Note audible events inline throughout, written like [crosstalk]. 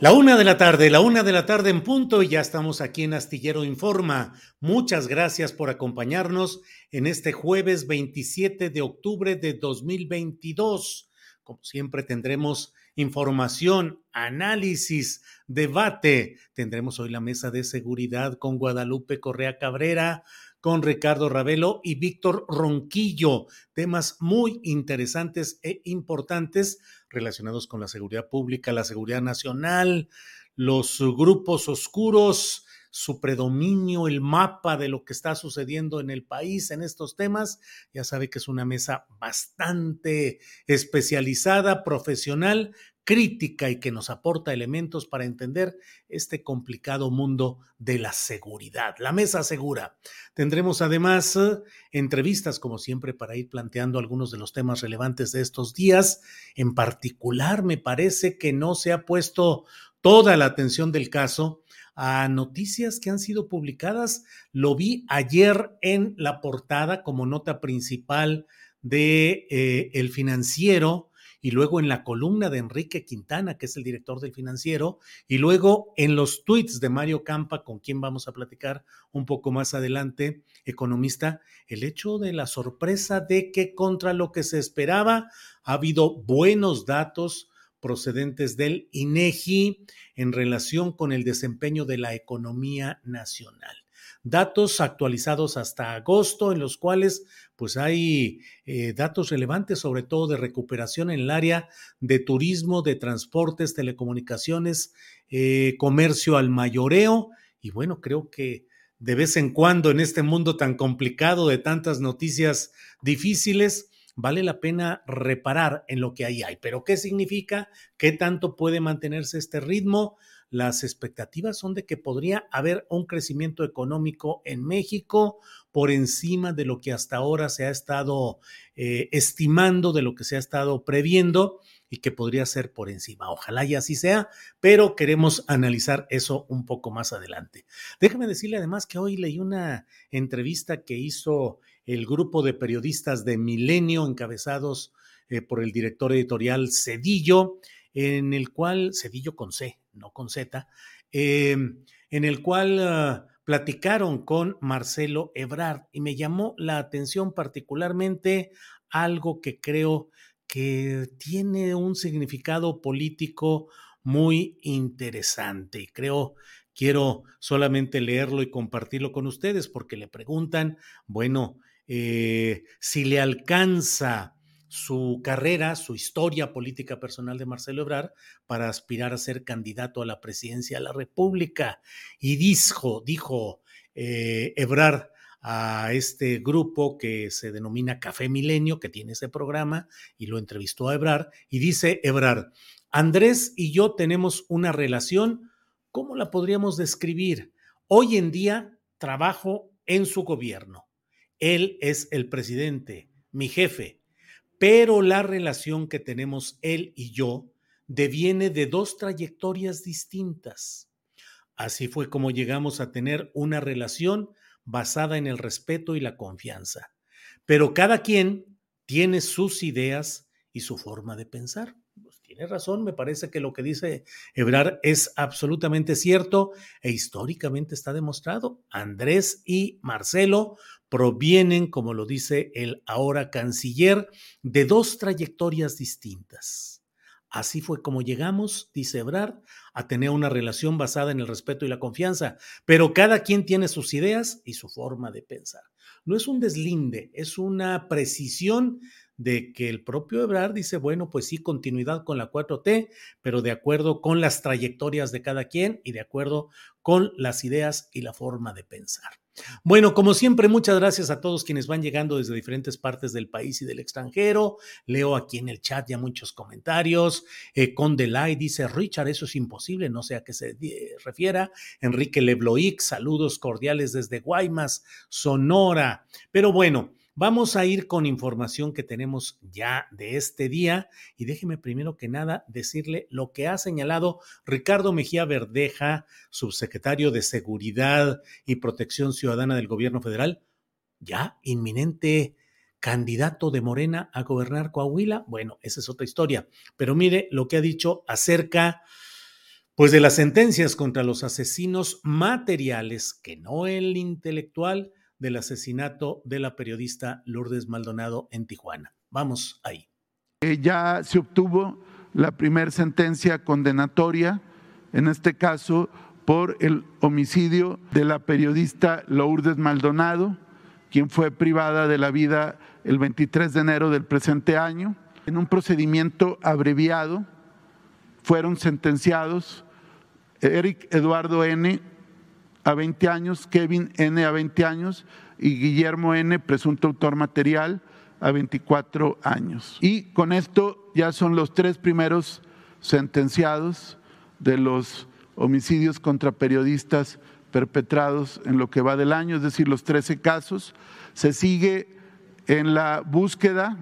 La una de la tarde, la una de la tarde en punto y ya estamos aquí en Astillero Informa. Muchas gracias por acompañarnos en este jueves 27 de octubre de 2022. Como siempre tendremos información, análisis, debate. Tendremos hoy la mesa de seguridad con Guadalupe Correa Cabrera, con Ricardo Ravelo y Víctor Ronquillo. Temas muy interesantes e importantes relacionados con la seguridad pública, la seguridad nacional, los grupos oscuros, su predominio, el mapa de lo que está sucediendo en el país en estos temas. Ya sabe que es una mesa bastante especializada, profesional, crítica y que nos aporta elementos para entender este complicado mundo de la seguridad. La mesa segura. Tendremos además eh, entrevistas, como siempre, para ir planteando algunos de los temas relevantes de estos días. En particular, me parece que no se ha puesto toda la atención del caso a noticias que han sido publicadas. Lo vi ayer en la portada como nota principal de eh, El Financiero y luego en la columna de Enrique Quintana, que es el director del financiero, y luego en los tweets de Mario Campa, con quien vamos a platicar un poco más adelante, economista, el hecho de la sorpresa de que contra lo que se esperaba ha habido buenos datos procedentes del INEGI en relación con el desempeño de la economía nacional datos actualizados hasta agosto, en los cuales pues hay eh, datos relevantes, sobre todo de recuperación en el área de turismo, de transportes, telecomunicaciones, eh, comercio al mayoreo. Y bueno, creo que de vez en cuando en este mundo tan complicado de tantas noticias difíciles, vale la pena reparar en lo que ahí hay. Pero ¿qué significa? ¿Qué tanto puede mantenerse este ritmo? Las expectativas son de que podría haber un crecimiento económico en México por encima de lo que hasta ahora se ha estado eh, estimando, de lo que se ha estado previendo y que podría ser por encima. Ojalá y así sea, pero queremos analizar eso un poco más adelante. Déjame decirle además que hoy leí una entrevista que hizo el grupo de periodistas de Milenio encabezados eh, por el director editorial Cedillo, en el cual, Cedillo con C, no con Z, em, en el cual ah, platicaron con Marcelo Ebrard y me llamó la atención particularmente algo que creo que tiene un significado político muy interesante y creo quiero solamente leerlo y compartirlo con ustedes porque le preguntan, bueno, eh, si le alcanza su carrera, su historia política personal de Marcelo Ebrard para aspirar a ser candidato a la presidencia de la República. Y dijo, dijo eh, Ebrard a este grupo que se denomina Café Milenio, que tiene ese programa, y lo entrevistó a Ebrard, y dice Ebrard, Andrés y yo tenemos una relación, ¿cómo la podríamos describir? Hoy en día trabajo en su gobierno. Él es el presidente, mi jefe, pero la relación que tenemos él y yo deviene de dos trayectorias distintas. Así fue como llegamos a tener una relación basada en el respeto y la confianza. Pero cada quien tiene sus ideas y su forma de pensar. Pues tiene razón, me parece que lo que dice Ebrar es absolutamente cierto e históricamente está demostrado. Andrés y Marcelo provienen, como lo dice el ahora canciller, de dos trayectorias distintas. Así fue como llegamos, dice Ebrard, a tener una relación basada en el respeto y la confianza, pero cada quien tiene sus ideas y su forma de pensar. No es un deslinde, es una precisión de que el propio Ebrard dice, bueno, pues sí, continuidad con la 4T, pero de acuerdo con las trayectorias de cada quien y de acuerdo con las ideas y la forma de pensar. Bueno, como siempre, muchas gracias a todos quienes van llegando desde diferentes partes del país y del extranjero. Leo aquí en el chat ya muchos comentarios. Eh, Condelay dice, Richard, eso es imposible, no sé a qué se refiera. Enrique Lebloic, saludos cordiales desde Guaymas, Sonora. Pero bueno, Vamos a ir con información que tenemos ya de este día y déjeme primero que nada decirle lo que ha señalado Ricardo Mejía Verdeja, subsecretario de Seguridad y Protección Ciudadana del Gobierno Federal, ya inminente candidato de Morena a gobernar Coahuila. Bueno, esa es otra historia, pero mire lo que ha dicho acerca pues de las sentencias contra los asesinos materiales, que no el intelectual, del asesinato de la periodista Lourdes Maldonado en Tijuana. Vamos ahí. Eh, ya se obtuvo la primera sentencia condenatoria, en este caso por el homicidio de la periodista Lourdes Maldonado, quien fue privada de la vida el 23 de enero del presente año. En un procedimiento abreviado fueron sentenciados Eric Eduardo N., a 20 años, Kevin N a 20 años y Guillermo N, presunto autor material, a 24 años. Y con esto ya son los tres primeros sentenciados de los homicidios contra periodistas perpetrados en lo que va del año, es decir, los 13 casos. Se sigue en la búsqueda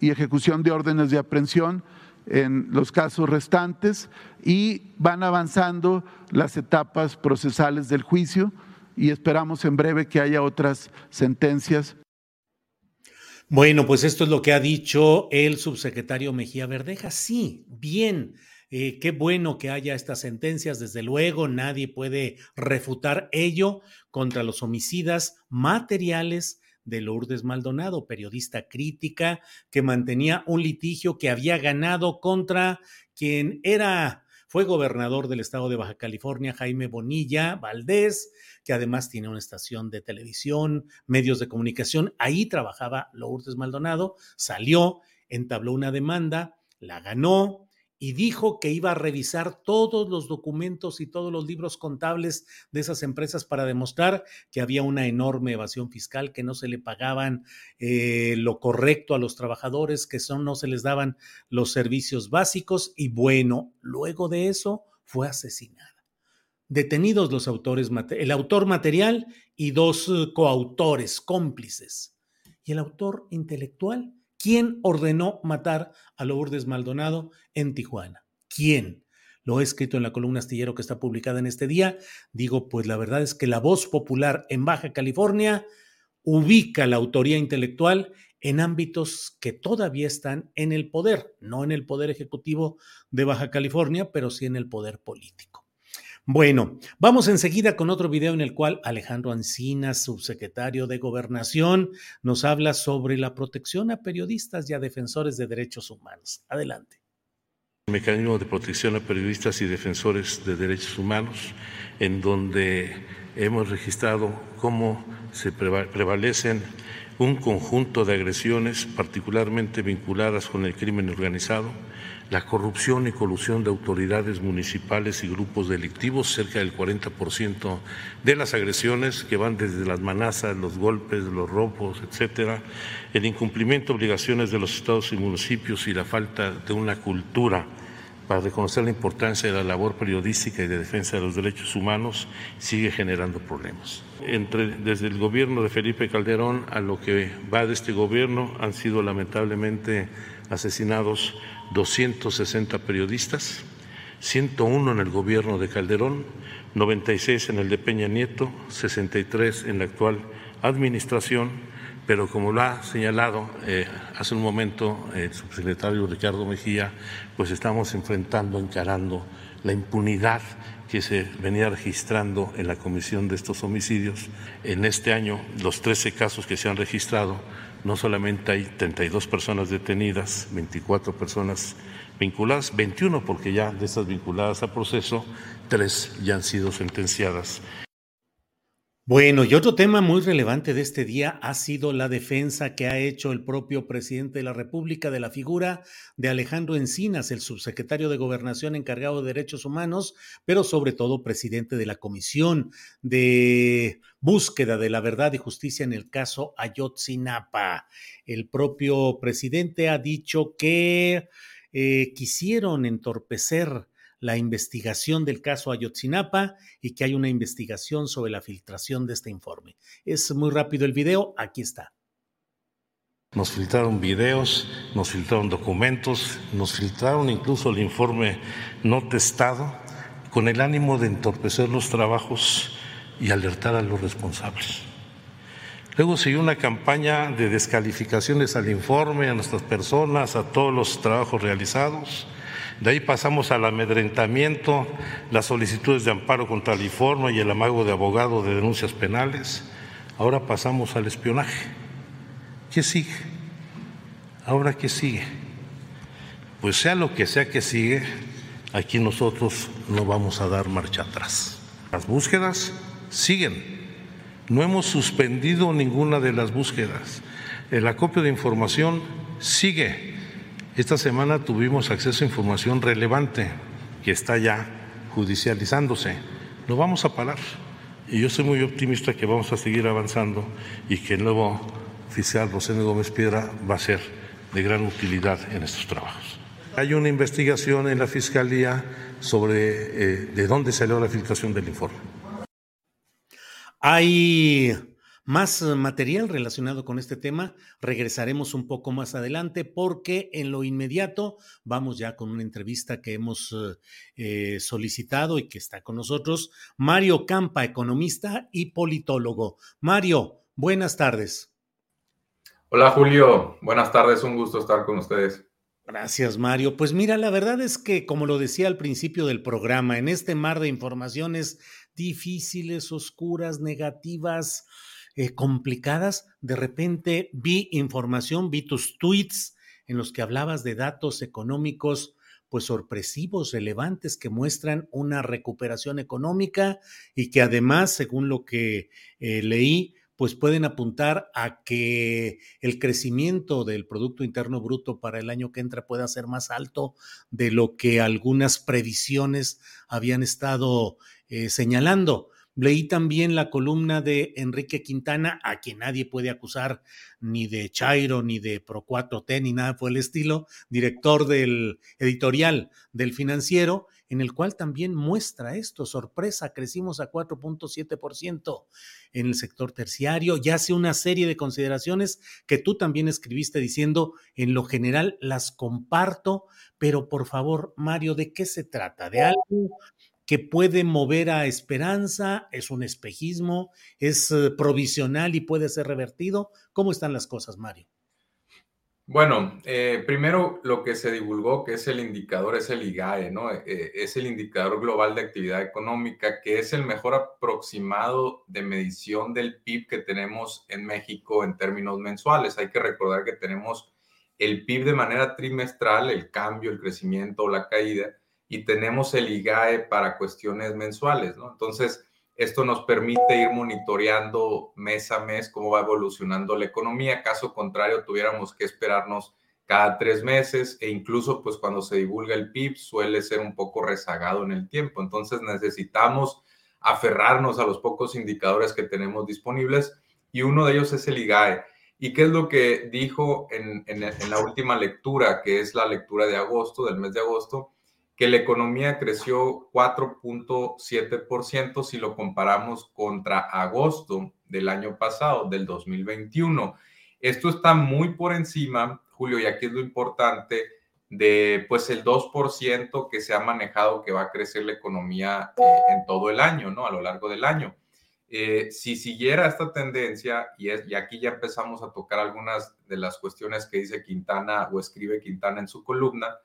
y ejecución de órdenes de aprehensión en los casos restantes y van avanzando las etapas procesales del juicio y esperamos en breve que haya otras sentencias. Bueno, pues esto es lo que ha dicho el subsecretario Mejía Verdeja. Sí, bien. Eh, qué bueno que haya estas sentencias, desde luego nadie puede refutar ello contra los homicidas materiales de Lourdes Maldonado, periodista crítica que mantenía un litigio que había ganado contra quien era fue gobernador del estado de Baja California, Jaime Bonilla Valdés, que además tiene una estación de televisión, medios de comunicación. Ahí trabajaba Lourdes Maldonado, salió, entabló una demanda, la ganó, y dijo que iba a revisar todos los documentos y todos los libros contables de esas empresas para demostrar que había una enorme evasión fiscal, que no se le pagaban eh, lo correcto a los trabajadores, que son, no se les daban los servicios básicos y bueno, luego de eso fue asesinada. Detenidos los autores, el autor material y dos eh, coautores, cómplices. Y el autor intelectual ¿Quién ordenó matar a Lourdes Maldonado en Tijuana? ¿Quién? Lo he escrito en la columna astillero que está publicada en este día. Digo, pues la verdad es que la voz popular en Baja California ubica la autoría intelectual en ámbitos que todavía están en el poder, no en el poder ejecutivo de Baja California, pero sí en el poder político. Bueno, vamos enseguida con otro video en el cual Alejandro Ancinas, subsecretario de Gobernación, nos habla sobre la protección a periodistas y a defensores de derechos humanos. Adelante. El mecanismo de protección a periodistas y defensores de derechos humanos, en donde hemos registrado cómo se prevalecen un conjunto de agresiones particularmente vinculadas con el crimen organizado, la corrupción y colusión de autoridades municipales y grupos delictivos, cerca del 40% de las agresiones que van desde las manazas, los golpes, los robos, etcétera, el incumplimiento de obligaciones de los estados y municipios y la falta de una cultura para reconocer la importancia de la labor periodística y de defensa de los derechos humanos sigue generando problemas. Desde el gobierno de Felipe Calderón a lo que va de este gobierno han sido lamentablemente asesinados 260 periodistas, 101 en el gobierno de Calderón, 96 en el de Peña Nieto, 63 en la actual administración, pero como lo ha señalado eh, hace un momento el subsecretario Ricardo Mejía, pues estamos enfrentando, encarando la impunidad que se venía registrando en la comisión de estos homicidios. En este año, los 13 casos que se han registrado, no solamente hay 32 personas detenidas, 24 personas vinculadas, 21 porque ya de estas vinculadas a proceso, tres ya han sido sentenciadas bueno, y otro tema muy relevante de este día ha sido la defensa que ha hecho el propio presidente de la República de la figura de Alejandro Encinas, el subsecretario de Gobernación encargado de Derechos Humanos, pero sobre todo presidente de la Comisión de Búsqueda de la Verdad y Justicia en el caso Ayotzinapa. El propio presidente ha dicho que eh, quisieron entorpecer la investigación del caso Ayotzinapa y que hay una investigación sobre la filtración de este informe. Es muy rápido el video, aquí está. Nos filtraron videos, nos filtraron documentos, nos filtraron incluso el informe no testado con el ánimo de entorpecer los trabajos y alertar a los responsables. Luego siguió una campaña de descalificaciones al informe, a nuestras personas, a todos los trabajos realizados de ahí pasamos al amedrentamiento, las solicitudes de amparo contra el informe y el amago de abogado de denuncias penales. Ahora pasamos al espionaje. ¿Qué sigue? Ahora, ¿qué sigue? Pues sea lo que sea que sigue, aquí nosotros no vamos a dar marcha atrás. Las búsquedas siguen. No hemos suspendido ninguna de las búsquedas. El acopio de información sigue. Esta semana tuvimos acceso a información relevante que está ya judicializándose. No vamos a parar. Y yo soy muy optimista que vamos a seguir avanzando y que el nuevo oficial Rosendo Gómez Piedra va a ser de gran utilidad en estos trabajos. Hay una investigación en la Fiscalía sobre eh, de dónde salió la filtración del informe. Hay más eh, material relacionado con este tema regresaremos un poco más adelante porque en lo inmediato vamos ya con una entrevista que hemos eh, eh, solicitado y que está con nosotros, Mario Campa, economista y politólogo. Mario, buenas tardes. Hola Julio, buenas tardes, un gusto estar con ustedes. Gracias, Mario. Pues mira, la verdad es que, como lo decía al principio del programa, en este mar de informaciones difíciles, oscuras, negativas, eh, complicadas, de repente vi información, vi tus tweets en los que hablabas de datos económicos pues sorpresivos, relevantes, que muestran una recuperación económica y que además, según lo que eh, leí, pues pueden apuntar a que el crecimiento del Producto Interno Bruto para el año que entra pueda ser más alto de lo que algunas previsiones habían estado eh, señalando. Leí también la columna de Enrique Quintana, a quien nadie puede acusar ni de Chairo, ni de Pro 4T, ni nada por el estilo, director del editorial del financiero, en el cual también muestra esto, sorpresa, crecimos a 4.7% en el sector terciario y hace una serie de consideraciones que tú también escribiste diciendo, en lo general las comparto, pero por favor, Mario, ¿de qué se trata? ¿De algo que puede mover a esperanza, es un espejismo, es eh, provisional y puede ser revertido. ¿Cómo están las cosas, Mario? Bueno, eh, primero lo que se divulgó, que es el indicador, es el IGAE, ¿no? Eh, es el indicador global de actividad económica, que es el mejor aproximado de medición del PIB que tenemos en México en términos mensuales. Hay que recordar que tenemos el PIB de manera trimestral, el cambio, el crecimiento o la caída, y tenemos el IGAE para cuestiones mensuales, ¿no? Entonces, esto nos permite ir monitoreando mes a mes cómo va evolucionando la economía. Caso contrario, tuviéramos que esperarnos cada tres meses e incluso pues cuando se divulga el PIB suele ser un poco rezagado en el tiempo. Entonces necesitamos aferrarnos a los pocos indicadores que tenemos disponibles y uno de ellos es el IGAE. ¿Y qué es lo que dijo en, en la última lectura, que es la lectura de agosto, del mes de agosto? Que la economía creció 4.7% si lo comparamos contra agosto del año pasado, del 2021. Esto está muy por encima, Julio, y aquí es lo importante, de pues el 2% que se ha manejado que va a crecer la economía eh, en todo el año, ¿no? A lo largo del año. Eh, si siguiera esta tendencia, y, es, y aquí ya empezamos a tocar algunas de las cuestiones que dice Quintana o escribe Quintana en su columna,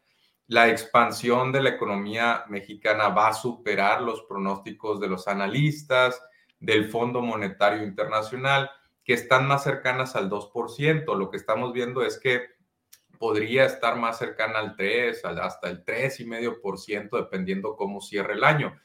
la expansión de la economía mexicana va a superar los pronósticos de los analistas, del Fondo Monetario Internacional, que están más cercanas al 2%. Lo que estamos viendo es que podría estar más cercana al 3, hasta el 3,5%, dependiendo cómo cierre el año.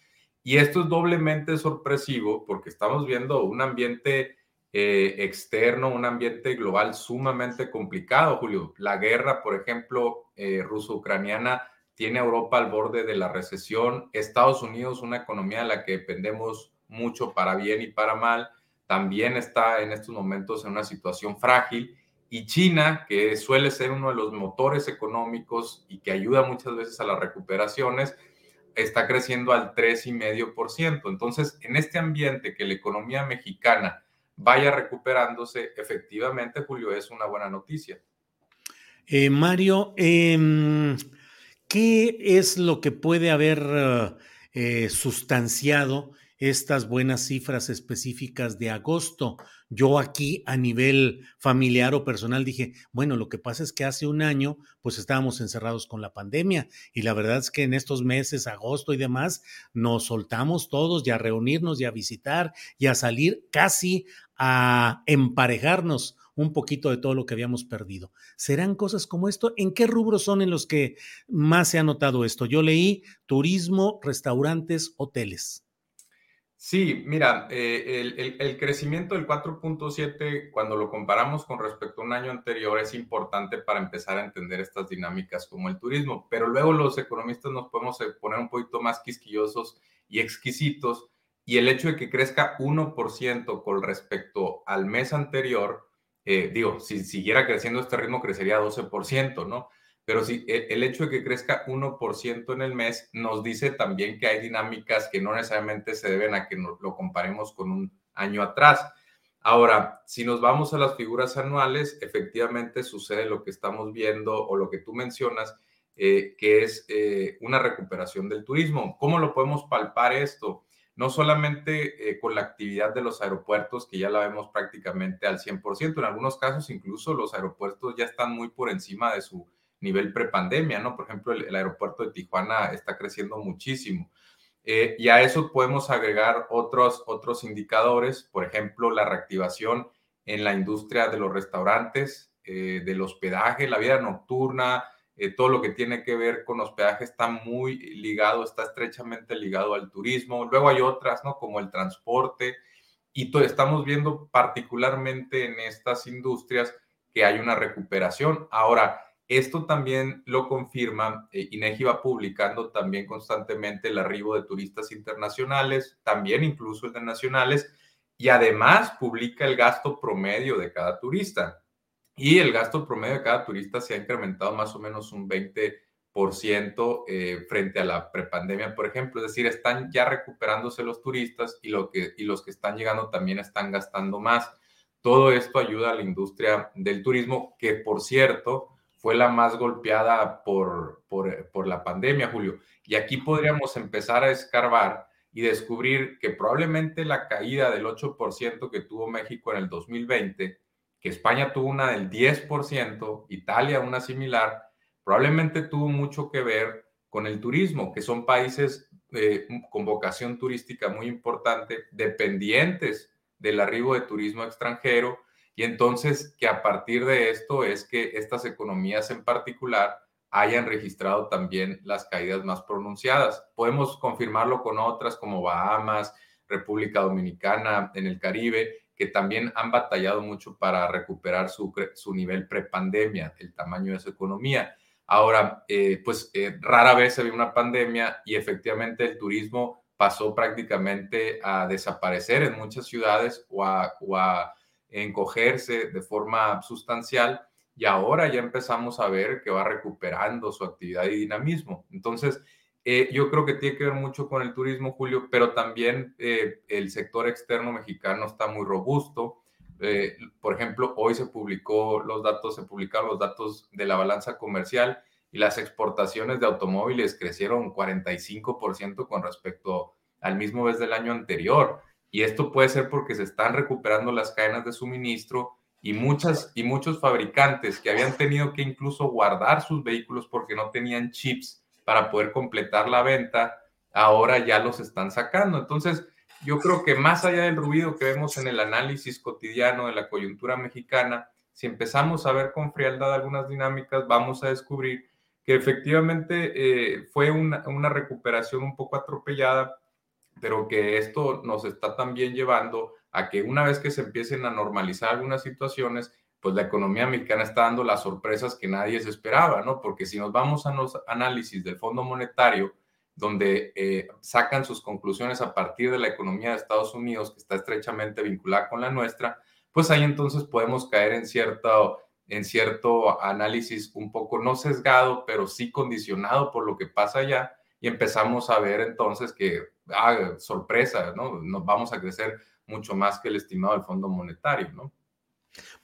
Y esto es doblemente sorpresivo porque estamos viendo un ambiente eh, externo, un ambiente global sumamente complicado, Julio. La guerra, por ejemplo, eh, ruso-ucraniana, tiene a Europa al borde de la recesión. Estados Unidos, una economía de la que dependemos mucho para bien y para mal, también está en estos momentos en una situación frágil. Y China, que suele ser uno de los motores económicos y que ayuda muchas veces a las recuperaciones, está creciendo al 3,5%. Entonces, en este ambiente que la economía mexicana vaya recuperándose, efectivamente, Julio, es una buena noticia. Eh, Mario, em, ¿qué es lo que puede haber eh, sustanciado estas buenas cifras específicas de agosto? Yo aquí a nivel familiar o personal dije, bueno, lo que pasa es que hace un año pues estábamos encerrados con la pandemia y la verdad es que en estos meses, agosto y demás, nos soltamos todos y a reunirnos y a visitar y a salir casi a emparejarnos un poquito de todo lo que habíamos perdido. ¿Serán cosas como esto? ¿En qué rubros son en los que más se ha notado esto? Yo leí turismo, restaurantes, hoteles. Sí, mira, eh, el, crecimiento del 4.7, cuando lo comparamos con respecto a un año anterior, es importante para empezar a entender estas dinámicas como el turismo, pero luego los economistas nos podemos poner un poquito más quisquillosos y exquisitos y el hecho de que crezca 1% con respecto al mes anterior, eh, digo, si siguiera creciendo este ritmo, crecería 12%, ¿no? Pero si e, el hecho de que crezca 1% en el mes nos dice también que hay dinámicas que no necesariamente se deben a que lo comparemos con un año atrás. Ahora, si nos vamos a las figuras anuales, efectivamente sucede lo que estamos viendo o lo que tú mencionas, eh, que es eh, una recuperación del turismo. ¿Cómo lo podemos palpar esto? No solamente eh, con la actividad de los aeropuertos, que ya la vemos prácticamente al 100%, en algunos casos incluso los aeropuertos ya están muy por encima de su nivel prepandemia, ¿no? Por ejemplo, el, aeropuerto de Tijuana está creciendo muchísimo. Eh, y a eso podemos agregar otros, otros indicadores, por ejemplo, la reactivación en la industria de los restaurantes, eh, del hospedaje, la vida nocturna, eh, todo lo que tiene que ver con hospedaje está muy ligado, está estrechamente ligado al turismo. Luego hay otras, ¿no? Como el transporte. Y estamos viendo particularmente en estas industrias que hay una recuperación. Ahora, esto también lo confirma, eh, INEGI va publicando también constantemente el arribo de turistas internacionales, también incluso el de nacionales, y además publica el gasto promedio de cada turista. Y el gasto promedio de cada turista se ha incrementado más o menos un 20% eh, frente a la prepandemia, por ejemplo. Es decir, están ya recuperándose los turistas y, lo que, y los que están llegando también están gastando más. Todo esto ayuda a la industria del turismo, que por cierto fue la más golpeada por, por, por la pandemia, Julio. Y aquí podríamos empezar a escarbar y descubrir que probablemente la caída del 8% que tuvo México en el 2020 España tuvo una del 10%, Italia una similar, probablemente tuvo mucho que ver con el turismo, que son países eh, con vocación turística muy importante, dependientes del arribo de turismo extranjero, y entonces que a partir de esto es que estas economías en particular hayan registrado también las caídas más pronunciadas. Podemos confirmarlo con otras como Bahamas, República Dominicana, en el Caribe, que también han batallado mucho para recuperar su, su nivel prepandemia, el tamaño de su economía. Ahora, eh, pues eh, rara vez se ve una pandemia y efectivamente el turismo pasó prácticamente a desaparecer en muchas ciudades o a, o a encogerse de forma sustancial y ahora ya empezamos a ver que va recuperando su actividad y dinamismo. Entonces, Eh, yo creo que tiene que ver mucho con el turismo, Julio, pero también eh, el sector externo mexicano está muy robusto. Eh, por ejemplo, hoy se publicó los datos, se publicaron los datos de la balanza comercial y las exportaciones de automóviles crecieron 45% con respecto al mismo mes del año anterior. Y esto puede ser porque se están recuperando las cadenas de suministro y, muchas, y muchos fabricantes que habían tenido que incluso guardar sus vehículos porque no tenían chips para poder completar la venta, ahora ya los están sacando. Entonces, yo creo que más allá del ruido que vemos en el análisis cotidiano de la coyuntura mexicana, si empezamos a ver con frialdad algunas dinámicas, vamos a descubrir que efectivamente eh, fue una, una recuperación un poco atropellada, pero que esto nos está también llevando a que una vez que se empiecen a normalizar algunas situaciones, pues la economía mexicana está dando las sorpresas que nadie se esperaba, ¿no? Porque si nos vamos a los análisis del Fondo Monetario, donde eh, sacan sus conclusiones a partir de la economía de Estados Unidos, que está estrechamente vinculada con la nuestra, pues ahí entonces podemos caer en cierto, en cierto análisis un poco no sesgado, pero sí condicionado por lo que pasa allá, y empezamos a ver entonces que, ah, sorpresa, ¿no? Nos vamos a crecer mucho más que el estimado del Fondo Monetario, ¿no?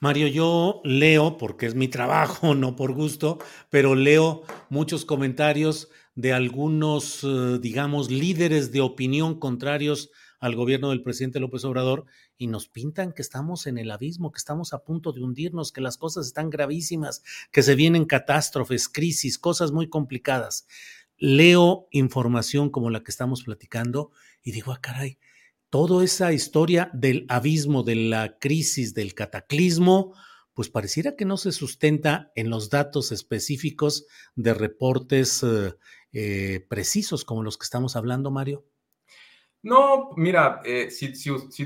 Mario, yo leo, porque es mi trabajo, [laughs] no por gusto, pero leo muchos comentarios de algunos, eh, digamos, líderes de opinión contrarios al gobierno del presidente López Obrador y nos pintan que estamos en el abismo, que estamos a punto de hundirnos, que las cosas están gravísimas, que se vienen catástrofes, crisis, cosas muy complicadas. Leo información como la que estamos platicando y digo, ah, caray, toda esa historia del abismo, de la crisis, del cataclismo, pues pareciera que no se sustenta en los datos específicos de reportes eh, eh, precisos como los que estamos hablando, Mario. No, mira, eh, si,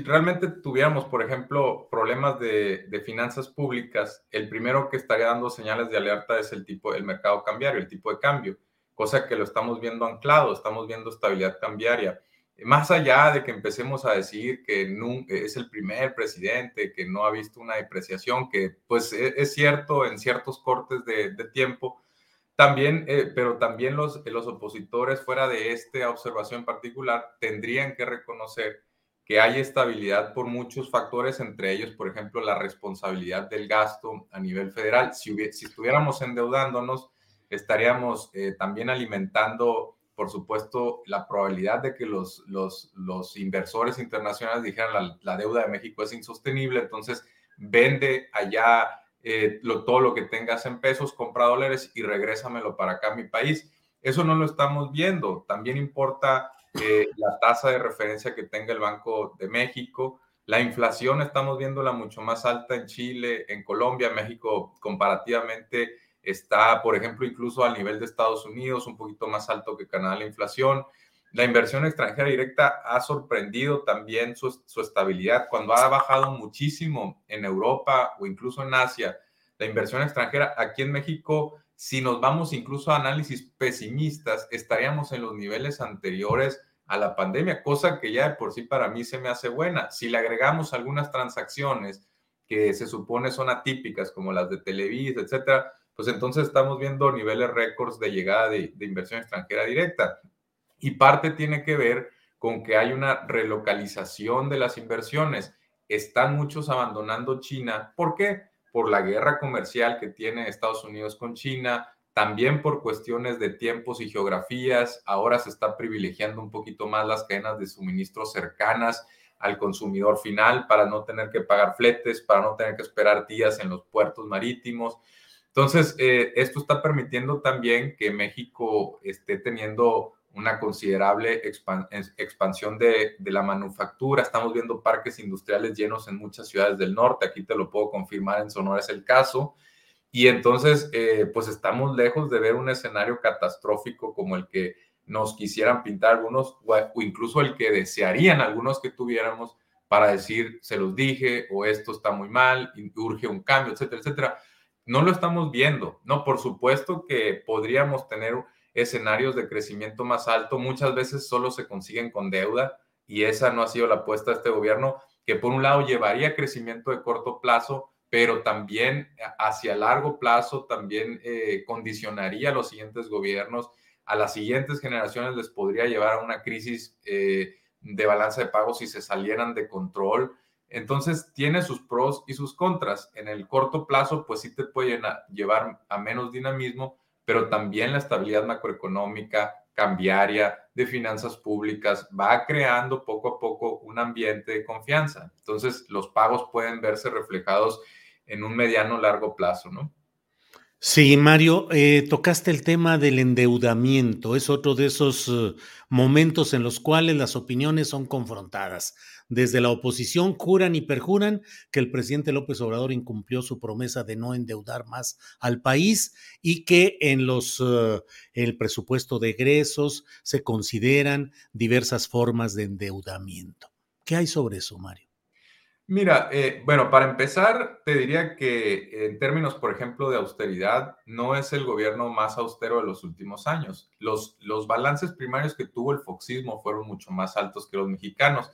realmente tuviéramos, por ejemplo, problemas de, de, finanzas públicas, el primero que estaría dando señales de alerta es el tipo, el mercado cambiario, el tipo de cambio, cosa que lo estamos viendo anclado, estamos viendo estabilidad cambiaria más allá de que empecemos a decir que es el primer presidente que no ha visto una depreciación, que pues e, es, cierto en ciertos cortes de, tiempo, también, eh, pero también los, los opositores fuera de esta observación particular tendrían que reconocer que hay estabilidad por muchos factores, entre ellos, por ejemplo, la responsabilidad del gasto a nivel federal. Si, si estuviéramos endeudándonos, estaríamos eh, también alimentando por supuesto, la probabilidad de que los, los, inversores internacionales dijeran la, la, deuda de México es insostenible, entonces vende allá eh, lo, todo lo que tengas en pesos, compra dólares y regrésamelo para acá a mi país. Eso no lo estamos viendo. También importa eh, la tasa de referencia que tenga el Banco de México. La inflación estamos viéndola mucho más alta en Chile, en Colombia, México comparativamente está, por ejemplo, incluso al nivel de Estados Unidos, un poquito más alto que Canadá la inflación. La inversión extranjera directa ha sorprendido también su, estabilidad. Cuando ha bajado muchísimo en Europa o incluso en Asia, la inversión extranjera aquí en México, si nos vamos incluso a análisis pesimistas, estaríamos en los niveles anteriores a la pandemia, cosa que ya de por sí para mí se me hace buena. Si le agregamos algunas transacciones que se supone son atípicas, como las de Televisa, etcétera, pues entonces estamos viendo niveles récords de llegada de, inversión extranjera directa. Y parte tiene que ver con que hay una relocalización de las inversiones. Están muchos abandonando China. ¿Por qué? Por la guerra comercial que tiene Estados Unidos con China, también por cuestiones de tiempos y geografías. Ahora se está privilegiando un poquito más las cadenas de suministro cercanas al consumidor final para no tener que pagar fletes, para no tener que esperar días en los puertos marítimos. Entonces, eh, esto está permitiendo también que México esté teniendo una considerable expansión de, la manufactura. Estamos viendo parques industriales llenos en muchas ciudades del norte. Aquí te lo puedo confirmar, en Sonora es el caso. Y entonces, eh, pues estamos lejos de ver un escenario catastrófico como el que nos quisieran pintar algunos, o incluso el que desearían algunos que tuviéramos para decir, se los dije, o esto está muy mal, urge un cambio, etcétera, etcétera no lo estamos viendo. No, por supuesto que podríamos tener escenarios de crecimiento más alto. Muchas veces solo se consiguen con deuda y esa no ha sido la apuesta de este gobierno, que por un lado llevaría crecimiento de corto plazo, pero también hacia largo plazo también eh, condicionaría a los siguientes gobiernos a las siguientes generaciones les podría llevar a una crisis eh, de balanza de pagos si se salieran de control. Entonces, tiene sus pros y sus contras. En el corto plazo, pues sí te puede llevar a menos dinamismo, pero también la estabilidad macroeconómica, cambiaria, de finanzas públicas, va creando poco a poco un ambiente de confianza. Entonces, los pagos pueden verse reflejados en un mediano largo plazo, ¿no? Sí, Mario, eh, tocaste el tema del endeudamiento. Es otro de esos eh, momentos en los cuales las opiniones son confrontadas. Desde la oposición juran y perjuran que el presidente López Obrador incumplió su promesa de no endeudar más al país y que en los eh, el presupuesto de egresos se consideran diversas formas de endeudamiento. ¿Qué hay sobre eso, Mario? Mira, eh, bueno, para empezar, te diría que en términos, por ejemplo, de austeridad, no es el gobierno más austero de los últimos años. Los, los balances primarios que tuvo el foxismo fueron mucho más altos que los mexicanos.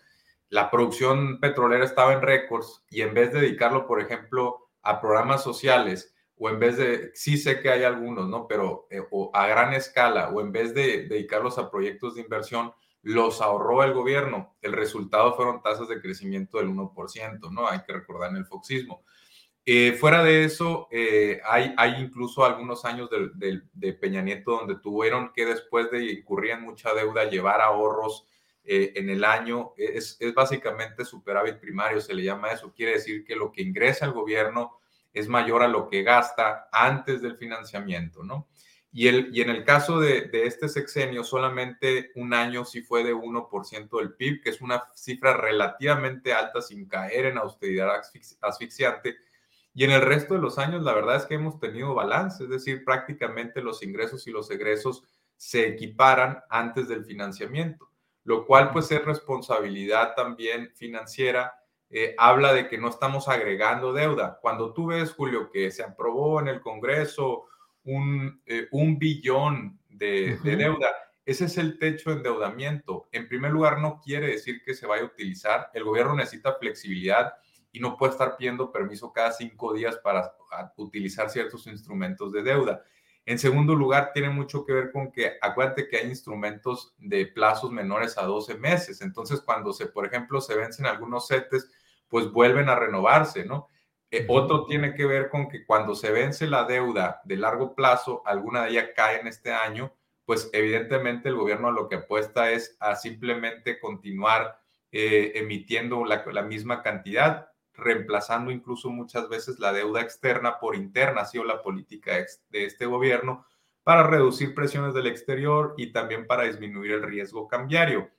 La producción petrolera estaba en récords y en vez de dedicarlo, por ejemplo, a programas sociales, o en vez de, sí sé que hay algunos, ¿no? Pero eh, o a gran escala, o en vez de dedicarlos a proyectos de inversión, los ahorró el gobierno. El resultado fueron tasas de crecimiento del 1%, ¿no? Hay que recordar en el foxismo. Eh, fuera de eso, eh, hay, hay, incluso algunos años de, de, Peña Nieto donde tuvieron que después de incurrir en mucha deuda llevar ahorros eh, en el año. Es, básicamente superávit primario, se le llama eso. Quiere decir que lo que ingresa el gobierno es mayor a lo que gasta antes del financiamiento, ¿no? Y, el, y en el caso de, este sexenio, solamente un año sí fue de 1% del PIB, que es una cifra relativamente alta sin caer en austeridad asfixiante. Y en el resto de los años, la verdad es que hemos tenido balance, es decir, prácticamente los ingresos y los egresos se equiparan antes del financiamiento, lo cual pues es responsabilidad también financiera. Eh, habla de que no estamos agregando deuda. Cuando tú ves, Julio, que se aprobó en el Congreso un, eh, un billón de, deuda. Ese es el techo de endeudamiento. En primer lugar, no quiere decir que se vaya a utilizar. El gobierno necesita flexibilidad y no puede estar pidiendo permiso cada cinco días para utilizar ciertos instrumentos de deuda. En segundo lugar, tiene mucho que ver con que acuérdate que hay instrumentos de plazos menores a 12 meses. Entonces, cuando se, por ejemplo, se vencen algunos CETES, pues vuelven a renovarse, ¿no? Eh, otro tiene que ver con que cuando se vence la deuda de largo plazo, alguna de ellas cae en este año, pues evidentemente el gobierno lo que apuesta es a simplemente continuar eh, emitiendo la, misma cantidad, reemplazando incluso muchas veces la deuda externa por interna, ha sido la política de este gobierno para reducir presiones del exterior y también para disminuir el riesgo cambiario.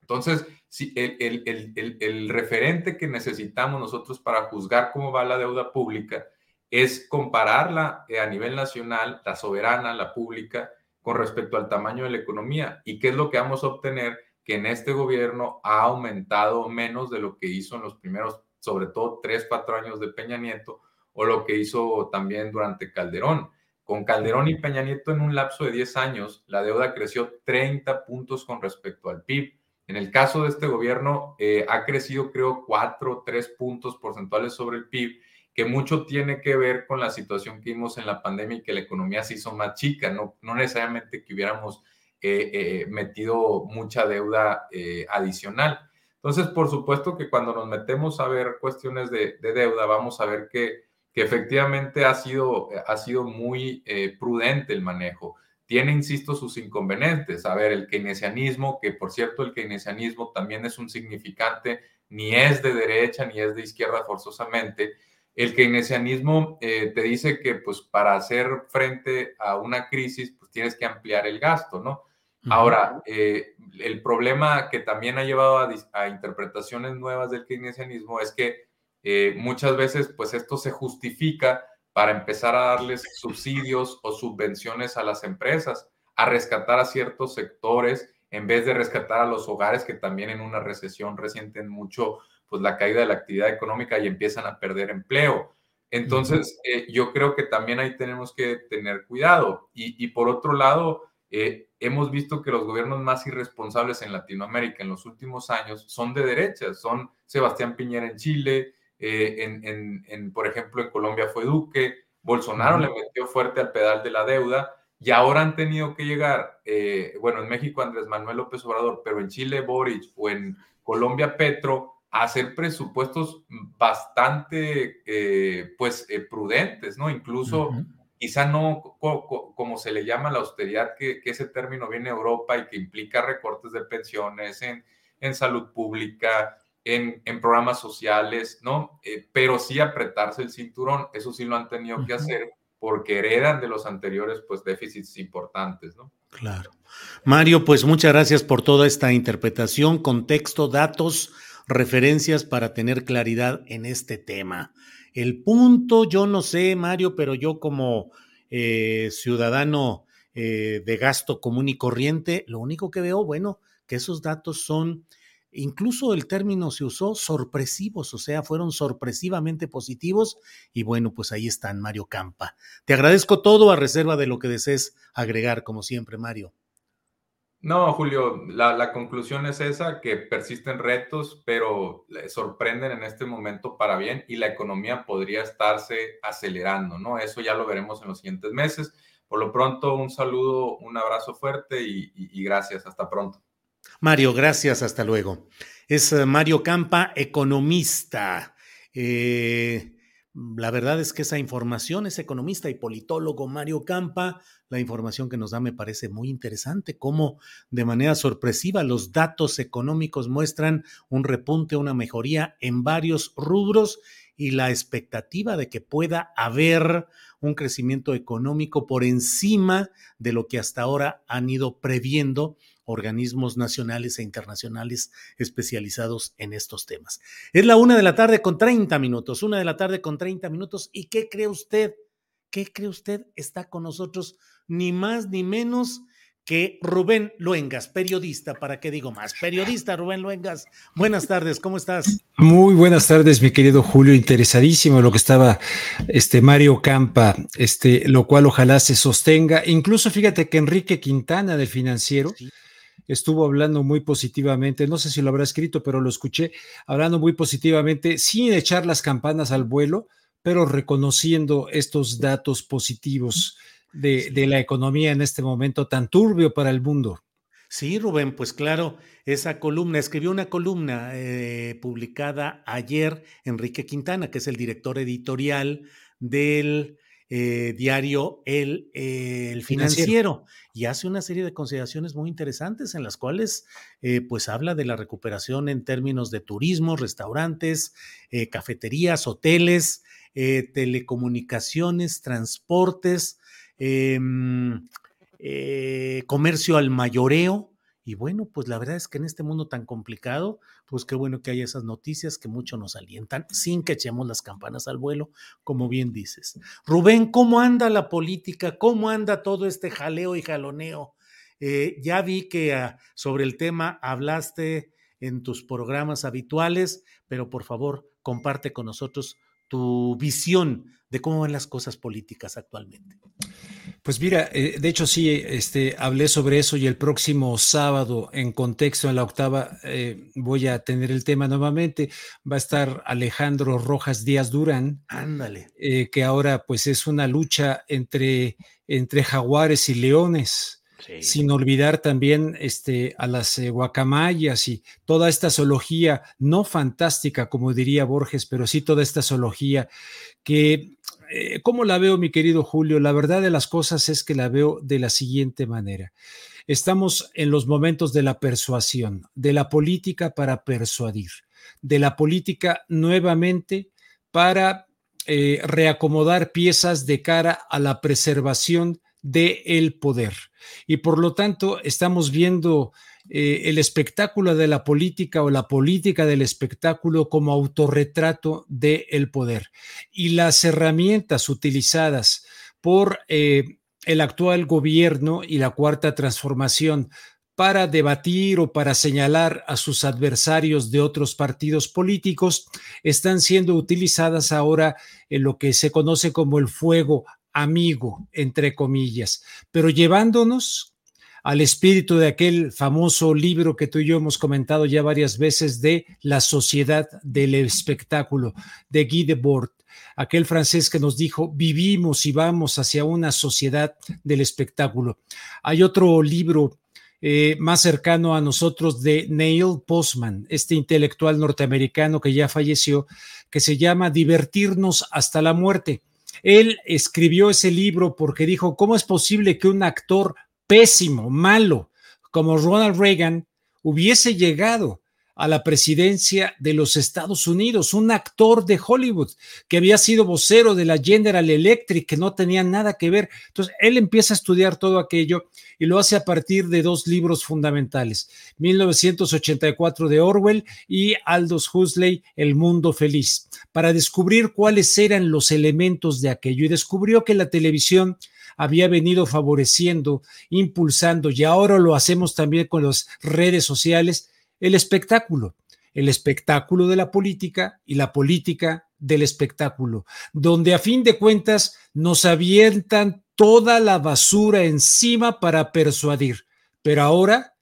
Entonces, si el, referente que necesitamos nosotros para juzgar cómo va la deuda pública es compararla eh, a nivel nacional, la soberana, la pública, con respecto al tamaño de la economía. ¿Y qué es lo que vamos a obtener? Que en este gobierno ha aumentado menos de lo que hizo en los primeros, sobre todo, tres, cuatro años de Peña Nieto, o lo que hizo también durante Calderón. Con Calderón y Peña Nieto en un lapso de 10 años, la deuda creció 30 puntos con respecto al PIB en el caso de este gobierno, eh, ha crecido, creo, cuatro, tres puntos porcentuales sobre el PIB, que mucho tiene que ver con la situación que vimos en la pandemia y que la economía se hizo más chica, no, no necesariamente que hubiéramos eh, eh, metido mucha deuda adicional. Entonces, por supuesto que cuando nos metemos a ver cuestiones de, deuda, vamos a ver que, que efectivamente ha sido, ha sido muy prudente el manejo tiene, insisto, sus inconvenientes. A ver, el keynesianismo, que por cierto el keynesianismo también es un significante, ni es de derecha ni es de izquierda forzosamente. El keynesianismo eh, te dice que pues para hacer frente a una crisis pues tienes que ampliar el gasto, ¿no? Ahora, eh, el problema que también ha llevado a, interpretaciones nuevas del keynesianismo es que eh, muchas veces pues esto se justifica para empezar a darles subsidios o subvenciones a las empresas, a rescatar a ciertos sectores en vez de rescatar a los hogares que también en una recesión resienten mucho pues la caída de la actividad económica y empiezan a perder empleo. Entonces, eh, yo creo que también ahí tenemos que tener cuidado. Y, por otro lado, eh, hemos visto que los gobiernos más irresponsables en Latinoamérica en los últimos años son de derecha, son Sebastián Piñera en Chile, eh, en, en, por ejemplo, en Colombia fue Duque, Bolsonaro le metió fuerte al pedal de la deuda y ahora han tenido que llegar, eh, bueno, en México Andrés Manuel López Obrador, pero en Chile Boric o en Colombia Petro, a hacer presupuestos bastante, eh, pues, eh, prudentes, ¿no? Incluso, quizá no como se le llama la austeridad, que, ese término viene de Europa y que implica recortes de pensiones en, en salud pública, en, en, programas sociales, ¿no? pero sí apretarse el cinturón, eso sí lo han tenido que hacer porque heredan de los anteriores pues déficits importantes, ¿no? Claro. Mario, pues muchas gracias por toda esta interpretación, contexto, datos, referencias para tener claridad en este tema. El punto, yo no sé, Mario, pero yo como eh, ciudadano eh, de gasto común y corriente, lo único que veo, bueno, que esos datos son Incluso el término se usó sorpresivos, o sea, fueron sorpresivamente positivos y bueno, pues ahí están, Mario Campa. Te agradezco todo a reserva de lo que desees agregar, como siempre, Mario. No, Julio, la, conclusión es esa, que persisten retos, pero sorprenden en este momento para bien y la economía podría estarse acelerando, ¿no? Eso ya lo veremos en los siguientes meses. Por lo pronto, un saludo, un abrazo fuerte y gracias. Hasta pronto. Mario, gracias, hasta luego. Es eh, Mario Campa, economista. Eh, la verdad es que esa información, es economista y politólogo Mario Campa, la información que nos da me parece muy interesante, cómo de manera sorpresiva los datos económicos muestran un repunte, una mejoría en varios rubros y la expectativa de que pueda haber un crecimiento económico por encima de lo que hasta ahora han ido previendo organismos nacionales e internacionales especializados en estos temas. Es la una de la tarde con 30 minutos, una de la tarde con 30 minutos. ¿Y qué cree usted? ¿Qué cree usted? Está con nosotros ni más ni menos que Rubén Luengas, periodista, ¿para qué digo más? Periodista Rubén Luengas, buenas tardes, ¿cómo estás? Muy buenas tardes, mi querido Julio, interesadísimo lo que estaba este Mario Campa, este, lo cual ojalá se sostenga. Incluso fíjate que Enrique Quintana del Financiero estuvo hablando muy positivamente, no sé si lo habrá escrito, pero lo escuché hablando muy positivamente, sin echar las campanas al vuelo, pero reconociendo estos datos positivos de, la economía en este momento tan turbio para el mundo. Sí, Rubén, pues claro, esa columna, escribió una columna eh, publicada ayer Enrique Quintana, que es el director editorial del eh, diario El, el financiero, y hace una serie de consideraciones muy interesantes en las cuales eh, pues habla de la recuperación en términos de turismo, restaurantes, eh, cafeterías, hoteles, telecomunicaciones, transportes, em, comercio al mayoreo, y bueno, pues la verdad es que en este mundo tan complicado, pues qué bueno que hay esas noticias que mucho nos alientan, sin que echemos las campanas al vuelo, como bien dices. Rubén, ¿cómo anda la política? ¿Cómo anda todo este jaleo y jaloneo? Eh, ya vi que ah, sobre el tema hablaste en tus programas habituales, pero por favor, comparte con nosotros tu visión de cómo van las cosas políticas actualmente. Pues mira, eh, de hecho sí, este, hablé sobre eso y el próximo sábado en contexto en la octava eh, voy a tener el tema nuevamente. Va a estar Alejandro Rojas Díaz Durán. Ándale. Eh, que ahora pues es una lucha entre, entre jaguares y leones. Sin olvidar también este, a las guacamayas y toda esta zoología, no fantástica como diría Borges, pero sí toda esta zoología que eh, ¿cómo la veo, mi querido Julio? La verdad de las cosas es que la veo de la siguiente manera. Estamos en los momentos de la persuasión, de la política para persuadir, de la política nuevamente para eh, reacomodar piezas de cara a la preservación del el poder. Y por lo tanto, estamos viendo eh, el espectáculo de la política o la política del espectáculo como autorretrato del poder. Y las herramientas utilizadas por eh, el actual gobierno y la cuarta transformación para debatir o para señalar a sus adversarios de otros partidos políticos están siendo utilizadas ahora en lo que se conoce como el fuego amigo, entre comillas, pero llevándonos al espíritu de aquel famoso libro que tú y yo hemos comentado ya varias veces de La sociedad del espectáculo de Guy Debord, aquel francés que nos dijo, vivimos y vamos hacia una sociedad del espectáculo. Hay otro libro eh, más cercano a nosotros de Neil Postman, este intelectual norteamericano que ya falleció, que se llama Divertirnos hasta la muerte. Él escribió ese libro porque dijo, ¿cómo es posible que un actor pésimo, malo, como Ronald Reagan, hubiese llegado a la presidencia de los Estados Unidos, un actor de Hollywood que había sido vocero de la General Electric, que no tenía nada que ver. Entonces, él empieza a estudiar todo aquello y lo hace a partir de dos libros fundamentales, 1984 de Orwell y Aldous Huxley, El Mundo Feliz, para descubrir cuáles eran los elementos de aquello y descubrió que la televisión había venido favoreciendo, impulsando, y ahora lo hacemos también con las redes sociales, el espectáculo, el espectáculo de la política y la política del espectáculo, donde a fin de cuentas nos avientan toda la basura encima para persuadir. Pero ahora,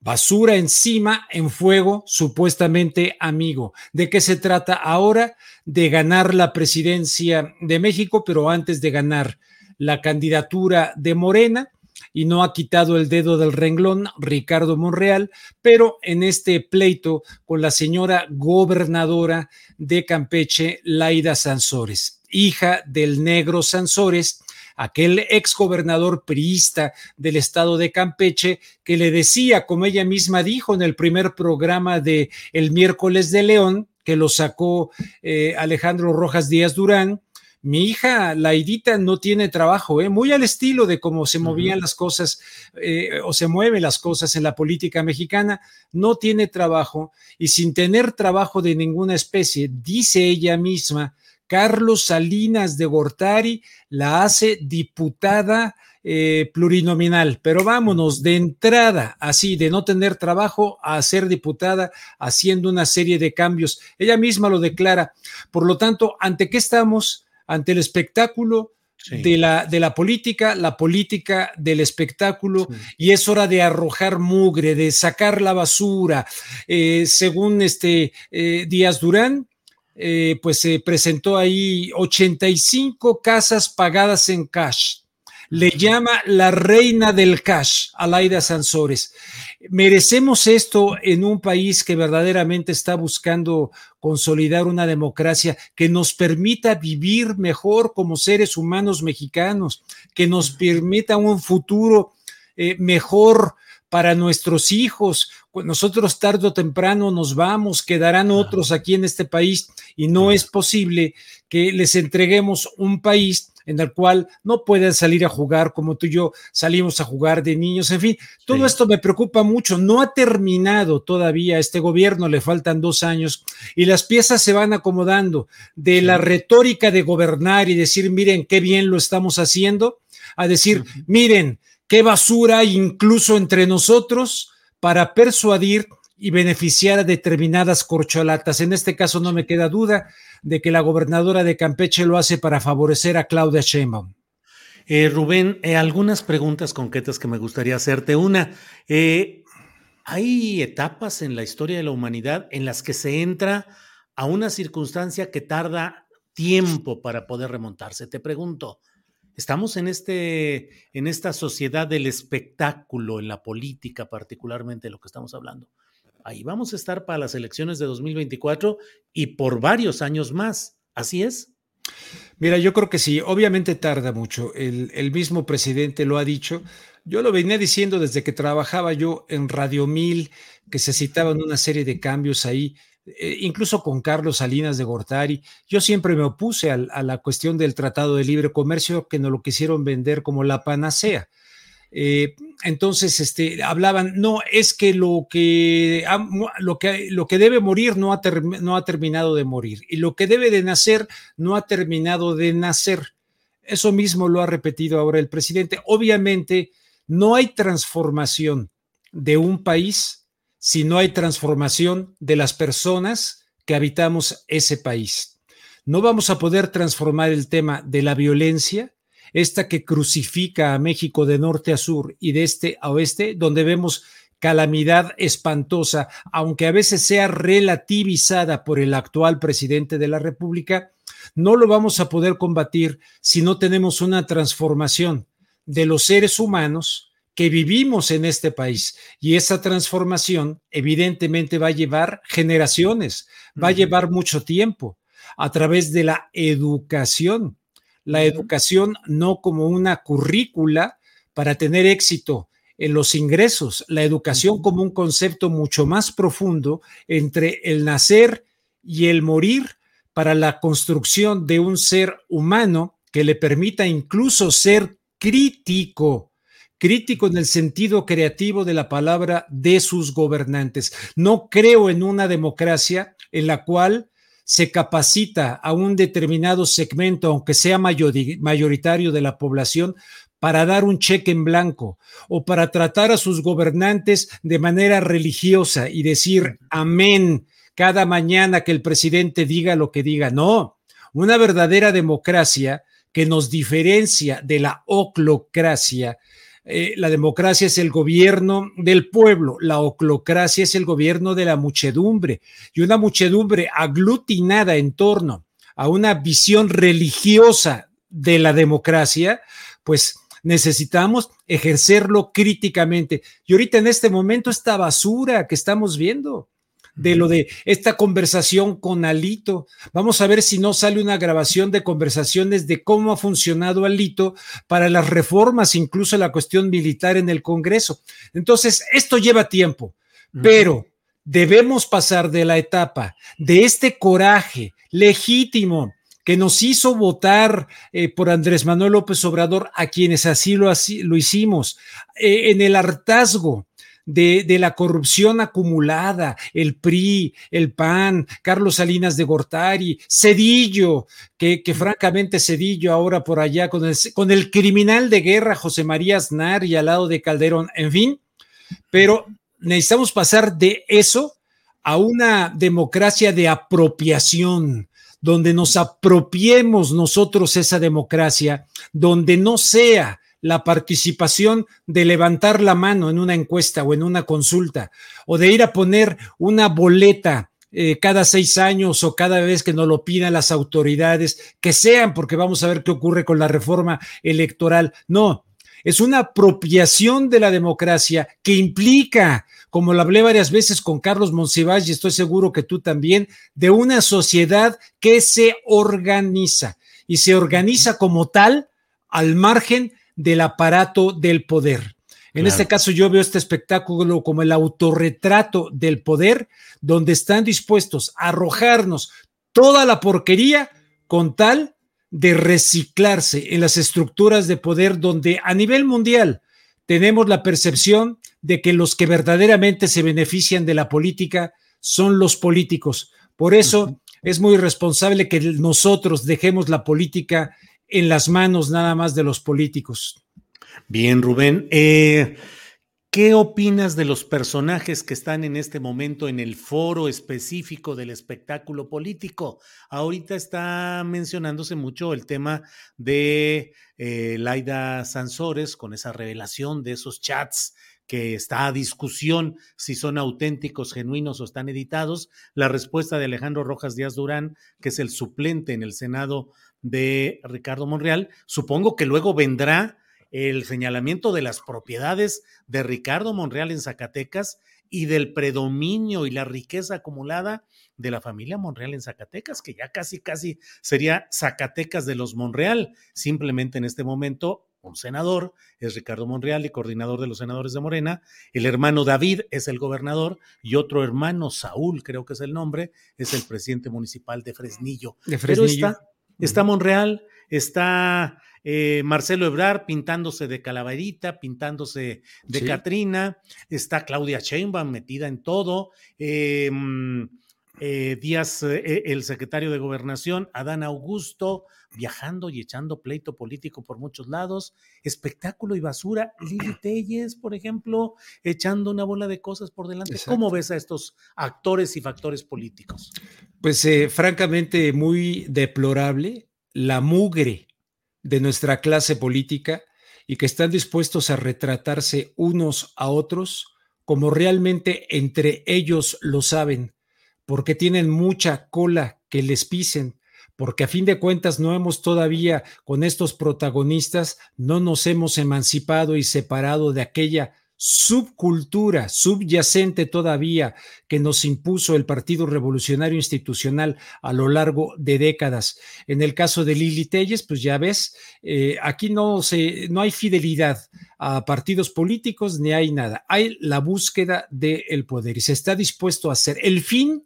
basura encima en fuego supuestamente amigo. ¿De qué se trata ahora? De ganar la presidencia de México, pero antes de ganar la candidatura de Morena, y no ha quitado el dedo del renglón Ricardo Monreal, pero en este pleito con la señora gobernadora de Campeche, Laida Sansores, hija del negro Sansores, aquel exgobernador priista del estado de Campeche, que le decía, como ella misma dijo en el primer programa de El miércoles de León, que lo sacó eh, Alejandro Rojas Díaz Durán, mi hija, la Laidita, no tiene trabajo, ¿eh? muy al estilo de cómo se movían las cosas eh, o se mueven las cosas en la política mexicana, no tiene trabajo y sin tener trabajo de ninguna especie, dice ella misma, Carlos Salinas de Gortari la hace diputada eh, plurinominal, pero vámonos de entrada, así, de no tener trabajo a ser diputada, haciendo una serie de cambios. Ella misma lo declara. Por lo tanto, ¿ante qué estamos? Ante el espectáculo de, la, de la política, la política del espectáculo, y es hora de arrojar mugre, de sacar la basura. Eh, según este eh, Díaz Durán, eh, pues se presentó ahí 85 casas pagadas en cash. Le llama la reina del cash, Alaida Sansores. Merecemos esto en un país que verdaderamente está buscando consolidar una democracia que nos permita vivir mejor como seres humanos mexicanos, que nos permita un futuro eh, mejor para nuestros hijos. Nosotros tarde o temprano nos vamos, quedarán otros aquí en este país y no es posible que les entreguemos un país en el cual no pueden salir a jugar como tú y yo salimos a jugar de niños. En fin, todo esto me preocupa mucho. No ha terminado todavía este gobierno, le faltan dos años y las piezas se van acomodando de la retórica de gobernar y decir, miren qué bien lo estamos haciendo, a decir, miren qué basura incluso entre nosotros para persuadir y beneficiar a determinadas corcholatas. En este caso no me queda duda de que la gobernadora de Campeche lo hace para favorecer a Claudia Sheinbaum. Eh, Rubén, eh, algunas preguntas concretas que me gustaría hacerte. Una, eh, hay etapas en la historia de la humanidad en las que se entra a una circunstancia que tarda tiempo para poder remontarse. Te pregunto, estamos en, este, en esta sociedad del espectáculo, en la política particularmente, lo que estamos hablando ahí vamos a estar para las elecciones de 2024 y por varios años más. ¿Así es? Mira, yo creo que sí, obviamente tarda mucho. El, mismo presidente lo ha dicho. Yo lo venía diciendo desde que trabajaba yo en Radio Mil, que se citaban una serie de cambios ahí, eh, incluso con Carlos Salinas de Gortari. Yo siempre me opuse a, a la cuestión del Tratado de Libre Comercio, que nos lo quisieron vender como la panacea. Eh, entonces, este, hablaban, no, es que lo que, lo que, lo que debe morir no ha, no ha terminado de morir y lo que debe de nacer no ha terminado de nacer. Eso mismo lo ha repetido ahora el presidente. Obviamente, no hay transformación de un país si no hay transformación de las personas que habitamos ese país. No vamos a poder transformar el tema de la violencia esta que crucifica a México de norte a sur y de este a oeste, donde vemos calamidad espantosa, aunque a veces sea relativizada por el actual presidente de la República, no lo vamos a poder combatir si no tenemos una transformación de los seres humanos que vivimos en este país. Y esa transformación evidentemente va a llevar generaciones, va a llevar mucho tiempo a través de la educación. La educación no como una currícula para tener éxito en los ingresos, la educación como un concepto mucho más profundo entre el nacer y el morir para la construcción de un ser humano que le permita incluso ser crítico, crítico en el sentido creativo de la palabra de sus gobernantes. No creo en una democracia en la cual se capacita a un determinado segmento, aunque sea mayoritario de la población, para dar un cheque en blanco o para tratar a sus gobernantes de manera religiosa y decir amén cada mañana que el presidente diga lo que diga. No, una verdadera democracia que nos diferencia de la oclocracia. Eh, la democracia es el gobierno del pueblo, la oclocracia es el gobierno de la muchedumbre y una muchedumbre aglutinada en torno a una visión religiosa de la democracia, pues necesitamos ejercerlo críticamente. Y ahorita en este momento esta basura que estamos viendo, de lo de esta conversación con Alito. Vamos a ver si no sale una grabación de conversaciones de cómo ha funcionado Alito para las reformas, incluso la cuestión militar en el Congreso. Entonces, esto lleva tiempo, pero debemos pasar de la etapa de este coraje legítimo que nos hizo votar eh, por Andrés Manuel López Obrador, a quienes así lo, así, lo hicimos, eh, en el hartazgo de, de, la corrupción acumulada, el PRI, el PAN, Carlos Salinas de Gortari, Cedillo, que, que francamente Cedillo ahora por allá con el, con el criminal de guerra José María Aznar y al lado de Calderón, en fin, pero necesitamos pasar de eso a una democracia de apropiación, donde nos apropiemos nosotros esa democracia, donde no sea la participación de levantar la mano en una encuesta o en una consulta, o de ir a poner una boleta eh, cada seis años o cada vez que nos lo pidan las autoridades, que sean, porque vamos a ver qué ocurre con la reforma electoral. No, es una apropiación de la democracia que implica, como lo hablé varias veces con Carlos Monsiváis y estoy seguro que tú también, de una sociedad que se organiza y se organiza como tal al margen del aparato del poder. En este caso yo veo este espectáculo como el autorretrato del poder, donde están dispuestos a arrojarnos toda la porquería con tal de reciclarse en las estructuras de poder donde a nivel mundial tenemos la percepción de que los que verdaderamente se benefician de la política son los políticos. Por eso es muy responsable que nosotros dejemos la política en las manos nada más de los políticos. Bien, Rubén. Eh, ¿Qué opinas de los personajes que están en este momento en el foro específico del espectáculo político? Ahorita está mencionándose mucho el tema de eh, Laida Sansores con esa revelación de esos chats que está a discusión si son auténticos, genuinos o están editados. La respuesta de Alejandro Rojas Díaz Durán, que es el suplente en el Senado de Ricardo Monreal, supongo que luego vendrá el señalamiento de las propiedades de Ricardo Monreal en Zacatecas y del predominio y la riqueza acumulada de la familia Monreal en Zacatecas, que ya casi, casi sería Zacatecas de los Monreal. Simplemente en este momento, un senador es Ricardo Monreal y coordinador de los senadores de Morena. El hermano David es el gobernador y otro hermano, Saúl, creo que es el nombre, es el presidente municipal de Fresnillo. De Fresnillo. está, está Monreal, está eh, Marcelo Ebrar pintándose de calaverita, pintándose de Catrina, está Claudia Sheinbaum metida en todo, em, eh, Díaz, eh, el secretario de Gobernación, Adán Augusto, viajando y echando pleito político por muchos lados, espectáculo y basura, Lili [clears throat] Telles, por ejemplo, echando una bola de cosas por delante. ¿Cómo ves a estos actores y factores políticos? Pues francamente muy deplorable la mugre de nuestra clase política y que están dispuestos a retratarse unos a otros como realmente entre ellos lo saben, porque tienen mucha cola que les pisen, porque a fin de cuentas no hemos todavía con estos protagonistas, no nos hemos emancipado y separado de aquella subcultura subyacente todavía que nos impuso el Partido Revolucionario Institucional a lo largo de décadas. En el caso de Lili Telles, pues ya ves, eh, aquí no, se, no hay fidelidad a partidos políticos ni hay nada. Hay la búsqueda del poder y se está dispuesto a hacer. El fin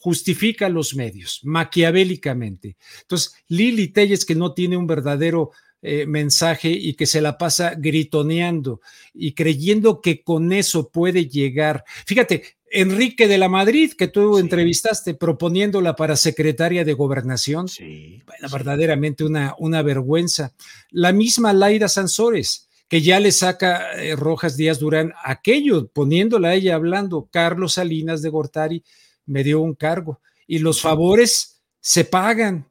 justifica los medios, maquiavélicamente. Entonces, Lili Telles, que no tiene un verdadero eh, mensaje y que se la pasa gritoneando y creyendo que con eso puede llegar. Fíjate, Enrique de la Madrid, que tú entrevistaste proponiéndola para secretaria de gobernación. Sí, verdaderamente una, una vergüenza. La misma Laida Sansores, que ya le saca eh, Rojas Díaz Durán aquello, poniéndola a ella hablando. Carlos Salinas de Gortari me dio un cargo y los favores se pagan.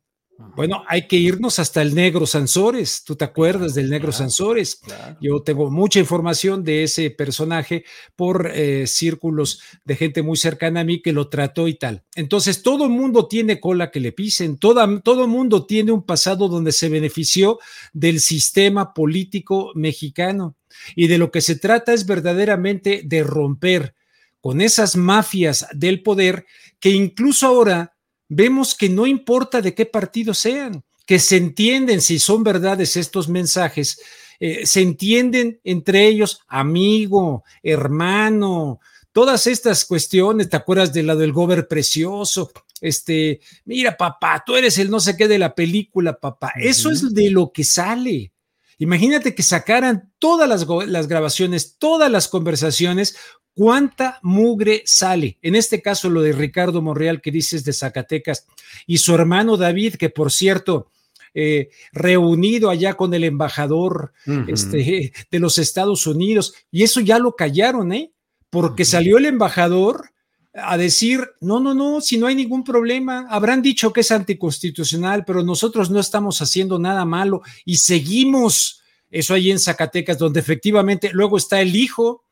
Bueno, hay que irnos hasta el negro Sansores. ¿Tú te acuerdas del negro Sansores? Yo tengo mucha información de ese personaje por eh, círculos de gente muy cercana a mí que lo trató y tal. Entonces, todo el mundo tiene cola que le pisen, todo, todo mundo tiene un pasado donde se benefició del sistema político mexicano. Y de lo que se trata es verdaderamente de romper con esas mafias del poder que incluso ahora vemos que no importa de qué partido sean, que se entienden si son verdades estos mensajes, eh, se entienden entre ellos amigo, hermano, todas estas cuestiones, ¿te acuerdas de la del gober precioso? Este, mira, papá, tú eres el no sé qué de la película, papá. Eso es de lo que sale. Imagínate que sacaran todas las, las, grabaciones, todas las conversaciones, cuánta mugre sale. En este caso, lo de Ricardo Monreal que dices de Zacatecas y su hermano David, que por cierto, eh, reunido allá con el embajador este, de los Estados Unidos, y eso ya lo callaron, ¿eh? Porque salió el embajador a decir, no, no, no, si no hay ningún problema, habrán dicho que es anticonstitucional, pero nosotros no estamos haciendo nada malo y seguimos eso ahí en Zacatecas, donde efectivamente luego está el hijo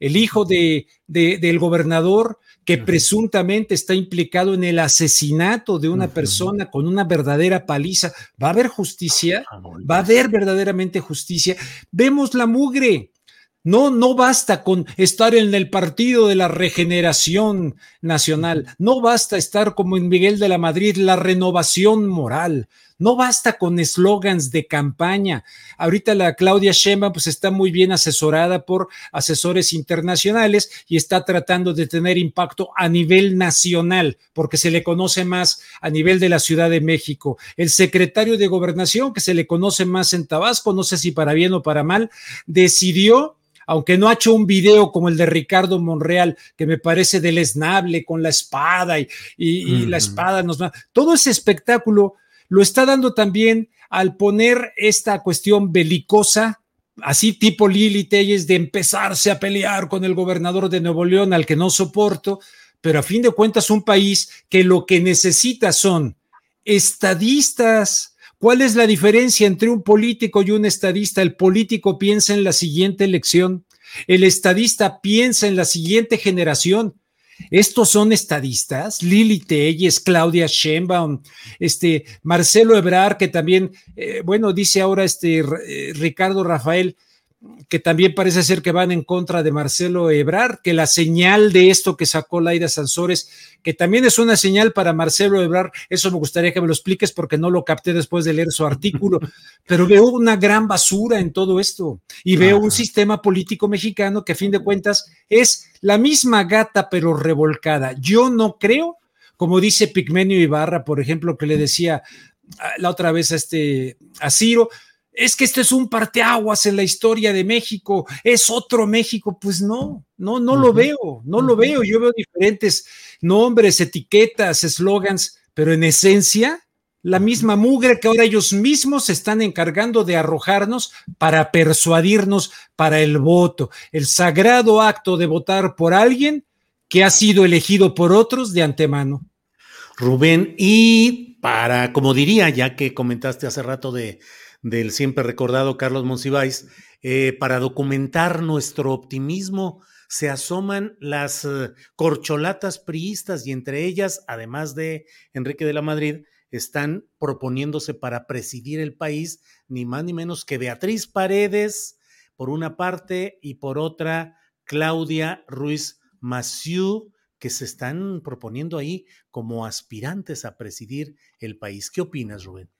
el hijo de, del gobernador que presuntamente está implicado en el asesinato de una persona con una verdadera paliza. ¿Va a haber justicia? Ah, ¿Va a haber verdaderamente justicia? Vemos la mugre. No, no basta con estar en el partido de la regeneración nacional. No basta estar como en Miguel de la Madrid, la renovación moral. No basta con eslogans de campaña. Ahorita la Claudia Sheinbaum pues está muy bien asesorada por asesores internacionales y está tratando de tener impacto a nivel nacional, porque se le conoce más a nivel de la Ciudad de México. El secretario de Gobernación, que se le conoce más en Tabasco, no sé si para bien o para mal, decidió aunque no ha hecho un video como el de Ricardo Monreal, que me parece deleznable con la espada y, la espada nos va. Todo ese espectáculo lo está dando también al poner esta cuestión belicosa, así tipo Lili Telles, de empezarse a pelear con el gobernador de Nuevo León, al que no soporto, pero a fin de cuentas un país que lo que necesita son estadistas. ¿Cuál es la diferencia entre un político y un estadista? El político piensa en la siguiente elección, el estadista piensa en la siguiente generación. Estos son estadistas, Lili Telles, Claudia Sheinbaum, este Marcelo Ebrar, que también, eh, bueno, dice ahora este eh, Ricardo Rafael, que también parece ser que van en contra de Marcelo Ebrar, que la señal de esto que sacó Laida Sansores, que también es una señal para Marcelo Ebrar, eso me gustaría que me lo expliques porque no lo capté después de leer su artículo, [laughs] pero veo una gran basura en todo esto y veo un sistema político mexicano que a fin de cuentas es la misma gata pero revolcada. Yo no creo, como dice Pigmenio Ibarra, por ejemplo, que le decía ah, la otra vez a este a Ciro, es que esto es un parteaguas en la historia de México, es otro México. Pues no, no, no lo veo, no lo veo. Yo veo diferentes nombres, etiquetas, eslogans, pero en esencia, la misma mugre que ahora ellos mismos se están encargando de arrojarnos para persuadirnos para el voto, el sagrado acto de votar por alguien que ha sido elegido por otros de antemano. Rubén, y para, como diría, ya que comentaste hace rato de, del siempre recordado Carlos Monsiváis, eh, para documentar nuestro optimismo, se asoman las eh, corcholatas priistas y entre ellas, además de Enrique de la Madrid, están proponiéndose para presidir el país ni más ni menos que Beatriz Paredes, por una parte, y por otra, Claudia Ruiz Massieu, que se están proponiendo ahí como aspirantes a presidir el país. ¿Qué opinas, Rubén?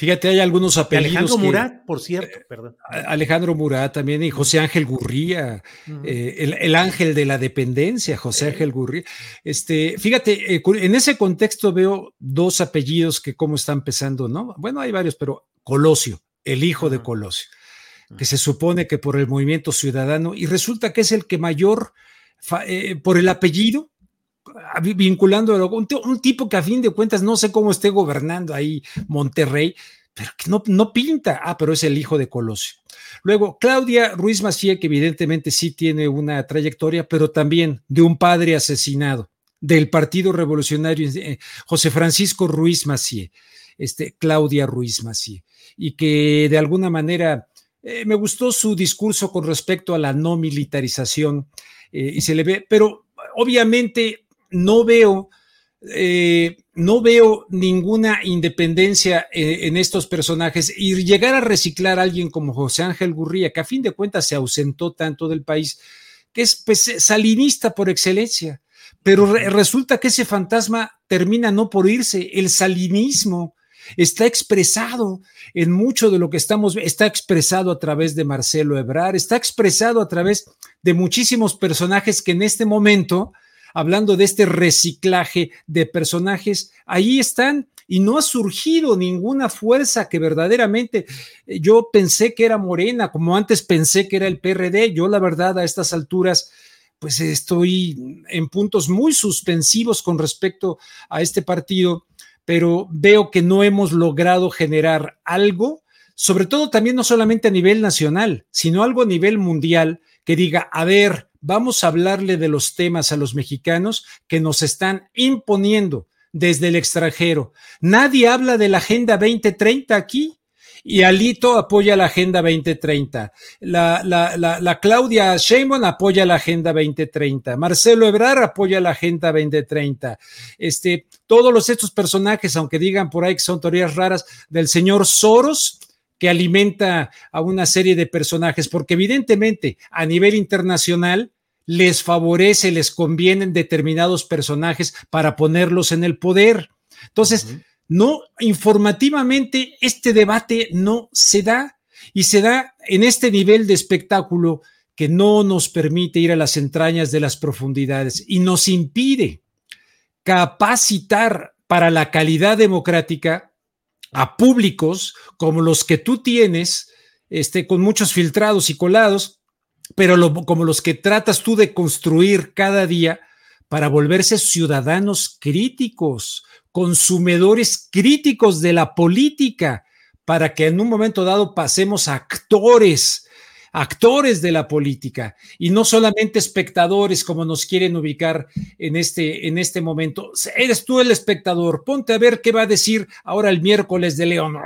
Fíjate, hay algunos apellidos. Alejandro Murat, por cierto, eh, perdón. Alejandro Murat también y José Ángel Gurría, eh, el, ángel de la dependencia, José Ángel Gurría. Este, fíjate, eh, en ese contexto veo dos apellidos que cómo están empezando, ¿no? Bueno, hay varios, pero Colosio, el hijo de Colosio, que se supone que por el movimiento ciudadano, y resulta que es el que mayor, por el apellido, vinculando a un, tipo que a fin de cuentas no sé cómo esté gobernando ahí Monterrey, pero que no, no pinta. Ah, pero es el hijo de Colosio. Luego, Claudia Ruiz Macié, que evidentemente sí tiene una trayectoria, pero también de un padre asesinado del Partido Revolucionario, eh, José Francisco Ruiz Macié, este, Claudia Ruiz Macié, y que de alguna manera eh, me gustó su discurso con respecto a la no militarización eh, y se le ve, pero obviamente no veo, eh, no veo ninguna independencia eh, en estos personajes. Y llegar a reciclar a alguien como José Ángel Gurría, que a fin de cuentas se ausentó tanto del país, que es pues, salinista por excelencia, pero resulta que ese fantasma termina no por irse, el salinismo está expresado en mucho de lo que estamos, está expresado a través de Marcelo Ebrar, está expresado a través de muchísimos personajes que en este momento hablando de este reciclaje de personajes, ahí están y no ha surgido ninguna fuerza que verdaderamente eh, yo pensé que era Morena, como antes pensé que era el PRD. Yo la verdad a estas alturas pues estoy en puntos muy suspensivos con respecto a este partido, pero veo que no hemos logrado generar algo, sobre todo también no solamente a nivel nacional, sino algo a nivel mundial que diga, a ver, vamos a hablarle de los temas a los mexicanos que nos están imponiendo desde el extranjero. Nadie habla de la Agenda 2030 aquí. Y Alito apoya la Agenda 2030. La, la, la, la Claudia Sheinbaum apoya la Agenda 2030. Marcelo Ebrar apoya la Agenda 2030. Este, todos los, estos personajes, aunque digan por ahí que son teorías raras, del señor Soros, que alimenta a una serie de personajes, porque evidentemente a nivel internacional les favorece, les convienen determinados personajes para ponerlos en el poder. Entonces, no, informativamente este debate no se da y se da en este nivel de espectáculo que no nos permite ir a las entrañas de las profundidades y nos impide capacitar para la calidad democrática a públicos como los que tú tienes, este, con muchos filtrados y colados, pero como los que tratas tú de construir cada día para volverse ciudadanos críticos, consumidores críticos de la política, para que en un momento dado pasemos a actores actores de la política y no solamente espectadores como nos quieren ubicar en este, en este momento. Eres tú el espectador, ponte a ver qué va a decir ahora el miércoles de León.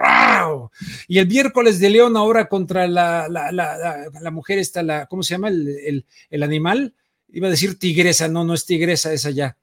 Y el miércoles de León ahora contra la, la, la, mujer está la, ¿cómo se llama? El, el, animal. Iba a decir tigresa, no, no es tigresa, es allá.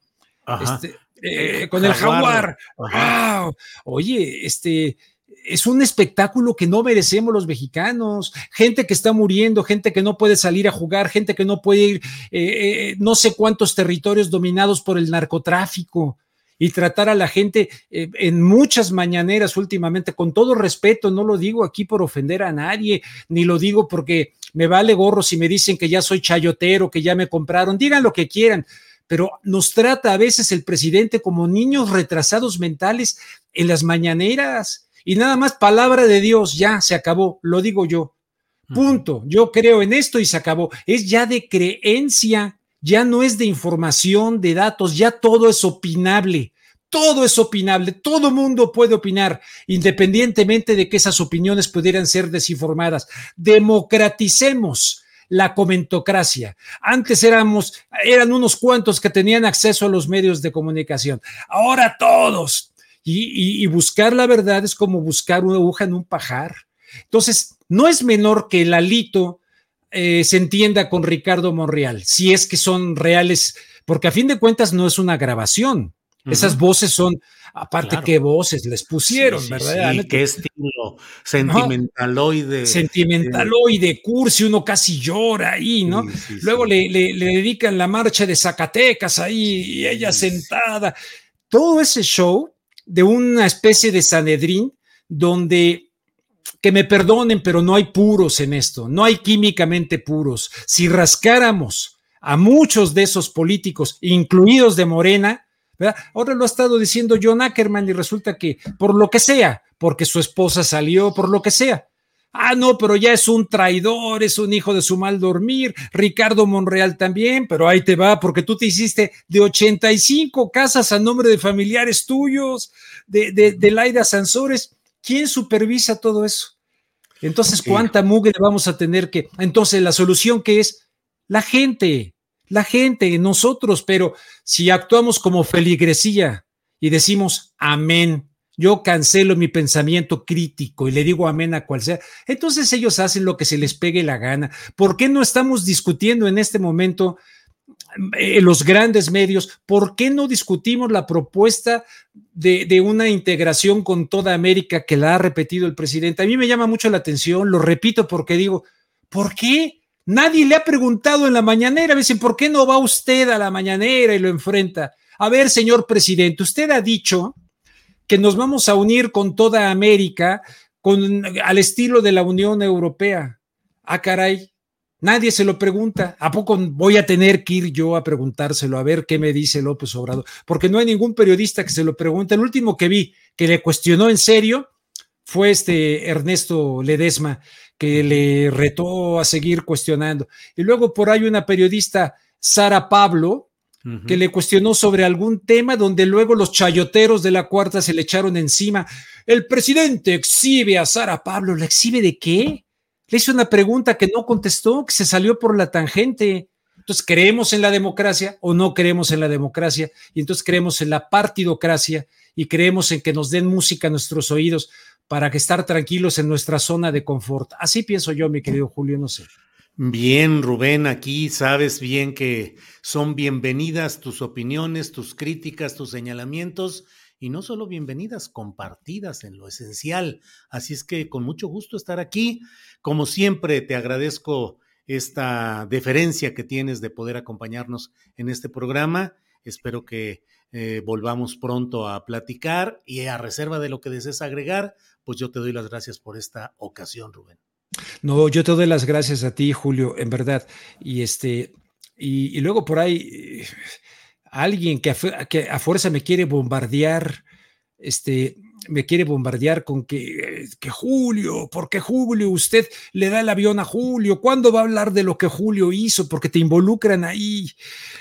Este, eh, con el jaguar. Wow. Oye, este, es un espectáculo que no merecemos los mexicanos. Gente que está muriendo, gente que no puede salir a jugar, gente que no puede ir, eh, eh, no sé cuántos territorios dominados por el narcotráfico y tratar a la gente eh, en muchas mañaneras últimamente, con todo respeto, no lo digo aquí por ofender a nadie, ni lo digo porque me vale gorro si me dicen que ya soy chayotero, que ya me compraron, digan lo que quieran, pero nos trata a veces el presidente como niños retrasados mentales en las mañaneras y nada más palabra de Dios, ya se acabó, lo digo yo. Punto. Yo creo en esto y se acabó. Es ya de creencia, ya no es de información, de datos, ya todo es opinable. Todo es opinable, todo mundo puede opinar, independientemente de que esas opiniones pudieran ser desinformadas. Democraticemos la comentocracia. Antes éramos, eran unos cuantos que tenían acceso a los medios de comunicación. Ahora todos, Y, buscar la verdad es como buscar una aguja en un pajar. Entonces, no es menor que el alito eh, se entienda con Ricardo Monreal, si es que son reales, porque a fin de cuentas no es una grabación. Esas voces son, aparte qué voces les pusieron, ¿verdad? Sí, qué estilo sentimentaloide. Sentimentaloide, cursi, uno casi llora ahí, ¿no? Luego le, le, dedican la marcha de Zacatecas ahí, y ella sentada. Todo ese show de una especie de Sanedrín donde que me perdonen, pero no hay puros en esto, no hay químicamente puros. Si rascáramos a muchos de esos políticos, incluidos de Morena, Ahora lo ha estado diciendo John Ackerman y resulta que por lo que sea, porque su esposa salió, por lo que sea. Ah, no, pero ya es un traidor, es un hijo de su mal dormir. Ricardo Monreal también, pero ahí te va, porque tú te hiciste de 85 casas a nombre de familiares tuyos, de, de, de Laida Sansores. ¿Quién supervisa todo eso? Entonces, ¿cuánta mugre vamos a tener que? Entonces, la solución que es la gente, la gente, nosotros, pero si actuamos como feligresía y decimos amén, yo cancelo mi pensamiento crítico y le digo amén a cual sea, entonces ellos hacen lo que se les pegue la gana. ¿Por qué no estamos discutiendo en este momento en eh, los grandes medios? ¿Por qué no discutimos la propuesta de, de, una integración con toda América que la ha repetido el presidente? A mí me llama mucho la atención, lo repito porque digo, ¿por qué? Nadie le ha preguntado en la mañanera, dicen, ¿por qué no va usted a la mañanera y lo enfrenta? A ver, señor presidente, usted ha dicho que nos vamos a unir con toda América con, al estilo de la Unión Europea. Ah, caray, nadie se lo pregunta. ¿A poco voy a tener que ir yo a preguntárselo a ver qué me dice López Obrador? Porque no hay ningún periodista que se lo pregunte. El último que vi que le cuestionó en serio fue este Ernesto Ledesma, que le retó a seguir cuestionando. Y luego por ahí una periodista, Sara Pablo, que le cuestionó sobre algún tema donde luego los chayoteros de la cuarta se le echaron encima. El presidente exhibe a Sara Pablo. ¿La exhibe de qué? Le hizo una pregunta que no contestó, que se salió por la tangente. Entonces, ¿creemos en la democracia o no creemos en la democracia? Y entonces creemos en la partidocracia y creemos en que nos den música a nuestros oídos para que estar tranquilos en nuestra zona de confort. Así pienso yo, mi querido Julio, no sé. Bien, Rubén, aquí sabes bien que son bienvenidas tus opiniones, tus críticas, tus señalamientos y no solo bienvenidas, compartidas en lo esencial. Así es que con mucho gusto estar aquí. Como siempre, te agradezco esta deferencia que tienes de poder acompañarnos en este programa. Espero que eh, volvamos pronto a platicar y a reserva de lo que desees agregar, pues yo te doy las gracias por esta ocasión, Rubén. No, yo te doy las gracias a ti, Julio, en verdad. Y este, y, luego por ahí alguien que que a, fuerza me quiere bombardear, este, me quiere bombardear con que, que Julio, ¿por qué Julio? Usted le da el avión a Julio. ¿Cuándo va a hablar de lo que Julio hizo? Porque te involucran ahí.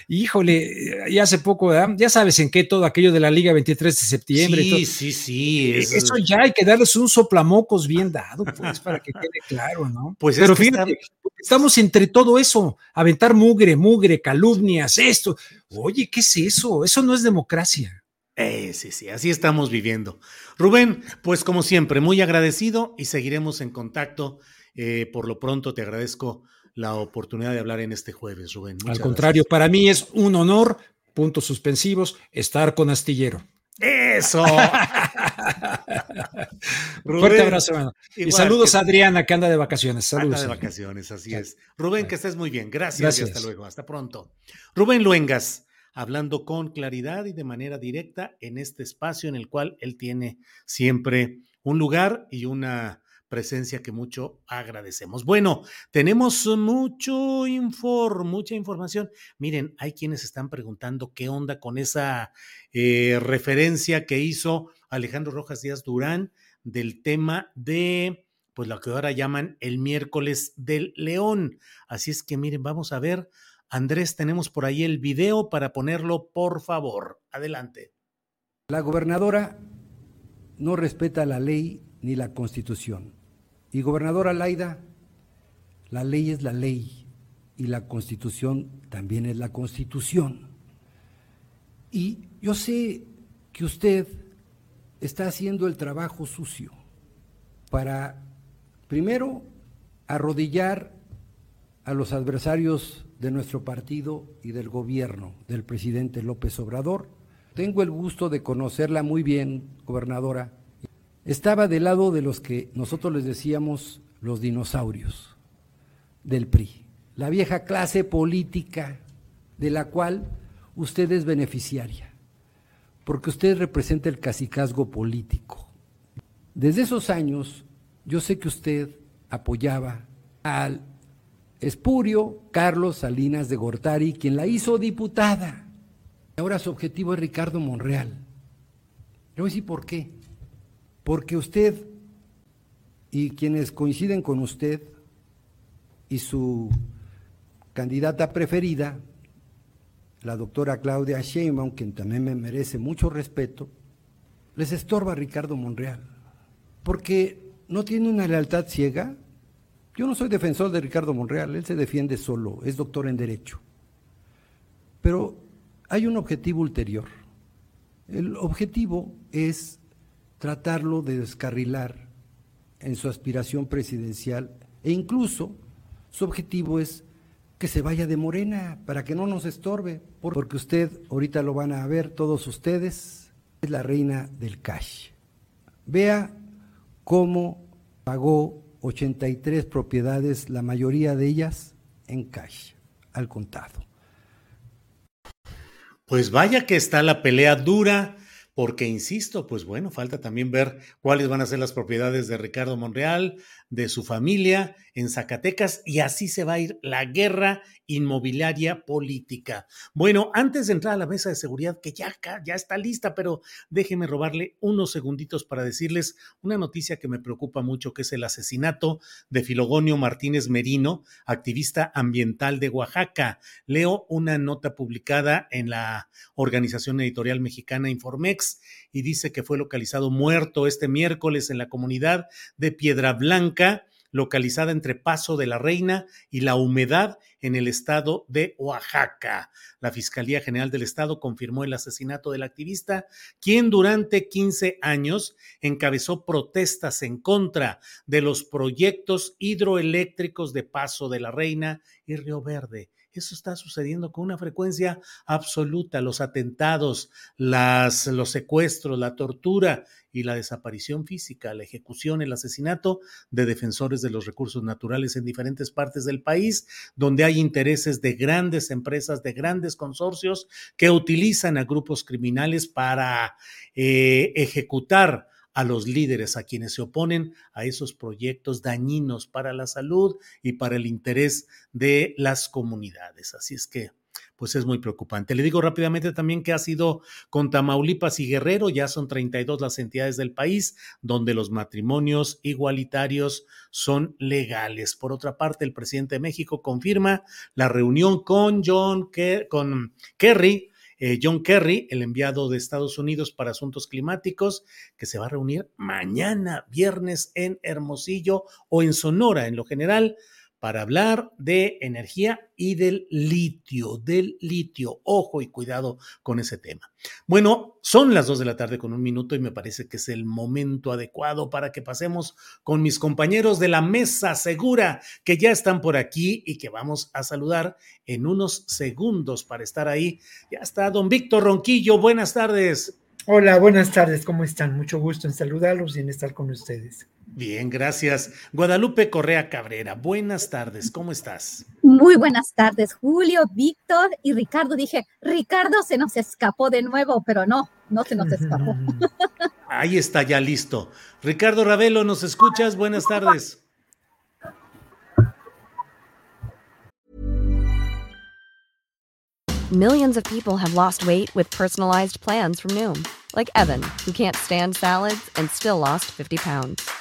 Híjole, ya hace poco, ya sabes en qué todo aquello de la Liga 23 de septiembre. Sí, sí, sí. Eso ya hay que darles un soplamocos bien dado, pues, para que quede claro, ¿no? Pues Pero fíjate, estamos entre todo eso, aventar mugre, mugre, calumnias, esto. Oye, ¿qué es eso? Eso no es democracia. Eh, sí, sí, así estamos viviendo. Rubén, pues como siempre, muy agradecido y seguiremos en contacto. Eh, por lo pronto te agradezco la oportunidad de hablar en este jueves, Rubén. Al contrario, para mí es un honor, puntos suspensivos, estar con Astillero. Eso. [laughs] Fuerte abrazo, hermano. Y saludos a Adriana, que anda de vacaciones. Saludos. Anda de vacaciones, así es. Rubén, que estés muy bien. Gracias, y hasta luego. Hasta pronto. Rubén Luengas hablando con claridad y de manera directa en este espacio en el cual él tiene siempre un lugar y una presencia que mucho agradecemos. Bueno, tenemos mucho info, mucha información. Miren, hay quienes están preguntando qué onda con esa eh, referencia que hizo Alejandro Rojas Díaz Durán del tema de, pues lo que ahora llaman el miércoles del león. Así es que miren, vamos a ver Andrés, tenemos por ahí el video para ponerlo, por favor. Adelante. La gobernadora no respeta la ley ni la constitución. Y gobernadora Laida, la ley es la ley y la constitución también es la constitución. Y yo sé que usted está haciendo el trabajo sucio para, primero, arrodillar a los adversarios de nuestro partido y del gobierno del presidente López Obrador. Tengo el gusto de conocerla muy bien, gobernadora. Estaba del lado de los que nosotros les decíamos los dinosaurios del PRI, la vieja clase política de la cual usted es beneficiaria, porque usted representa el cacicazgo político. Desde esos años, yo sé que usted apoyaba al espurio Carlos Salinas de Gortari, quien la hizo diputada. Ahora su objetivo es Ricardo Monreal. Le voy a decir por qué. Porque usted y quienes coinciden con usted y su candidata preferida, la doctora Claudia Sheinbaum, quien también me merece mucho respeto, les estorba a Ricardo Monreal, porque no tiene una lealtad ciega. Yo no soy defensor de Ricardo Monreal, él se defiende solo, es doctor en Derecho. Pero hay un objetivo ulterior. El objetivo es tratarlo de descarrilar en su aspiración presidencial e incluso su objetivo es que se vaya de Morena para que no nos estorbe, porque usted, ahorita lo van a ver todos ustedes, es la reina del cash. Vea cómo pagó 83 propiedades, la mayoría de ellas en cash, al contado. Pues vaya que está la pelea dura porque insisto, pues bueno, falta también ver cuáles van a ser las propiedades de Ricardo Monreal, de su familia en Zacatecas, y así se va a ir la guerra inmobiliaria política. Bueno, antes de entrar a la mesa de seguridad, que ya, está lista, pero déjenme robarle unos segunditos para decirles una noticia que me preocupa mucho, que es el asesinato de Filogonio Martínez Merino, activista ambiental de Oaxaca. Leo una nota publicada en la organización editorial mexicana Informex y dice que fue localizado muerto este miércoles en la comunidad de Piedra Blanca localizada entre Paso de la Reina y La Humedad en el estado de Oaxaca. La Fiscalía General del Estado confirmó el asesinato del activista, quien durante 15 años encabezó protestas en contra de los proyectos hidroeléctricos de Paso de la Reina y Río Verde eso está sucediendo con una frecuencia absoluta. Los atentados, los secuestros, la tortura y la desaparición física, la ejecución, el asesinato de defensores de los recursos naturales en diferentes partes del país, donde hay intereses de grandes empresas, de grandes consorcios que utilizan a grupos criminales para eh, ejecutar a los líderes, a quienes se oponen a esos proyectos dañinos para la salud y para el interés de las comunidades. Así es que, pues es muy preocupante. Le digo rápidamente también que ha sido con Tamaulipas y Guerrero, ya son 32 las entidades del país donde los matrimonios igualitarios son legales. Por otra parte, el presidente de México confirma la reunión con John con Kerry eh, John Kerry, el enviado de Estados Unidos para asuntos climáticos, que se va a reunir mañana, viernes, en Hermosillo o en Sonora, en lo general, para hablar de energía y del litio, del litio. Ojo y cuidado con ese tema. Bueno, son las dos de la tarde con un minuto y me parece que es el momento adecuado para que pasemos con mis compañeros de la mesa segura que ya están por aquí y que vamos a saludar en unos segundos para estar ahí. Ya está don Víctor Ronquillo. Buenas tardes. Hola, buenas tardes. ¿Cómo están? Mucho gusto en saludarlos y en estar con ustedes. Bien, gracias. Guadalupe Correa Cabrera, buenas tardes, ¿cómo estás? Muy buenas tardes, Julio, Víctor y Ricardo. Dije, Ricardo se nos escapó de nuevo, pero no, no se nos [laughs] escapó. Ahí está, ya listo. Ricardo Ravelo, ¿nos escuchas? Buenas tardes. Millions of people have lost weight with personalized plans from Noom, like Evan, who can't stand salads and still lost 50 pounds.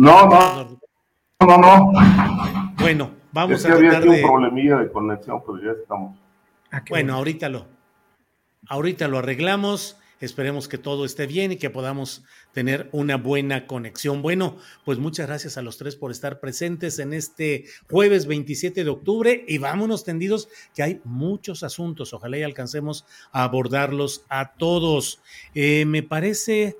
No, no. No, no. Bueno, vamos Es que a había un problemilla de conexión, pero ya estamos. Bueno, ahorita lo, ahorita lo arreglamos. Esperemos que todo esté bien y que podamos tener una buena conexión. Bueno, pues muchas gracias a los tres por estar presentes en este jueves 27 de octubre y vámonos tendidos que hay muchos asuntos. Ojalá y alcancemos a abordarlos a todos. Eh, me parece,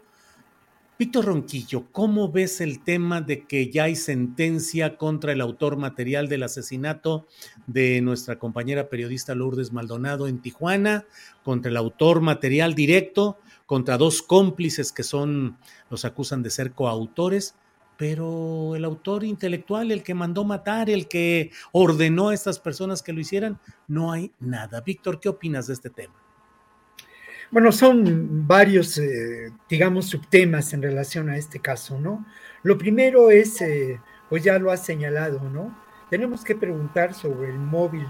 Víctor Ronquillo, ¿cómo ves el tema de que ya hay sentencia contra el autor material del asesinato de nuestra compañera periodista Lourdes Maldonado en Tijuana, contra el autor material directo, contra dos cómplices que son, los acusan de ser coautores, pero el autor intelectual, el que mandó matar, el que ordenó a estas personas que lo hicieran, no hay nada. Víctor, ¿qué opinas de este tema? Bueno, son varios, eh, digamos, subtemas en relación a este caso, ¿no? Lo primero es, eh, pues ya lo has señalado, ¿no? Tenemos que preguntar sobre el móvil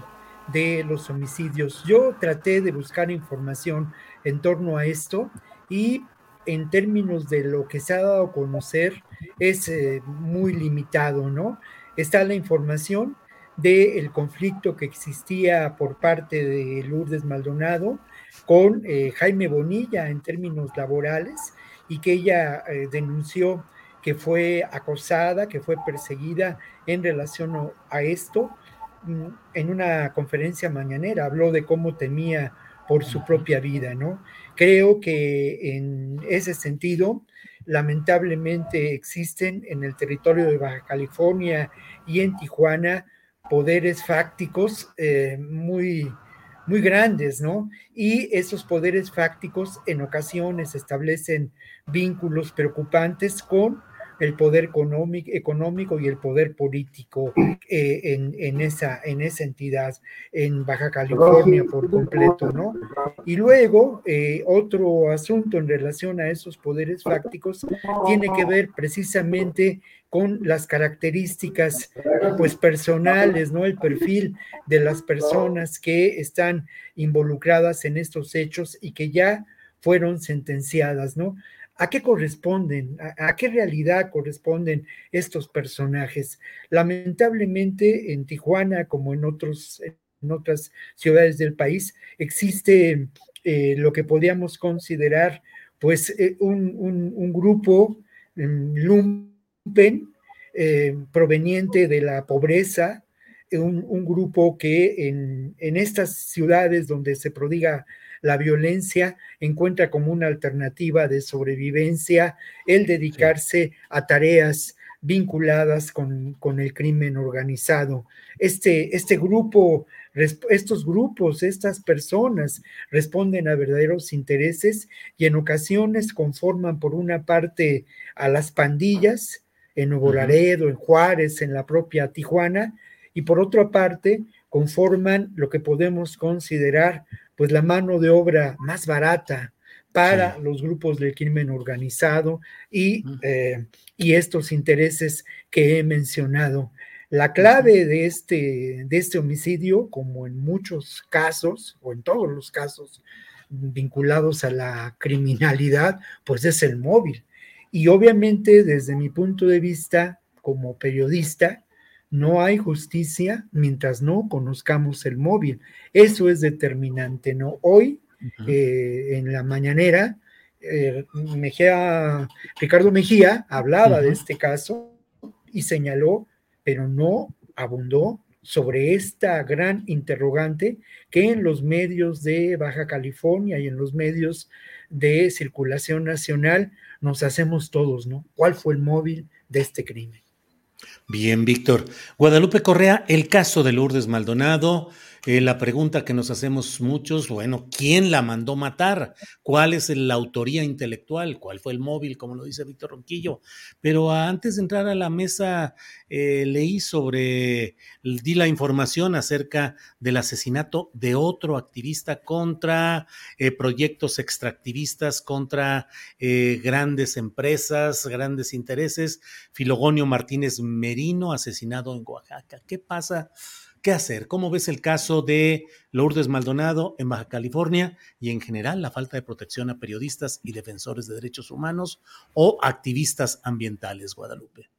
de los homicidios. Yo traté de buscar información en torno a esto y en términos de lo que se ha dado a conocer es eh, muy limitado, ¿no? Está la información del conflicto que existía por parte de Lourdes Maldonado con eh, Jaime Bonilla en términos laborales y que ella eh, denunció que fue acosada, que fue perseguida en relación a esto. Mm, En una conferencia mañanera habló de cómo temía por su propia vida, ¿no? Creo que en ese sentido, lamentablemente existen en el territorio de Baja California y en Tijuana poderes fácticos eh, muy, muy grandes, ¿no? Y esos poderes fácticos en ocasiones establecen vínculos preocupantes con el poder económico, y el poder político eh, en, en esa, en esa entidad, en Baja California por completo, ¿no? Y luego, eh, otro asunto en relación a esos poderes fácticos tiene que ver precisamente con las características pues personales, ¿no? El perfil de las personas que están involucradas en estos hechos y que ya fueron sentenciadas, ¿no? ¿A qué corresponden? ¿A, qué realidad corresponden estos personajes? Lamentablemente en Tijuana, como en, otros, en otras ciudades del país, existe eh, lo que podríamos considerar pues eh, un, un- grupo mm, eh, proveniente de la pobreza, eh, un, un grupo que en, en estas ciudades donde se prodiga la violencia encuentra como una alternativa de sobrevivencia el dedicarse a tareas vinculadas con, con el crimen organizado. Este, este grupo, estos grupos, estas personas responden a verdaderos intereses y en ocasiones conforman por una parte a las pandillas en Nuevo Laredo, en Juárez, en la propia Tijuana, y por otra parte conforman lo que podemos considerar pues la mano de obra más barata para los grupos del crimen organizado y, eh, y estos intereses que he mencionado. La clave de este, de este homicidio, como en muchos casos, o en todos los casos vinculados a la criminalidad, pues es el móvil. Y obviamente desde mi punto de vista como periodista, no hay justicia mientras no conozcamos el móvil. Eso es determinante, ¿no? Hoy, eh, en la mañanera, eh, Mejía, Ricardo Mejía hablaba de este caso y señaló, pero no abundó sobre esta gran interrogante que en los medios de Baja California y en los medios de circulación nacional nos hacemos todos, ¿no? ¿Cuál fue el móvil de este crimen? Bien, Víctor. Guadalupe Correa, el caso de Lourdes Maldonado, Eh, la pregunta que nos hacemos muchos, bueno, ¿quién la mandó matar? ¿Cuál es la autoría intelectual? ¿Cuál fue el móvil, como lo dice Víctor Ronquillo? Pero antes de entrar a la mesa, eh, leí sobre, di la información acerca del asesinato de otro activista contra eh, proyectos extractivistas, contra grandes empresas, grandes intereses. Filogonio Martínez Merino, asesinado en Oaxaca. ¿Qué pasa? ¿Qué hacer? ¿Cómo ves el caso de Lourdes Maldonado en Baja California y en general la falta de protección a periodistas y defensores de derechos humanos o activistas ambientales, Guadalupe?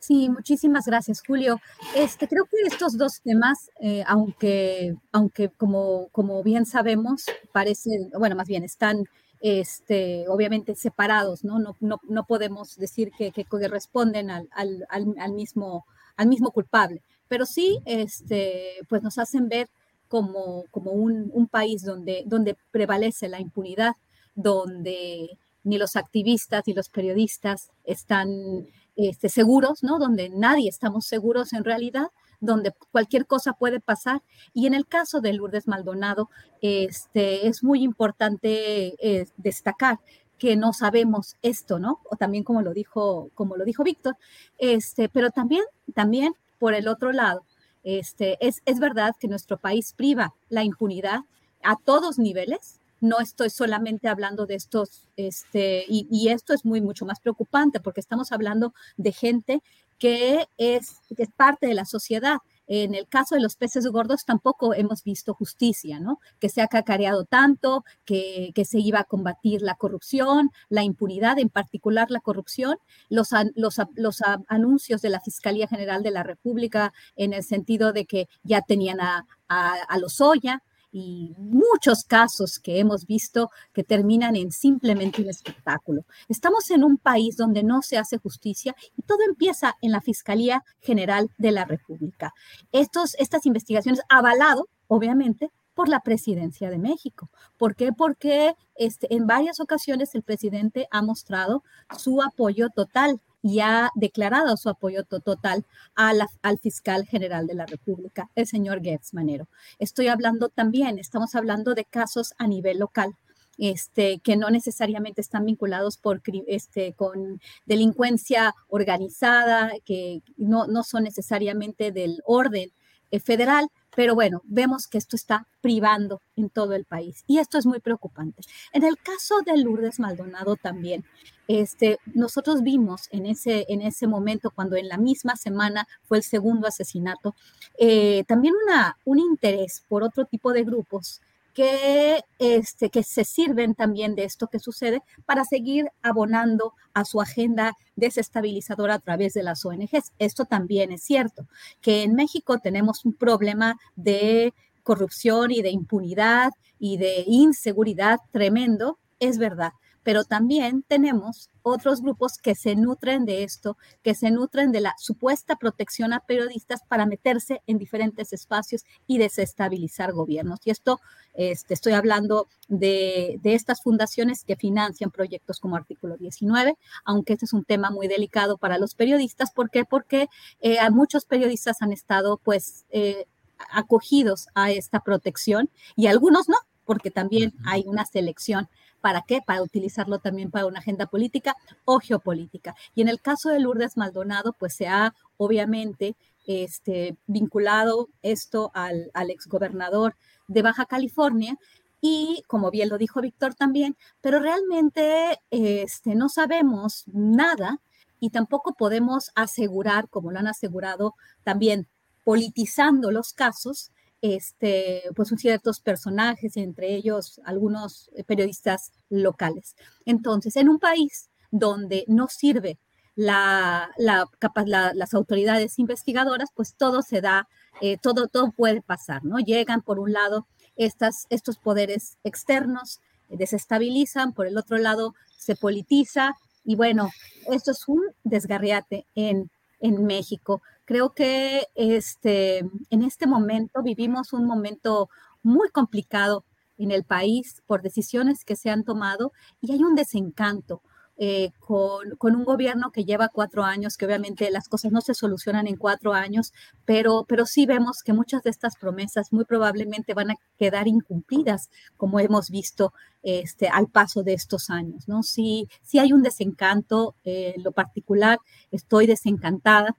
Sí, muchísimas gracias, Julio. Este, creo que estos dos temas, eh, aunque, aunque como, como bien sabemos, parecen, bueno, más bien están este, obviamente separados, ¿no? No, no, no podemos decir que, que corresponden al, al, al, mismo, al mismo culpable pero sí, este, pues nos hacen ver como, como un, país donde, donde prevalece la impunidad, donde ni los activistas ni los periodistas están este, seguros, ¿no? Donde nadie estamos seguros en realidad, donde cualquier cosa puede pasar. Y en el caso de Lourdes Maldonado, este, es muy importante eh, destacar que no sabemos esto, ¿no? O también como lo dijo, como lo dijo Víctor, este, pero también, también por el otro lado, este, es, es verdad que nuestro país priva la impunidad a todos niveles. No estoy solamente hablando de estos, este, y, y esto es muy, mucho más preocupante porque estamos hablando de gente que es, que es parte de la sociedad, en el caso de los peces gordos tampoco hemos visto justicia, ¿no? Que se ha cacareado tanto, que, se iba a combatir la corrupción, la impunidad, en particular la corrupción, los, los, los anuncios de la Fiscalía General de la República en el sentido de que ya tenían a, a, a Lozoya, y muchos casos que hemos visto que terminan en simplemente un espectáculo. Estamos en un país donde no se hace justicia y todo empieza en la Fiscalía General de la República. Estos, estas investigaciones avalado, obviamente, por la presidencia de México. ¿Por qué? Porque este, en varias ocasiones el presidente ha mostrado su apoyo total y ha declarado su apoyo total al fiscal general de la República, el señor Gertz Manero. Estoy hablando también, estamos hablando de casos a nivel local. Este, que no necesariamente están vinculados por, este, con delincuencia organizada, que no, no son necesariamente del orden eh, federal, pero bueno, vemos que esto está privando en todo el país y esto es muy preocupante. En el caso de Lourdes Maldonado también, este, nosotros vimos en ese, en ese momento, cuando en la misma semana fue el segundo asesinato, eh, también una, un interés por otro tipo de grupos que, este, que se sirven también de esto que sucede para seguir abonando a su agenda desestabilizadora a través de las ONGs. Esto también es cierto, que en México tenemos un problema de corrupción y de impunidad y de inseguridad tremendo, es verdad, pero también tenemos otros grupos que se nutren de esto, que se nutren de la supuesta protección a periodistas para meterse en diferentes espacios y desestabilizar gobiernos. Y esto, este, estoy hablando de, estas fundaciones que financian proyectos como Artículo 19, aunque este es un tema muy delicado para los periodistas. ¿Por qué? Porque eh, muchos periodistas han estado, pues, eh, acogidos a esta protección y algunos no, porque también hay una selección ¿Para qué? Para utilizarlo también para una agenda política o geopolítica. Y en el caso de Lourdes Maldonado, pues se ha obviamente este, vinculado esto al, exgobernador de Baja California, y como bien lo dijo Víctor también, pero realmente este, no sabemos nada y tampoco podemos asegurar, como lo han asegurado también politizando los casos, este, pues ciertos personajes, entre ellos algunos eh, periodistas locales. Entonces, en un país donde no sirve la, las autoridades investigadoras, pues todo se da, eh, todo, todo puede pasar, ¿no? Llegan por un lado estas, estos poderes externos, eh, desestabilizan, por el otro lado se politiza y bueno, esto es un desgarriate en, en México. Creo que este, en este momento vivimos un momento muy complicado en el país por decisiones que se han tomado y hay un desencanto eh, con, un gobierno que lleva cuatro años, que obviamente las cosas no se solucionan en cuatro años, pero, pero sí vemos que muchas de estas promesas muy probablemente van a quedar incumplidas, como hemos visto este, al paso de estos años. ¿no? Sí, sí hay un desencanto, eh, en lo particular estoy desencantada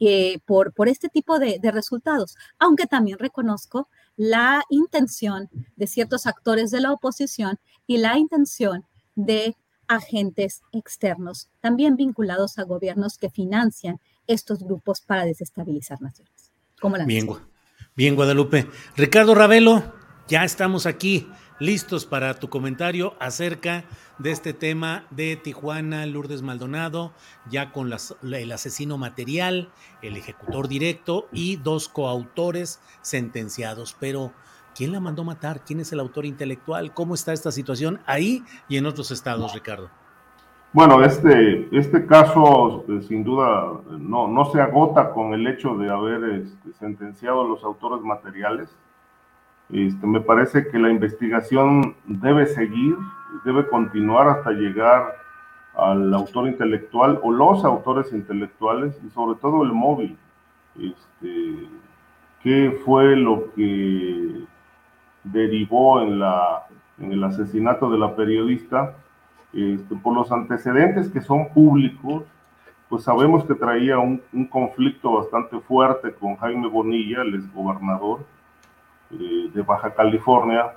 eh, por, este tipo de, de resultados, aunque también reconozco la intención de ciertos actores de la oposición y la intención de agentes externos, también vinculados a gobiernos que financian estos grupos para desestabilizar naciones. Como la bien, bien, Guadalupe. Ricardo Ravelo, ya estamos aquí listos para tu comentario acerca de este tema de Tijuana, Lourdes Maldonado, ya con el asesino material, el ejecutor directo y dos coautores sentenciados. Pero, ¿quién la mandó matar? ¿Quién es el autor intelectual? ¿Cómo está esta situación ahí y en otros estados, Ricardo? Bueno, este, este caso eh, sin duda no, no se agota con el hecho de haber este, sentenciado a los autores materiales este, me parece que la investigación debe seguir, debe continuar hasta llegar al autor intelectual o los autores intelectuales y sobre todo el móvil. Este, ¿Qué fue lo que derivó en, la, en el asesinato de la periodista? Este, por los antecedentes que son públicos, pues sabemos que traía un, un conflicto bastante fuerte con Jaime Bonilla, el exgobernador, eh, de Baja California,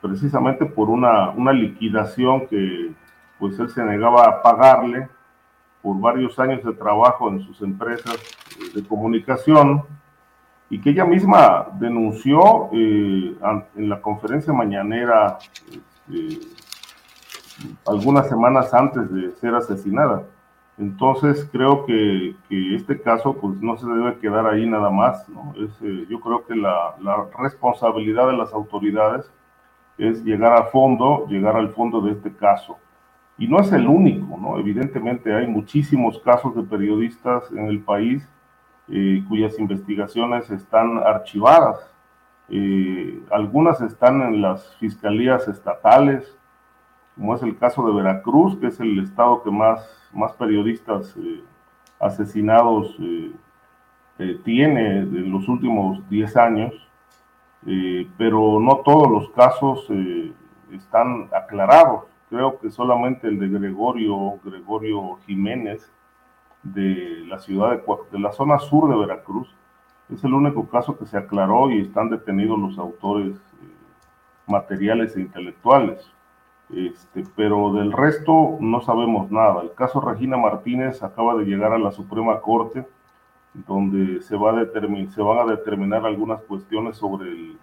precisamente por una, una liquidación que pues él se negaba a pagarle por varios años de trabajo en sus empresas de comunicación y que ella misma denunció eh, en la conferencia mañanera este, algunas semanas antes de ser asesinada. Entonces creo que, este caso pues no se debe quedar ahí nada más, ¿no? Eh, yo creo que la, responsabilidad de las autoridades es llegar a fondo, llegar al fondo de este caso. Y no es el único, ¿no? Evidentemente hay muchísimos casos de periodistas en el país eh, cuyas investigaciones están archivadas. Eh, algunas están en las fiscalías estatales, como es el caso de Veracruz, que es el estado que más, más periodistas eh, asesinados eh, eh, tiene en los últimos 10 años, pero no todos los casos están aclarados. Creo que solamente el de Gregorio, Gregorio Jiménez, de la ciudad de, de la zona sur de Veracruz, es el único caso que se aclaró y están detenidos los autores materiales e intelectuales este, pero del resto no sabemos nada. El caso Regina Martínez acaba de llegar a la Suprema Corte, donde se, va a van a determinar algunas cuestiones sobre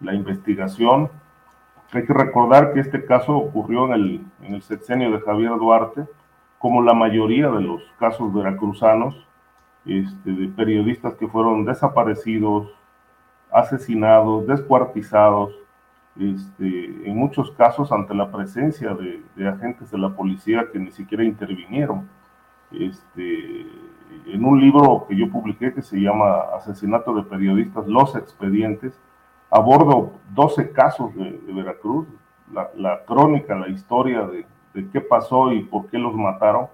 la investigación. Hay que recordar que este caso ocurrió en el, en el sexenio de Javier Duarte, como la mayoría de los casos veracruzanos, este, de periodistas que fueron desaparecidos, asesinados, descuartizados, este, en muchos casos ante la presencia de, agentes de la policía que ni siquiera intervinieron. Este, en un libro que yo publiqué que se llama Asesinato de Periodistas, Los Expedientes, abordo 12 casos de, Veracruz, la, crónica, la historia de, qué pasó y por qué los mataron.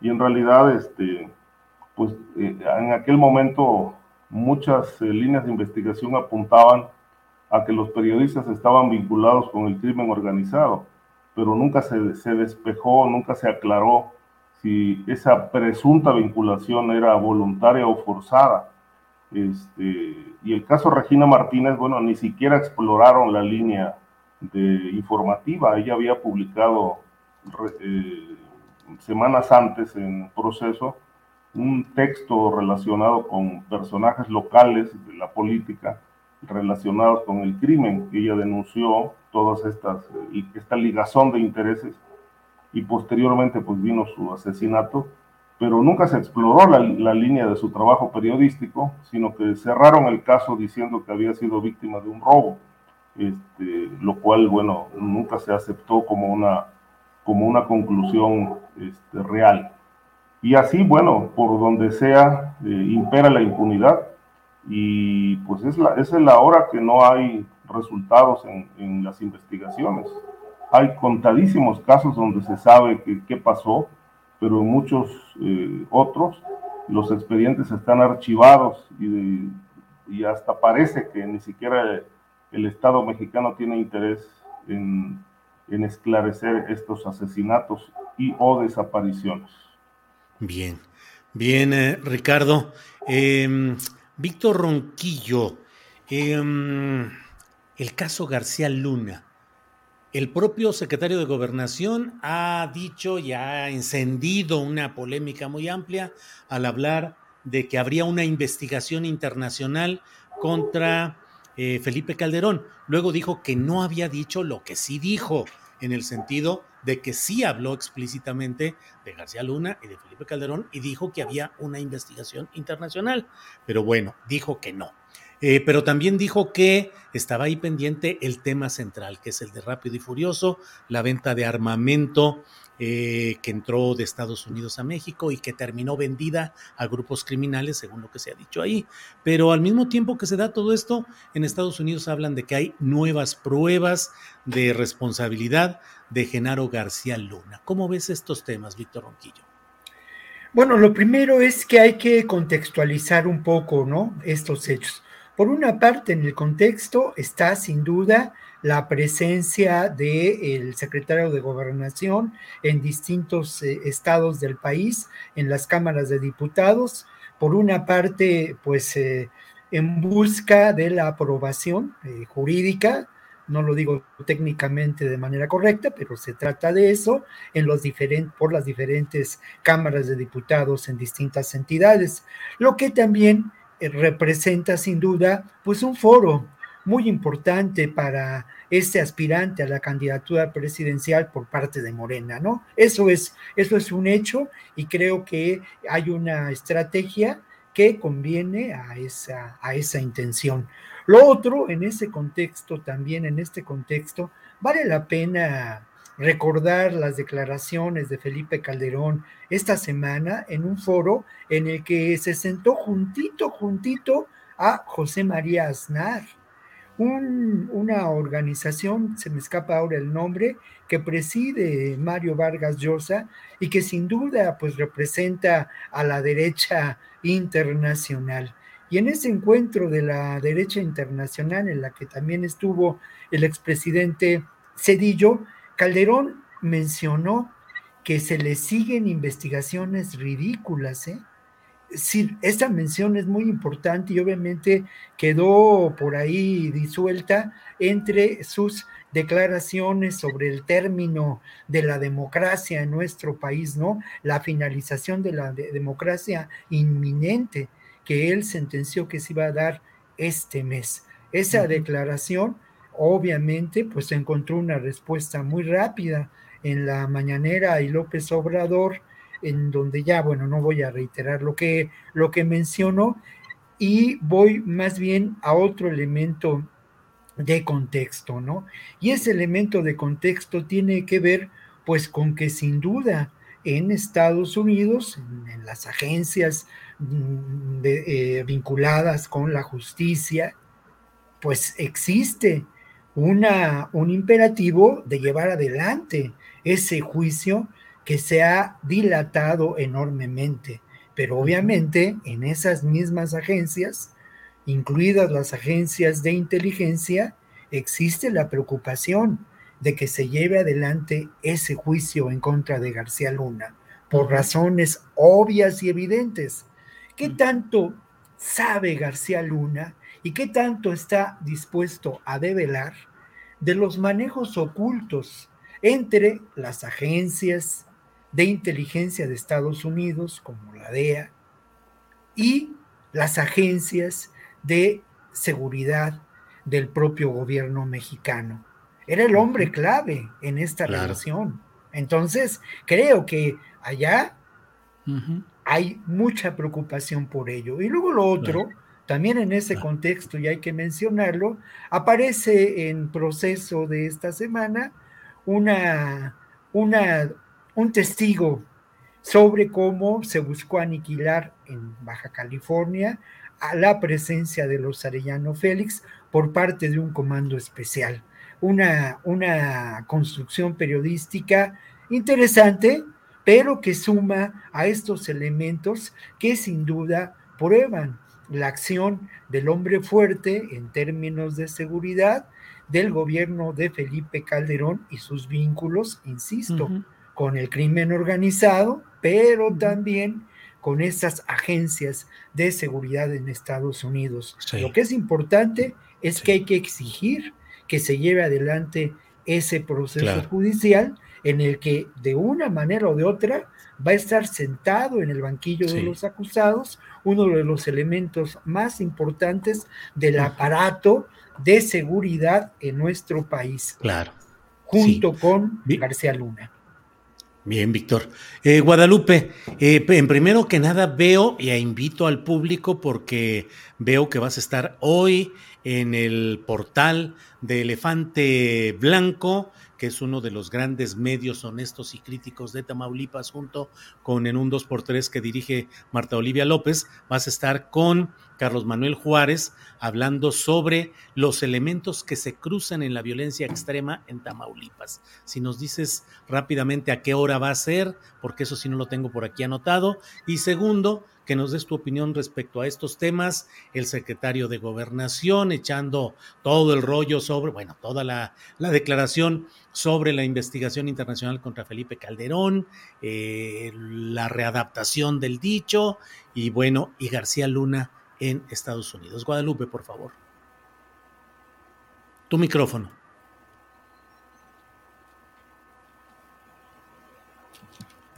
Y en realidad, este, pues eh, en aquel momento muchas eh, líneas de investigación apuntaban a que los periodistas estaban vinculados con el crimen organizado, pero nunca se, se despejó, nunca se aclaró si esa presunta vinculación era voluntaria o forzada. Este, y el caso Regina Martínez, bueno, ni siquiera exploraron la línea de informativa. Ella había publicado eh, semanas antes en proceso un texto relacionado con personajes locales de la política relacionados con el crimen. Ella denunció todas estas, y esta ligazón de intereses y posteriormente pues vino su asesinato, pero nunca se exploró la, la, línea de su trabajo periodístico, sino que cerraron el caso diciendo que había sido víctima de un robo, este, lo cual, bueno, nunca se aceptó como una, como una conclusión este, real. Y así, bueno, por donde sea, eh, impera la impunidad, y pues es la, es la hora que no hay resultados en, en las investigaciones. hay contadísimos casos donde se sabe qué pasó, pero en muchos eh, otros los expedientes están archivados y, y, hasta parece que ni siquiera el Estado mexicano tiene interés en, en esclarecer estos asesinatos y o desapariciones. Bien, bien, eh, Ricardo. Em, Víctor Ronquillo, em, el caso García Luna. El propio secretario de Gobernación ha dicho y ha encendido una polémica muy amplia al hablar de que habría una investigación internacional contra eh, Felipe Calderón. Luego dijo que no había dicho lo que sí dijo, en el sentido de que sí habló explícitamente de García Luna y de Felipe Calderón y dijo que había una investigación internacional. Pero bueno, dijo que no. Eh, pero también dijo que estaba ahí pendiente el tema central, que es el de Rápido y Furioso, la venta de armamento eh, que entró de Estados Unidos a México y que terminó vendida a grupos criminales, según lo que se ha dicho ahí. Pero al mismo tiempo que se da todo esto, en Estados Unidos hablan de que hay nuevas pruebas de responsabilidad de Genaro García Luna. ¿Cómo ves estos temas, Víctor Ronquillo? Bueno, lo primero es que hay que contextualizar un poco, ¿no? Estos hechos. Por una parte, en el contexto está sin duda la presencia del secretario de Gobernación en distintos eh, estados del país, en las cámaras de diputados, por una parte, pues eh, en busca de la aprobación eh, jurídica, no lo digo técnicamente de manera correcta, pero se trata de eso en los por las diferentes cámaras de diputados en distintas entidades, lo que también representa sin duda pues un foro muy importante para este aspirante a la candidatura presidencial por parte de Morena, ¿no? Eso es, eso es un hecho y creo que hay una estrategia que conviene a esa, a esa intención. Lo otro, en ese contexto, también en este contexto, vale la pena recordar las declaraciones de Felipe Calderón esta semana en un foro en el que se sentó juntito, juntito a José María Aznar una organización, se me escapa ahora el nombre, que preside Mario Vargas Llosa y que sin duda pues representa a la derecha internacional. Y en ese encuentro de la derecha internacional, en la que también estuvo el expresidente Cedillo, Calderón mencionó que se le siguen investigaciones ridículas, ¿eh? Sí, esta mención es muy importante y obviamente quedó por ahí disuelta entre sus declaraciones sobre el término de la democracia en nuestro país, ¿no? La finalización de la democracia inminente que él sentenció que se iba a dar este mes. Esa declaración, obviamente, pues encontró una respuesta muy rápida en la mañanera y López Obrador en donde ya, bueno, no voy a reiterar lo que, lo que menciono y voy más bien a otro elemento de contexto, ¿no? Y ese elemento de contexto tiene que ver pues con que sin duda en Estados Unidos, en, las agencias mm, eh, vinculadas con la justicia, pues existe una, un imperativo de llevar adelante ese juicio que se ha dilatado enormemente, pero obviamente en esas mismas agencias, incluidas las agencias de inteligencia, existe la preocupación de que se lleve adelante ese juicio en contra de García Luna, por razones obvias y evidentes. ¿Qué tanto sabe García Luna y qué tanto está dispuesto a develar de los manejos ocultos entre las agencias de inteligencia de Estados Unidos, como la DEA, y las agencias de seguridad del propio gobierno mexicano. Era el hombre clave en esta relación. Entonces, creo que allá hay mucha preocupación por ello. Y luego lo otro, también en ese contexto, y hay que mencionarlo, aparece en proceso de esta semana una, una un testigo sobre cómo se buscó aniquilar en Baja California a la presencia de los Arellano Félix por parte de un comando especial. una, una construcción periodística interesante, pero que suma a estos elementos que sin duda prueban la acción del hombre fuerte en términos de seguridad del gobierno de Felipe Calderón y sus vínculos, insisto, con el crimen organizado, pero también con estas agencias de seguridad en Estados Unidos. Lo que es importante es que hay que exigir que se lleve adelante ese proceso judicial en el que de una manera o de otra va a estar sentado en el banquillo de los acusados uno de los elementos más importantes del aparato de seguridad en nuestro país. Claro. Junto con García Luna. Bien, Víctor. Eh, Guadalupe, eh, en primero que nada veo y invito al público porque veo que vas a estar hoy en el portal de Elefante Blanco, que es uno de los grandes medios honestos y críticos de Tamaulipas, junto con en un 2x3 que dirige Marta Olivia López. Vas a estar con Carlos Manuel Juárez, hablando sobre los elementos que se cruzan en la violencia extrema en Tamaulipas. Si nos dices rápidamente a qué hora va a ser, porque eso sí no lo tengo por aquí anotado. Y segundo, que nos des tu opinión respecto a estos temas, el secretario de Gobernación echando todo el rollo sobre, bueno, toda la, declaración sobre la investigación internacional contra Felipe Calderón, eh, la readaptación del dicho y bueno, y García Luna en Estados Unidos. Guadalupe, por favor. Tu micrófono.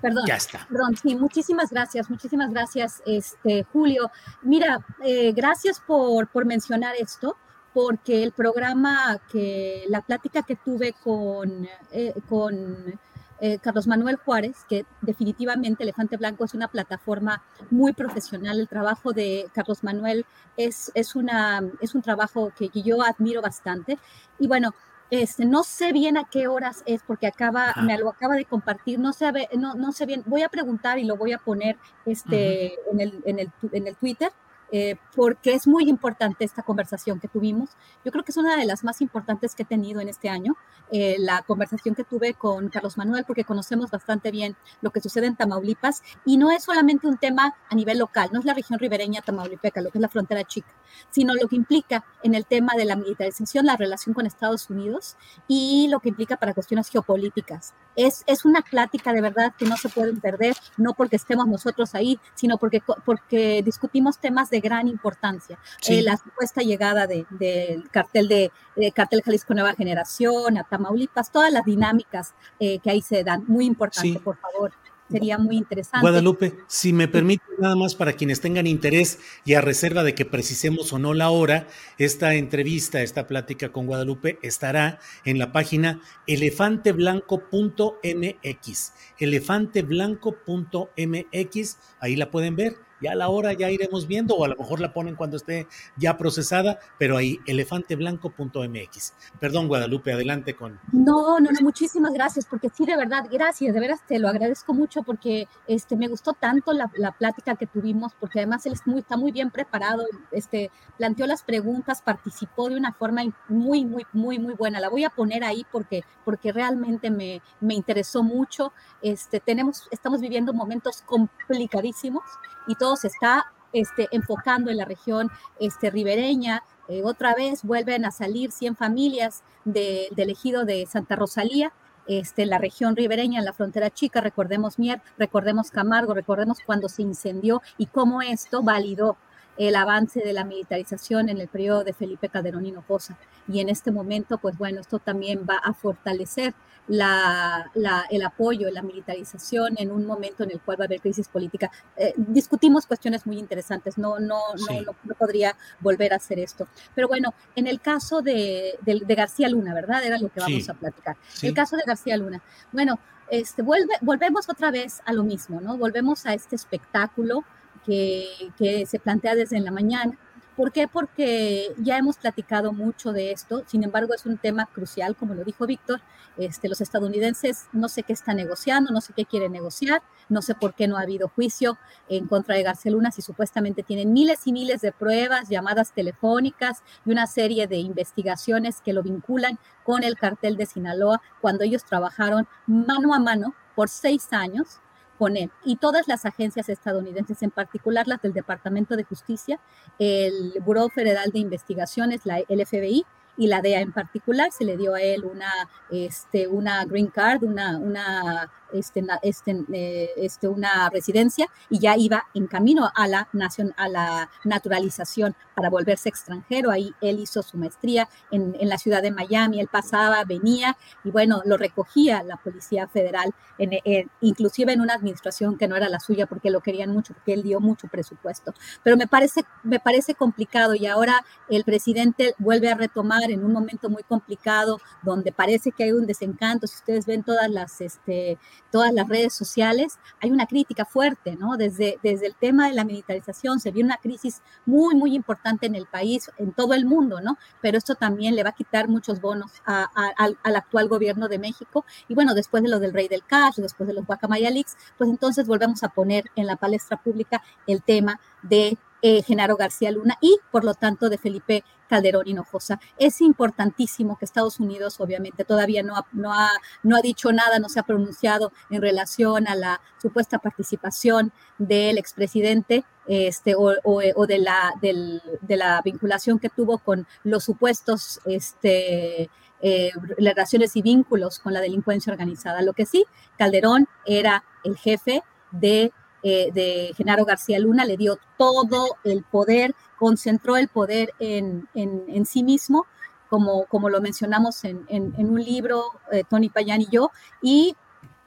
Perdón, ya está. Perdón, sí, muchísimas gracias, muchísimas gracias, este, Julio. Mira, eh, gracias por, por mencionar esto, porque el programa que, la plática que tuve con, eh, con eh, Carlos Manuel Juárez, que definitivamente Elefante Blanco es una plataforma muy profesional. El trabajo de Carlos Manuel es, es, una, es un trabajo que, yo admiro bastante. Y bueno, este, no sé bien a qué horas es porque acaba, me lo acaba de compartir, no sé, no, no sé bien, voy a preguntar y lo voy a poner este, en, el, en, el, en el Twitter eh, porque es muy importante esta conversación que tuvimos. Yo creo que es una de las más importantes que he tenido en este año, eh, la conversación que tuve con Carlos Manuel, porque conocemos bastante bien lo que sucede en Tamaulipas y no es solamente un tema a nivel local, no es la región ribereña tamaulipeca, lo que es la frontera chica, sino lo que implica en el tema de la militarización, la relación con Estados Unidos y lo que implica para cuestiones geopolíticas. Es, es una plática de verdad que no se pueden perder, no porque estemos nosotros ahí, sino porque, porque discutimos temas de gran importancia. Eh, la supuesta llegada del cartel de, cartel Jalisco Nueva Generación a Tamaulipas, todas las dinámicas eh, que ahí se dan, muy importante, por favor sería muy interesante. Guadalupe, si me permite nada más para quienes tengan interés y a reserva de que precisemos o no la hora, esta entrevista, esta plática con Guadalupe estará en la página elefanteblanco.mx, elefanteblanco.mx, ahí la pueden ver ya a la hora ya iremos viendo, o a lo mejor la ponen cuando esté ya procesada, pero ahí, elefanteblanco.mx. Perdón, Guadalupe, adelante con. No, no, no, muchísimas gracias, porque sí, de verdad, gracias, de veras te lo agradezco mucho, porque este, me gustó tanto la, plática que tuvimos, porque además él muy, está muy bien preparado, este, planteó las preguntas, participó de una forma muy, muy, muy, muy buena. La voy a poner ahí porque, porque realmente me, me interesó mucho. Este, tenemos, estamos viviendo momentos complicadísimos y todo se está este, enfocando en la región este, ribereña. Eh, otra vez vuelven a salir 100 familias del ejido de Santa Rosalía, este, la región ribereña, en la frontera chica, recordemos Mier, recordemos Camargo, recordemos cuando se incendió y cómo esto validó el avance de la militarización en el periodo de Felipe Calderón Hinojosa. Y en este momento, pues bueno, esto también va a fortalecer la, el apoyo, la militarización en un momento en el cual va a haber crisis política. Eh, discutimos cuestiones muy interesantes, no, no, no, no, podría volver a hacer esto. Pero bueno, en el caso de, de, García Luna, ¿verdad? Era lo que vamos a platicar. El caso de García Luna. Bueno, este, vuelve, volvemos otra vez a lo mismo, ¿no? Volvemos a este espectáculo que, se plantea desde la mañana ¿Por qué? Porque ya hemos platicado mucho de esto, sin embargo es un tema crucial, como lo dijo Víctor, este, los estadounidenses no sé qué están negociando, no sé qué quieren negociar, no sé por qué no ha habido juicio en contra de García Luna si supuestamente tienen miles y miles de pruebas, llamadas telefónicas y una serie de investigaciones que lo vinculan con el cartel de Sinaloa cuando ellos trabajaron mano a mano por seis años con él. Y todas las agencias estadounidenses, en particular las del Departamento de Justicia, el Buró Federal de Investigaciones, la, el FBI, y la DEA en particular, se le dio a él una, este, una green card, una, una este, este, eh, este, una residencia y ya iba en camino a la, nación, a la naturalización para volverse extranjero. Ahí él hizo su maestría en, en, la ciudad de Miami, él pasaba, venía y bueno, lo recogía la Policía Federal, en, inclusive en una administración que no era la suya porque lo querían mucho, porque él dio mucho presupuesto. Pero me parece, me parece complicado y ahora el presidente vuelve a retomar en un momento muy complicado donde parece que hay un desencanto. Si ustedes ven todas las... Este, todas las redes sociales, hay una crítica fuerte, ¿no? Desde, desde el tema de la militarización se vio una crisis muy, muy importante en el país, en todo el mundo, ¿no? Pero esto también le va a quitar muchos bonos al, actual gobierno de México. Y bueno, después de lo del Rey del Cash, después de los Guacamaya Leaks, pues entonces volvemos a poner en la palestra pública el tema de eh, Genaro García Luna y por lo tanto de Felipe Calderón Hinojosa. Es importantísimo que Estados Unidos obviamente todavía no ha, dicho nada, no se ha pronunciado en relación a la supuesta participación del expresidente este, o, de la vinculación que tuvo con los supuestos este, eh, relaciones y vínculos con la delincuencia organizada. Lo que sí, Calderón era el jefe de eh, de Genaro García Luna, le dio todo el poder, concentró el poder en, en, sí mismo, como, como lo mencionamos en, en un libro, eh, Tony Payán y yo, y,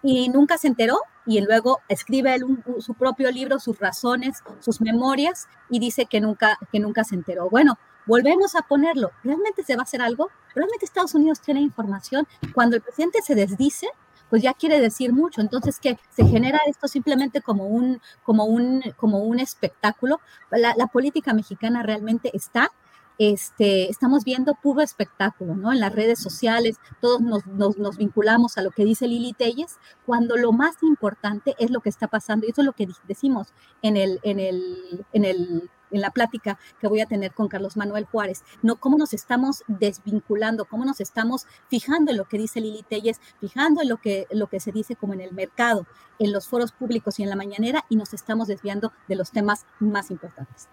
y, nunca se enteró, y luego escribe su propio libro, sus razones, sus memorias, y dice que nunca, que nunca se enteró. Bueno, volvemos a ponerlo. ¿Realmente se va a hacer algo? ¿Realmente Estados Unidos tiene información? Cuando el presidente se desdice, pues ya quiere decir mucho. Entonces, que se genera esto simplemente como un, como un, como un espectáculo. La, política mexicana realmente está este, estamos viendo puro espectáculo, ¿no? En las redes sociales, todos nos, nos, nos, vinculamos a lo que dice Lili Telles, cuando lo más importante es lo que está pasando, y eso es lo que decimos en el, en el, en el en la plática que voy a tener con Carlos Manuel Juárez, no cómo nos estamos desvinculando, cómo nos estamos fijando en lo que dice Lili Telles, fijando en lo que, lo que se dice como en el mercado, en los foros públicos y en la mañanera, y nos estamos desviando de los temas más importantes.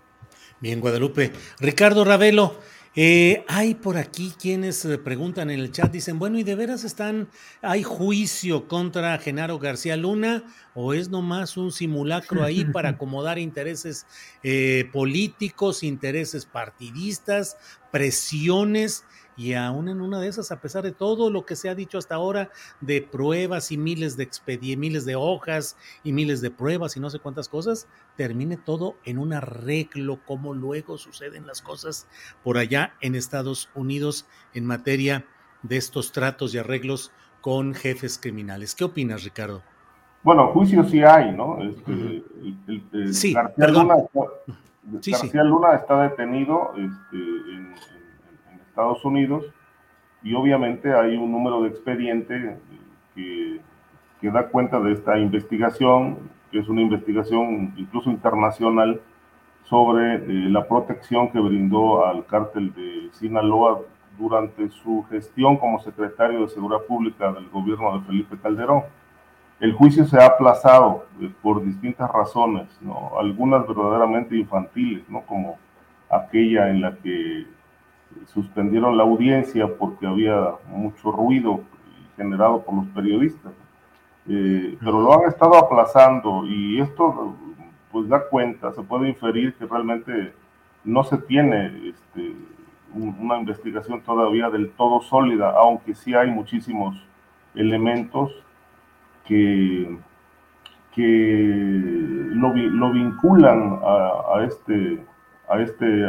Bien, Guadalupe. Ricardo Ravelo, eh, hay por aquí quienes eh, preguntan en el chat, dicen, bueno, ¿y de veras están, hay juicio contra Genaro García Luna o es nomás un simulacro ahí para [laughs] acomodar intereses eh, políticos, intereses partidistas, presiones? Y aún en una de esas, a pesar de todo lo que se ha dicho hasta ahora de pruebas y miles de expedientes, miles de hojas y miles de pruebas y no sé cuántas cosas, termine todo en un arreglo, como luego suceden las cosas por allá en Estados Unidos en materia de estos tratos y arreglos con jefes criminales. ¿Qué opinas, Ricardo? Bueno, juicio sí hay, ¿no? Este, sí, García, Luna está, Luna está, detenido este, en Estados Unidos y obviamente hay un número de expediente que, que da cuenta de esta investigación, que es una investigación incluso internacional sobre eh, la protección que brindó al cártel de Sinaloa durante su gestión como secretario de Seguridad Pública del gobierno de Felipe Calderón. El juicio se ha aplazado eh, por distintas razones, ¿no? algunas verdaderamente infantiles, ¿no? como aquella en la que suspendieron la audiencia porque había mucho ruido generado por los periodistas. Eh, pero lo han estado aplazando y esto pues da cuenta, se puede inferir que realmente no se tiene este, una investigación todavía del todo sólida, aunque sí hay muchísimos elementos que, que lo, lo vinculan a, a, este, a este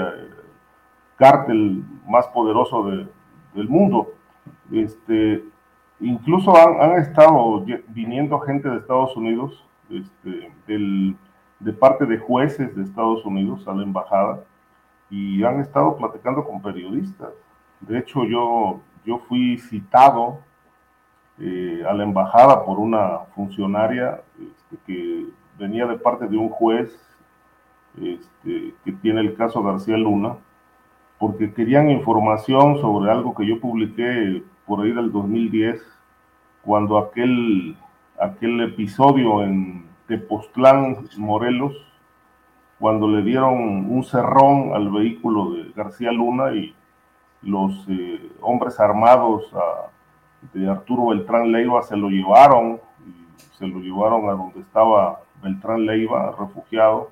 cártel más poderoso del mundo. Este, incluso han, estado viniendo gente de Estados Unidos, este, de parte de jueces de Estados Unidos a la embajada, y han estado platicando con periodistas. De hecho, yo, yo fui citado eh, a la embajada por una funcionaria este, que venía de parte de un juez este, que tiene el caso García Luna, porque querían información sobre algo que yo publiqué por ahí del 2010, cuando aquel, aquel episodio en Tepoztlán, Morelos, cuando le dieron un cerrón al vehículo de García Luna y los eh, hombres armados de Arturo Beltrán Leiva se lo llevaron, se lo llevaron a donde estaba Beltrán Leiva, refugiado,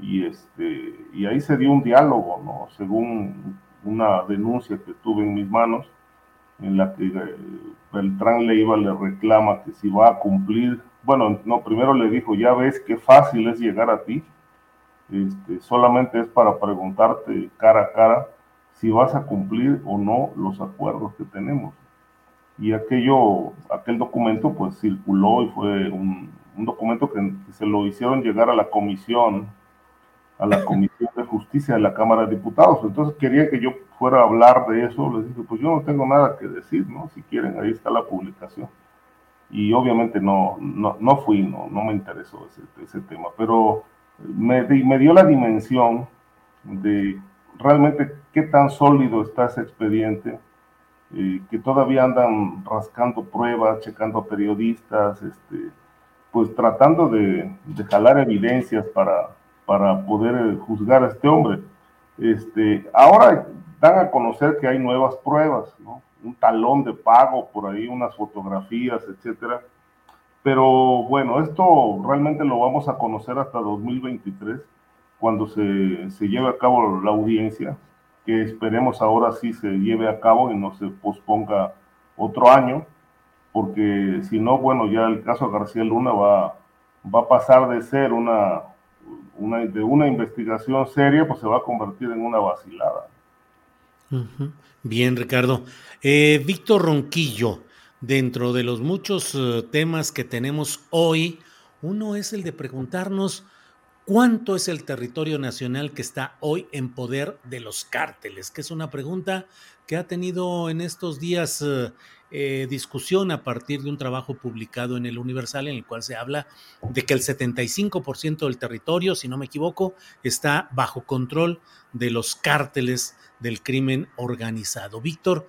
y, este, y ahí se dio un diálogo, ¿no? según una denuncia que tuve en mis manos, en la que eh, Beltrán Leiva le reclama que si va a cumplir, bueno, no, primero le dijo, ya ves qué fácil es llegar a ti, este, solamente es para preguntarte cara a cara si vas a cumplir o no los acuerdos que tenemos. Y aquello, aquel documento pues circuló y fue un, documento que, se lo hicieron llegar a la comisión, a la Comisión de Justicia de la Cámara de Diputados. Entonces quería que yo fuera a hablar de eso. Les dije, pues yo no tengo nada que decir, ¿no? Si quieren, ahí está la publicación. Y obviamente no, no, no fui, no, no me interesó ese, ese tema. Pero me, me dio la dimensión de realmente qué tan sólido está ese expediente, eh, que todavía andan rascando pruebas, checando periodistas, este, pues tratando de, de jalar evidencias para, para poder eh, juzgar a este hombre. Este, ahora dan a conocer que hay nuevas pruebas, un talón de pago por ahí, unas fotografías, etcétera pero bueno, esto realmente lo vamos a conocer hasta 2023, cuando se, se lleve a cabo la audiencia, que esperemos ahora sí se lleve a cabo y no se posponga otro año, porque si no, bueno, ya el caso García Luna va, va a pasar de ser una, una, de una investigación seria, pues se va a convertir en una vacilada. Bien, Ricardo. Eh, Víctor Ronquillo, dentro de los muchos eh, temas que tenemos hoy, uno es el de preguntarnos cuánto es el territorio nacional que está hoy en poder de los cárteles, que es una pregunta que ha tenido en estos días eh, eh, discusión a partir de un trabajo publicado en el Universal en el cual se habla de que el 75% del territorio, si no me equivoco, está bajo control de los cárteles del crimen organizado. Víctor,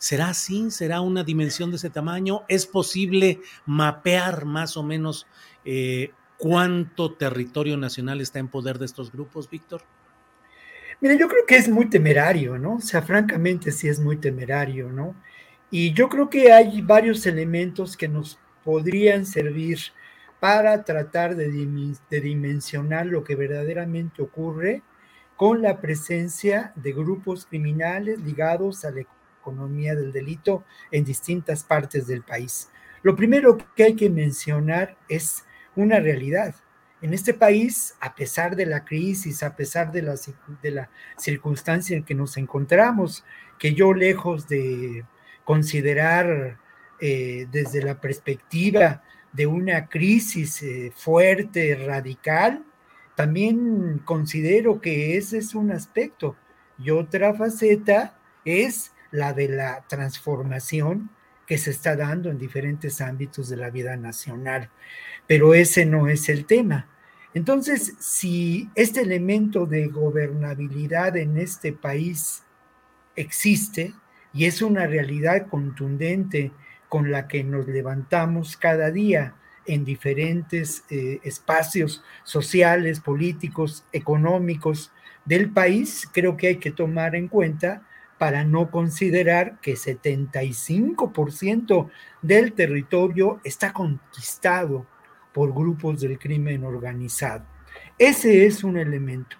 ¿Será así? ¿Será una dimensión de ese tamaño? ¿Es posible mapear más o menos eh, cuánto territorio nacional está en poder de estos grupos, Víctor? Mira, yo creo que es muy temerario, ¿no? O sea, francamente sí es muy temerario, ¿no? Y yo creo que hay varios elementos que nos podrían servir para tratar de, de dimensionar lo que verdaderamente ocurre con la presencia de grupos criminales ligados al economía del delito en distintas partes del país. Lo primero que hay que mencionar es una realidad. En este país, a pesar de la crisis, a pesar de la, de la circunstancia en que nos encontramos, que yo lejos de considerar eh, desde la perspectiva de una crisis eh, fuerte, radical, también considero que ese es un aspecto. Y otra faceta es la de la transformación que se está dando en diferentes ámbitos de la vida nacional. Pero ese no es el tema. Entonces, si este elemento de gobernabilidad en este país existe y es una realidad contundente con la que nos levantamos cada día en diferentes eh, espacios sociales, políticos, económicos del país, creo que hay que tomar en cuenta para no considerar que 75% del territorio está conquistado por grupos del crimen organizado. Ese es un elemento.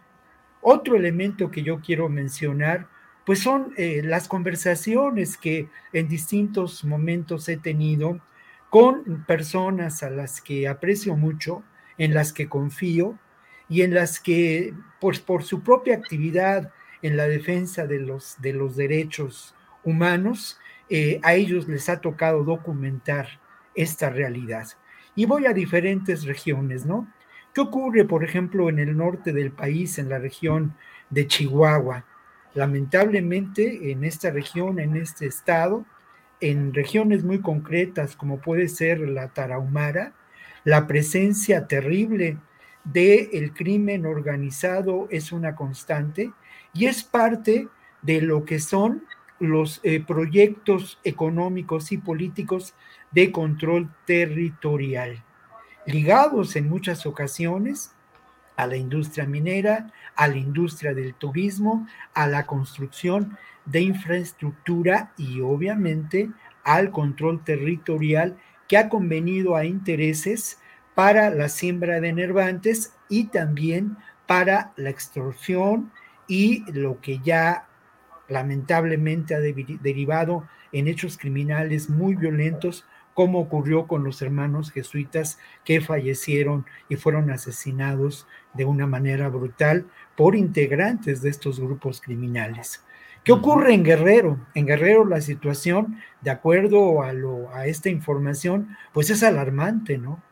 Otro elemento que yo quiero mencionar, pues son eh, las conversaciones que en distintos momentos he tenido con personas a las que aprecio mucho, en las que confío y en las que, pues por su propia actividad en la defensa de los, de los derechos humanos, eh, a ellos les ha tocado documentar esta realidad. Y voy a diferentes regiones, ¿no? ¿Qué ocurre, por ejemplo, en el norte del país, en la región de Chihuahua? Lamentablemente, en esta región, en este estado, en regiones muy concretas como puede ser la Tarahumara, la presencia terrible del crimen organizado es una constante y es parte de lo que son los eh, proyectos económicos y políticos de control territorial, ligados en muchas ocasiones a la industria minera, a la industria del turismo, a la construcción de infraestructura y obviamente al control territorial que ha convenido a intereses para la siembra de nervantes y también para la extorsión y lo que ya lamentablemente ha derivado en hechos criminales muy violentos, como ocurrió con los hermanos jesuitas que fallecieron y fueron asesinados de una manera brutal por integrantes de estos grupos criminales. ¿Qué ocurre en Guerrero? En Guerrero la situación, de acuerdo a, lo, a esta información, pues es alarmante, ¿no?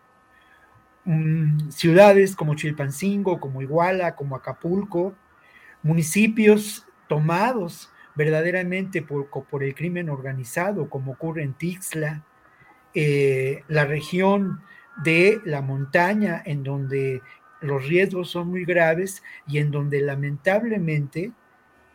Mm, ciudades como Chilpancingo, como Iguala, como Acapulco, municipios tomados verdaderamente por, por el crimen organizado, como ocurre en Tixla, eh, la región de la montaña, en donde los riesgos son muy graves y en donde lamentablemente,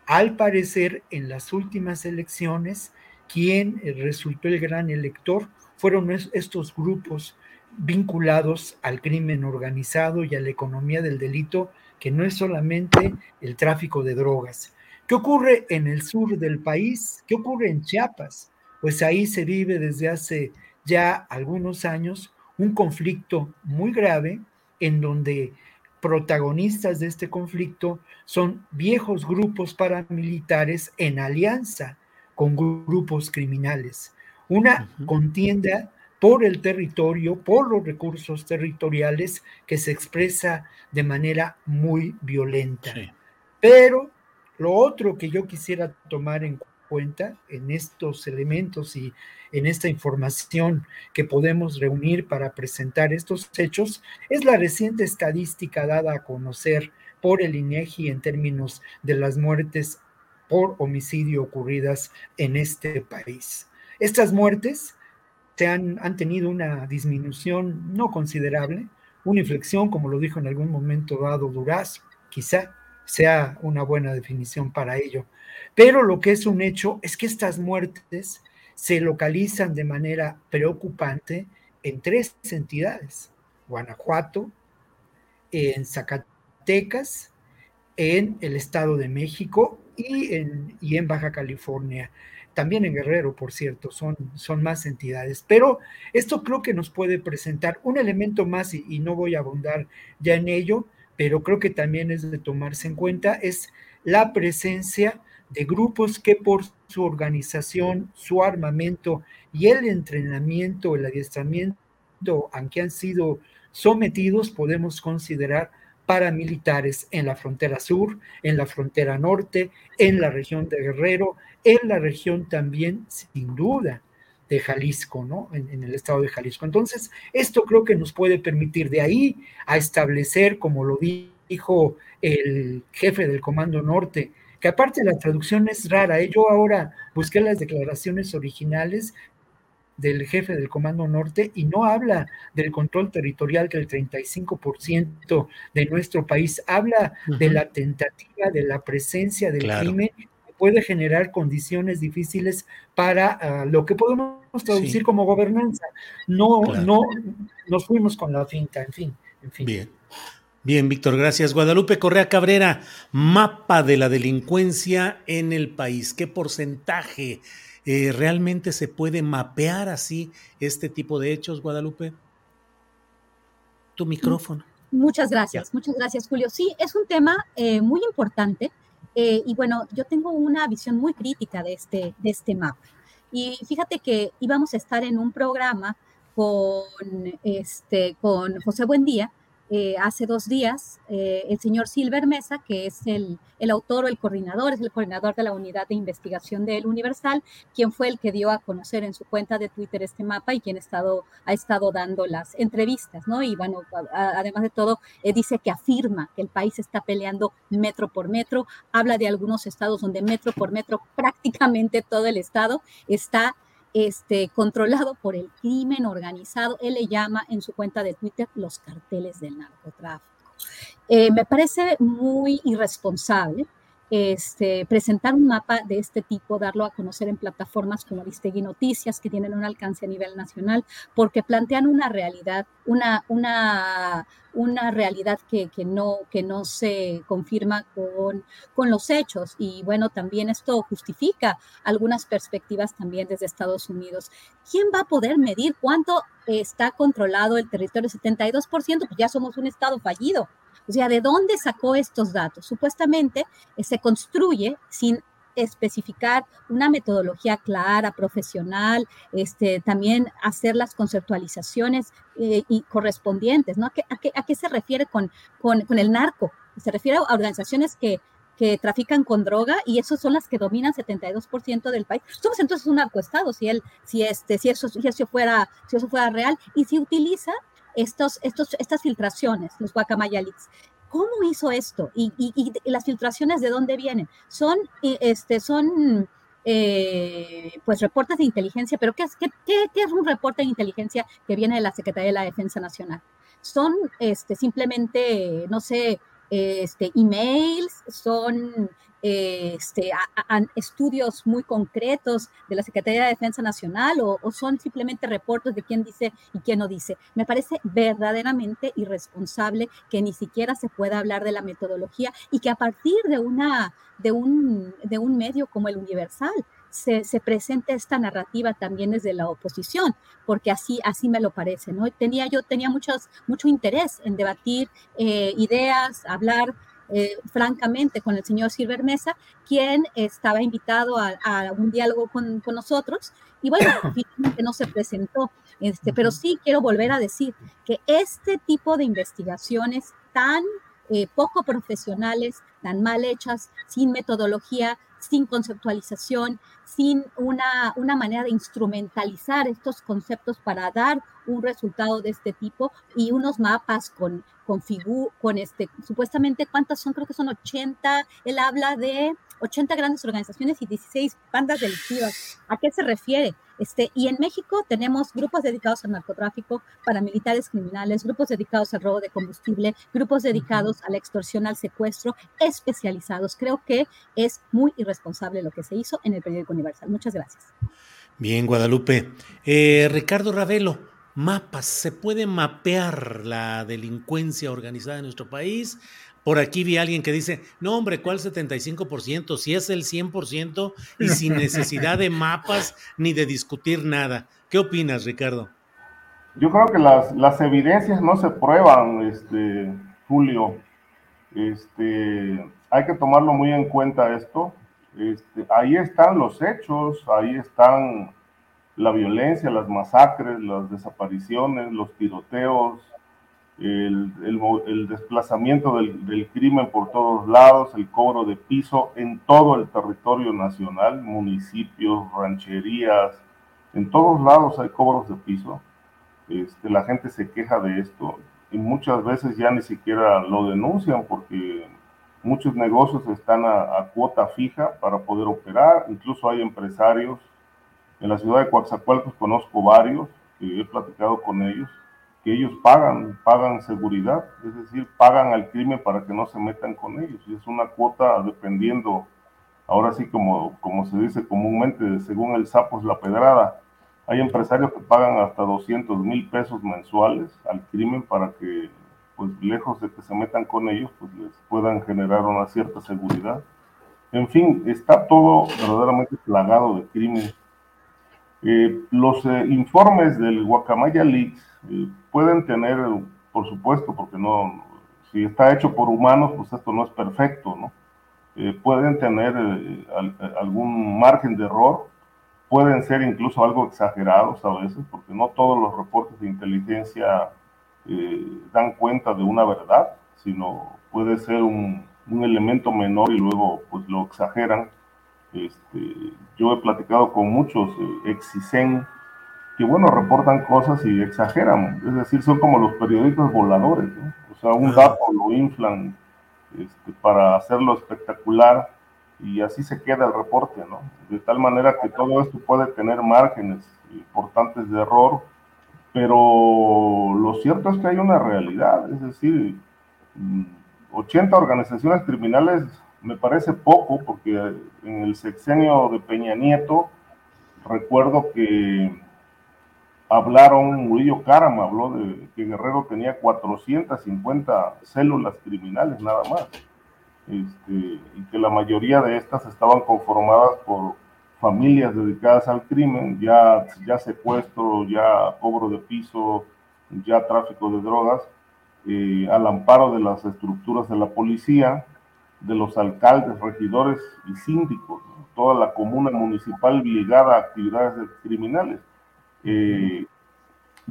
al parecer, en las últimas elecciones, quien resultó el gran elector fueron estos grupos vinculados al crimen organizado y a la economía del delito, que no es solamente el tráfico de drogas. ¿Qué ocurre en el sur del país? ¿Qué ocurre en Chiapas? Pues ahí se vive desde hace ya algunos años un conflicto muy grave en donde protagonistas de este conflicto son viejos grupos paramilitares en alianza con grupos criminales. Una contienda por el territorio, por los recursos territoriales que se expresa de manera muy violenta. Pero lo otro que yo quisiera tomar en cuenta en estos elementos y en esta información que podemos reunir para presentar estos hechos es la reciente estadística dada a conocer por el INEGI en términos de las muertes por homicidio ocurridas en este país. Estas muertes se han, han tenido una disminución no considerable, una inflexión, como lo dijo en algún momento dado Duraz, quizá sea una buena definición para ello. Pero lo que es un hecho es que estas muertes se localizan de manera preocupante en tres entidades, Guanajuato, en Zacatecas, en el Estado de México y en, y en Baja California también en Guerrero, por cierto, son, son más entidades. Pero esto creo que nos puede presentar un elemento más, y, no voy a abundar ya en ello, pero creo que también es de tomarse en cuenta, es la presencia de grupos que por su organización, su armamento y el entrenamiento, el adiestramiento a que han sido sometidos, podemos considerar paramilitares en la frontera sur, en la frontera norte, en la región de Guerrero, en la región también, sin duda, de Jalisco, ¿no? En, el estado de Jalisco. Entonces, esto creo que nos puede permitir de ahí a establecer, como lo dijo el jefe del Comando Norte, que aparte la traducción es rara, ¿eh? yo ahora busqué las declaraciones originales del jefe del Comando Norte y no habla del control territorial que el 35% de nuestro país habla de la tentativa de la presencia del crimen que puede generar condiciones difíciles para ah, lo que podemos traducir como gobernanza. No, no nos fuimos con la finta, en fin, en fin. Bien. Bien, Víctor, gracias. Guadalupe Correa Cabrera, mapa de la delincuencia en el país. ¿Qué porcentaje eh, ¿Realmente se puede mapear así este tipo de hechos, Guadalupe? Tu micrófono. Muchas gracias, muchas gracias, Julio. Sí, es un tema eh, muy importante eh, y bueno, yo tengo una visión muy crítica de este, de este mapa. Y fíjate que íbamos a estar en un programa con, este, con José Buendía, eh, hace dos días eh, el señor Silver Mesa, que es el, el, autor o el coordinador, es el coordinador de la unidad de investigación del Universal, quien fue el que dio a conocer en su cuenta de Twitter este mapa y quien ha estado, ha estado dando las entrevistas, ¿no? Y bueno, además de todo, eh, dice que afirma que el país está peleando metro por metro, habla de algunos estados donde metro por metro prácticamente todo el estado está este, controlado por el crimen organizado. Él le llama en su cuenta de Twitter los carteles del narcotráfico. Eh, me parece muy irresponsable este, presentar un mapa de este tipo, darlo a conocer en plataformas como Aristegui Noticias, que tienen un alcance a nivel nacional, porque plantean una realidad, una, una, una realidad que, que, no, que no se confirma con, con los hechos. Y bueno, también esto justifica algunas perspectivas también desde Estados Unidos. ¿Quién va a poder medir cuánto está controlado el territorio? 72%, pues ya somos un estado fallido. O sea, ¿de dónde sacó estos datos? Supuestamente eh, se construye sin especificar una metodología clara, profesional, este, también hacer las conceptualizaciones eh, y correspondientes, ¿no? ¿A qué, a, qué, se refiere con, con, el narco? Se refiere a organizaciones que, que trafican con droga y esas son las que dominan 72% del país. Somos entonces un narcoestado si él, si este, si eso, si eso fuera, si eso fuera real y si utiliza estos, estos, estas filtraciones, los Guacamaya. ¿Cómo hizo esto? ¿Y, las filtraciones de dónde vienen? Son, este, son eh, pues reportes de inteligencia, pero ¿qué es, qué, es un reporte de inteligencia que viene de la Secretaría de la Defensa Nacional? Son este, simplemente, no sé, este, emails, son este, estudios muy concretos de la Secretaría de Defensa Nacional o, son simplemente reportes de quién dice y quién no dice. Me parece verdaderamente irresponsable que ni siquiera se pueda hablar de la metodología y que a partir de, una, de, un, de un medio como el Universal se, se, presente esta narrativa también desde la oposición, porque así, así me lo parece, ¿no? Tenía, yo tenía muchos, mucho interés en debatir eh, ideas, hablar eh, francamente con el señor Silver Mesa, quien estaba invitado a, un diálogo con, nosotros y bueno, [coughs] finalmente no se presentó. Este, pero sí quiero volver a decir que este tipo de investigaciones tan eh, poco profesionales, tan mal hechas, sin metodología, sin conceptualización, sin una, una manera de instrumentalizar estos conceptos para dar un resultado de este tipo y unos mapas con, con, con este, supuestamente cuántas son, creo que son 80, él habla de 80 grandes organizaciones y 16 bandas delictivas. ¿A qué se refiere? Este, y en México tenemos grupos dedicados al narcotráfico, paramilitares criminales, grupos dedicados al robo de combustible, grupos dedicados a la extorsión, al secuestro, especializados. Creo que es muy irresponsable lo que se hizo en el periódico Universal. Muchas gracias. Bien, Guadalupe. Eh, Ricardo Ravelo, mapas. ¿Se puede mapear la delincuencia organizada en nuestro país? Por aquí vi a alguien que dice, no hombre, ¿cuál 75%? Si es el 100% y sin [laughs] necesidad de mapas ni de discutir nada. ¿Qué opinas, Ricardo? Yo creo que las, las evidencias no se prueban, este, Julio. Este, hay que tomarlo muy en cuenta esto. Este, ahí están los hechos, ahí están la violencia, las masacres, las desapariciones, los tiroteos, el, desplazamiento del, crimen por todos lados, el cobro de piso en todo el territorio nacional, municipios, rancherías, en todos lados hay cobros de piso. Este, la gente se queja de esto y muchas veces ya ni siquiera lo denuncian porque muchos negocios están a, a cuota fija para poder operar, incluso hay empresarios. En la ciudad de Coatzacoalcos conozco varios, que he platicado con ellos, que ellos pagan, pagan seguridad, es decir, pagan al crimen para que no se metan con ellos. Y es una cuota dependiendo, ahora sí como, como se dice comúnmente, según el sapo es la pedrada. Hay empresarios que pagan hasta 200 mil pesos mensuales al crimen para que, pues lejos de que se metan con ellos, pues les puedan generar una cierta seguridad. En fin, está todo verdaderamente plagado de crimen. Eh, los eh, informes del Guacamaya Leaks pueden tener, por supuesto, porque no, si está hecho por humanos, pues esto no es perfecto, ¿no? Eh, pueden tener eh, algún margen de error, pueden ser incluso algo exagerados a veces, porque no todos los reportes de inteligencia eh, dan cuenta de una verdad, sino puede ser un, un elemento menor y luego pues lo exageran. Este, yo he platicado con muchos eh, exisen que bueno, reportan cosas y exageran, es decir, son como los periodistas voladores, o sea, un dato lo inflan este, para hacerlo espectacular y así se queda el reporte, ¿no? De tal manera que todo esto puede tener márgenes importantes de error, pero lo cierto es que hay una realidad, es decir, 80 mm, organizaciones criminales me parece poco, porque en el sexenio de Peña Nieto recuerdo que hablaron, Murillo Carama habló de que Guerrero tenía 450 células criminales nada más, este, y que la mayoría de estas estaban conformadas por familias dedicadas al crimen, ya, ya secuestro, ya cobro de piso, ya tráfico de drogas, eh, al amparo de las estructuras de la policía, de los alcaldes, regidores y síndicos, toda la comuna municipal ligada a actividades criminales. Eh,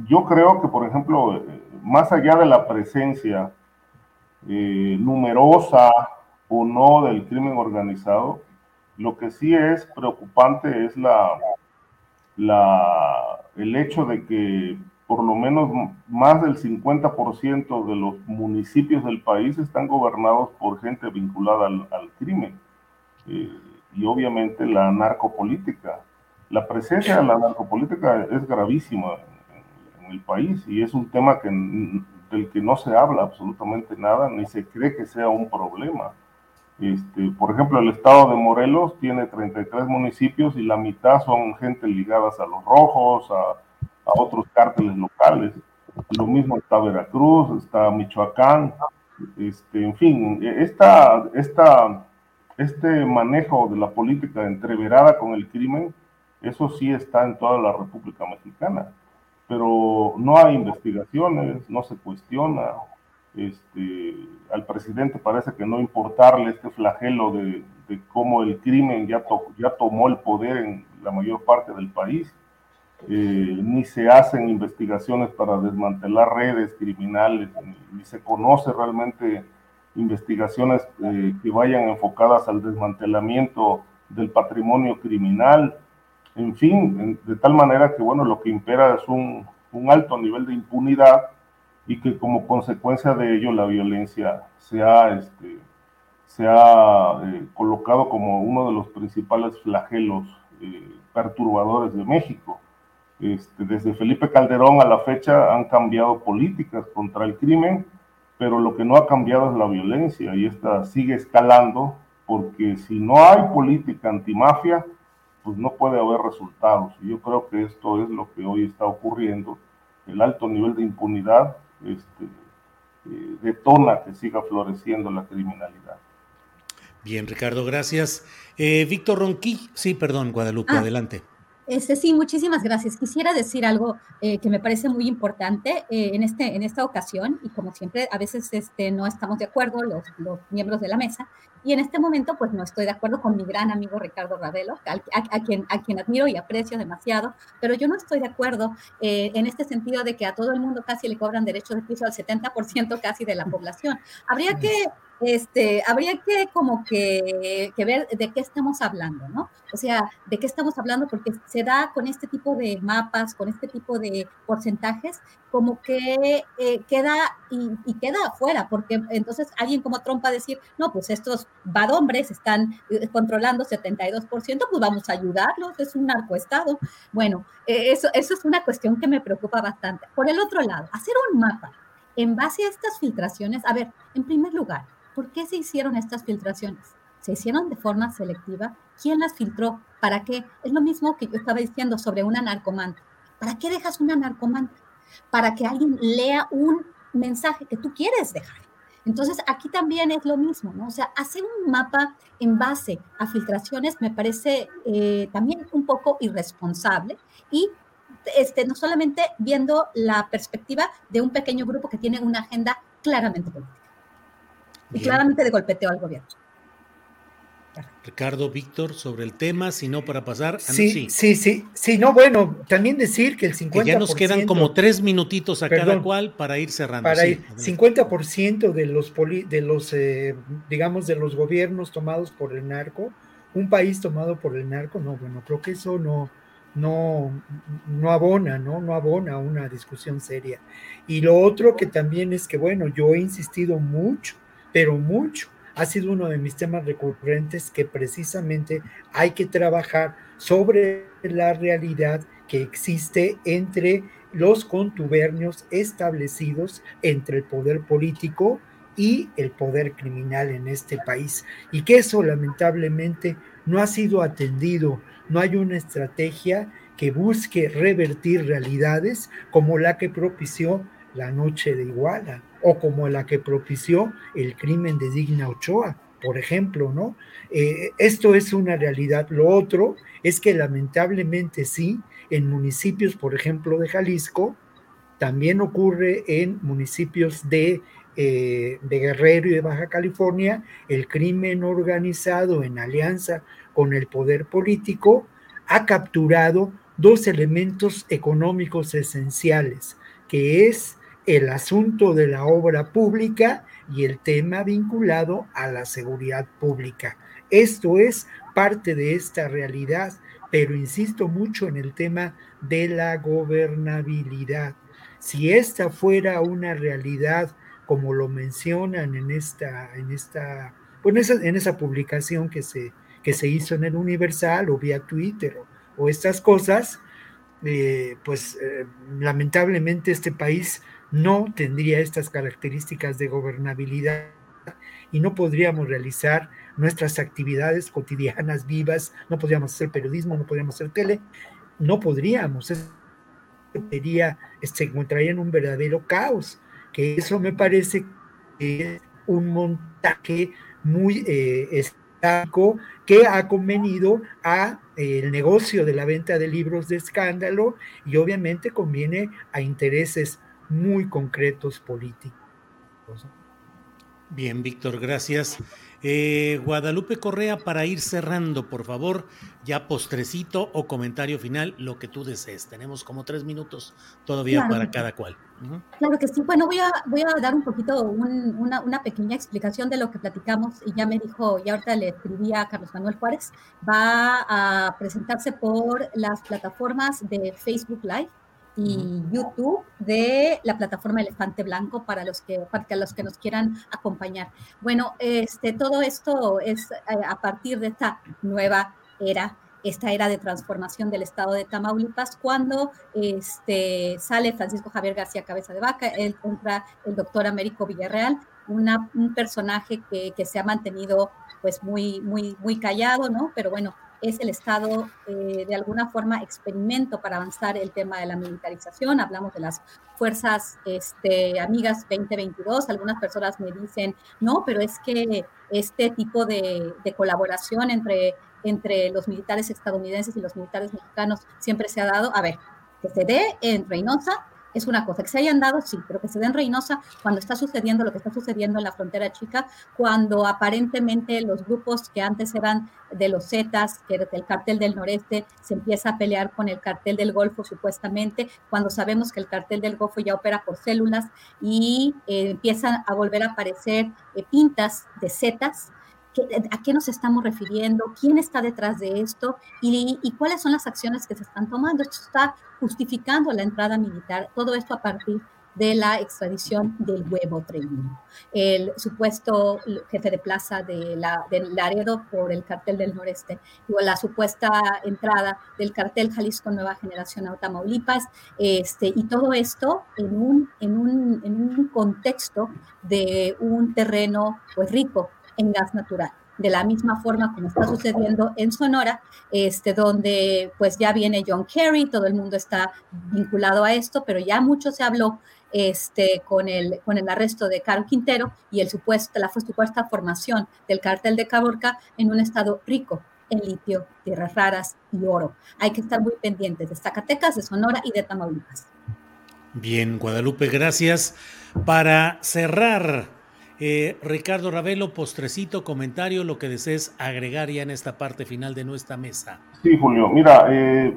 yo creo que, por ejemplo, eh, más allá de la presencia numerosa o no del crimen organizado, lo que sí es preocupante es la, el hecho de que por lo menos más del 50% de los municipios del país están gobernados por gente vinculada al, crimen. Eh, y obviamente la narcopolítica. La presencia de la narcopolítica es gravísima en, en el país y es un tema que, del que no se habla absolutamente nada, ni se cree que sea un problema. Este, por ejemplo, el estado de Morelos tiene 33 municipios y la mitad son gente ligadas a los rojos, a, otros cárteles locales. Lo mismo está Veracruz, está Michoacán, este, en fin, esta, esta, este manejo de la política entreverada con el crimen, eso sí está en toda la República Mexicana, pero no hay investigaciones, no se cuestiona, este, al presidente parece que no importarle este flagelo de, cómo el crimen ya, ya tomó el poder en la mayor parte del país, ni se hacen investigaciones para desmantelar redes criminales, ni, se conoce realmente investigaciones eh, que vayan enfocadas al desmantelamiento del patrimonio criminal, en fin, de tal manera que, bueno, lo que impera es un, un alto nivel de impunidad y que como consecuencia de ello la violencia se ha, este, se ha eh, colocado como uno de los principales flagelos eh, perturbadores de México. Este, desde Felipe Calderón a la fecha han cambiado políticas contra el crimen, pero lo que no ha cambiado es la violencia y esta sigue escalando porque si no hay política antimafia, pues no puede haber resultados. Yo creo que esto es lo que hoy está ocurriendo, el alto nivel de impunidad este, eh, detona que siga floreciendo la criminalidad. Bien, Ricardo, gracias. Eh, Víctor Ronqui, sí, perdón, Guadalupe, ah, adelante. Este, sí, muchísimas gracias. Quisiera decir algo eh, que me parece muy importante en, este, en esta ocasión, y como siempre, a veces este, no estamos de acuerdo los, los miembros de la mesa, y en este momento, pues no estoy de acuerdo con mi gran amigo Ricardo Ravelo, a, quien, a quien admiro y aprecio demasiado, pero yo no estoy de acuerdo eh, en este sentido de que a todo el mundo casi le cobran derechos de piso al 70% casi de la población. Habría que este, habría que como que, ver de qué estamos hablando, ¿no? O sea, de qué estamos hablando porque se da con este tipo de mapas, con este tipo de porcentajes, como que eh, queda y, queda afuera, porque entonces alguien como Trump va a decir, no, pues estos badombres están eh, controlando 72%, pues vamos a ayudarlos, es un narcoestado. Bueno, eh, eso, eso es una cuestión que me preocupa bastante. Por el otro lado, hacer un mapa en base a estas filtraciones, a ver, en primer lugar, ¿Por qué se hicieron estas filtraciones? ¿Se hicieron de forma selectiva? ¿Quién las filtró? ¿Para qué? Es lo mismo que yo estaba diciendo sobre una narcomanta. ¿Para qué dejas una narcomanta? Para que alguien lea un mensaje que tú quieres dejar. Entonces, aquí también es lo mismo, ¿no? O sea, hacer un mapa en base a filtraciones me parece eh, también un poco irresponsable y este, no solamente viendo la perspectiva de un pequeño grupo que tiene una agenda claramente política y claramente de golpeteo al gobierno. Ricardo, Víctor, sobre el tema, sino para pasar. Sí, sí, sí, sí, no, bueno, también decir que el 50%. ya nos quedan como tres minutitos a cada cual para ir cerrando. Para ir, 50% de los, de los eh, digamos, de los gobiernos tomados por el narco, un país tomado por el narco, no, bueno, creo que eso no, no, no abona, ¿no? No abona una discusión seria. Y lo otro que también es que, bueno, yo he insistido mucho, pero mucho. Ha sido uno de mis temas recurrentes que precisamente hay que trabajar sobre la realidad que existe entre los contubernios establecidos entre el poder político y el poder criminal en este país y que eso lamentablemente no ha sido atendido, no hay una estrategia que busque revertir realidades como la que propició la noche de Iguala o como la que propició el crimen de Digna Ochoa, por ejemplo, ¿no? Eh, esto es una realidad. Lo otro es que lamentablemente sí, en municipios, por ejemplo, de Jalisco, también ocurre en municipios eh, de Guerrero y de Baja California, el crimen organizado en alianza con el poder político ha capturado dos elementos económicos esenciales, que es el asunto de la obra pública y el tema vinculado a la seguridad pública. Esto es parte de esta realidad, pero insisto mucho en el tema de la gobernabilidad. Si esta fuera una realidad, como lo mencionan en esta, en esta, pues en esa, publicación que se, que se hizo en el Universal o vía Twitter o, estas cosas, eh, pues eh, lamentablemente este país no tendría estas características de gobernabilidad y no podríamos realizar nuestras actividades cotidianas vivas, no podríamos hacer periodismo, no podríamos hacer tele, no podríamos, sería, se encontraría en un verdadero caos, que eso me parece que es un montaje muy eh, estático que ha convenido a eh, el negocio de la venta de libros de escándalo y obviamente conviene a intereses muy concretos políticos. Bien, Víctor, gracias. Eh, Guadalupe Correa, para ir cerrando, por favor, ya postrecito o comentario final, lo que tú desees. Tenemos como tres minutos todavía para cada cual. Claro que sí. Bueno, voy a, voy a dar un poquito una, una, pequeña explicación de lo que platicamos y ya me dijo, ya ahorita le escribí a Carlos Manuel Juárez, va a presentarse por las plataformas de Facebook Live y YouTube de la plataforma Elefante Blanco para los que, para los que nos quieran acompañar. Bueno, este, todo esto es eh, a partir de esta nueva era esta era de transformación del estado de Tamaulipas, cuando este, sale Francisco Javier García Cabeza de Vaca, él entra el doctor Américo Villarreal, una, un personaje que, que, se ha mantenido pues muy, muy, muy callado, ¿no? Pero bueno, es el Estado eh, de alguna forma experimento para avanzar el tema de la militarización. Hablamos de las fuerzas este, amigas 2022. Algunas personas me dicen, no, pero es que este tipo de, colaboración entre, entre los militares estadounidenses y los militares mexicanos siempre se ha dado. A ver, que se dé en Reynosa, es una cosa. Que se hayan dado, sí, pero que se den Reynosa cuando está sucediendo lo que está sucediendo en la frontera chica, cuando aparentemente los grupos que antes eran de los Zetas, que era el cartel del noreste, se empieza a pelear con el cartel del Golfo supuestamente, cuando sabemos que el cartel del Golfo ya opera por células y eh, empiezan a volver a aparecer eh, pintas de Zetas a qué nos estamos refiriendo, quién está detrás de esto y, cuáles son las acciones que se están tomando. Esto está justificando la entrada militar, todo esto a partir de la extradición del huevo Treviño, el supuesto jefe de plaza de la, del Laredo por el cartel del noreste, o la supuesta entrada del cartel Jalisco Nueva Generación a Tamaulipas, este, y todo esto en un, en, un, en un contexto de un terreno pues rico en gas natural. De la misma forma como está sucediendo en Sonora, este, donde pues ya viene John Kerry, todo el mundo está vinculado a esto, pero ya mucho se habló este, con, el, con el arresto de Caro Quintero y el supuesto, la supuesta formación del cártel de Caborca en un estado rico en litio, tierras raras y oro. Hay que estar muy pendientes de Zacatecas, de Sonora y de Tamaulipas. Bien, Guadalupe, gracias. Para cerrar Eh, Ricardo Ravelo, postrecito, comentario, lo que desees agregar ya en esta parte final de nuestra mesa. Sí, Julio, mira, eh,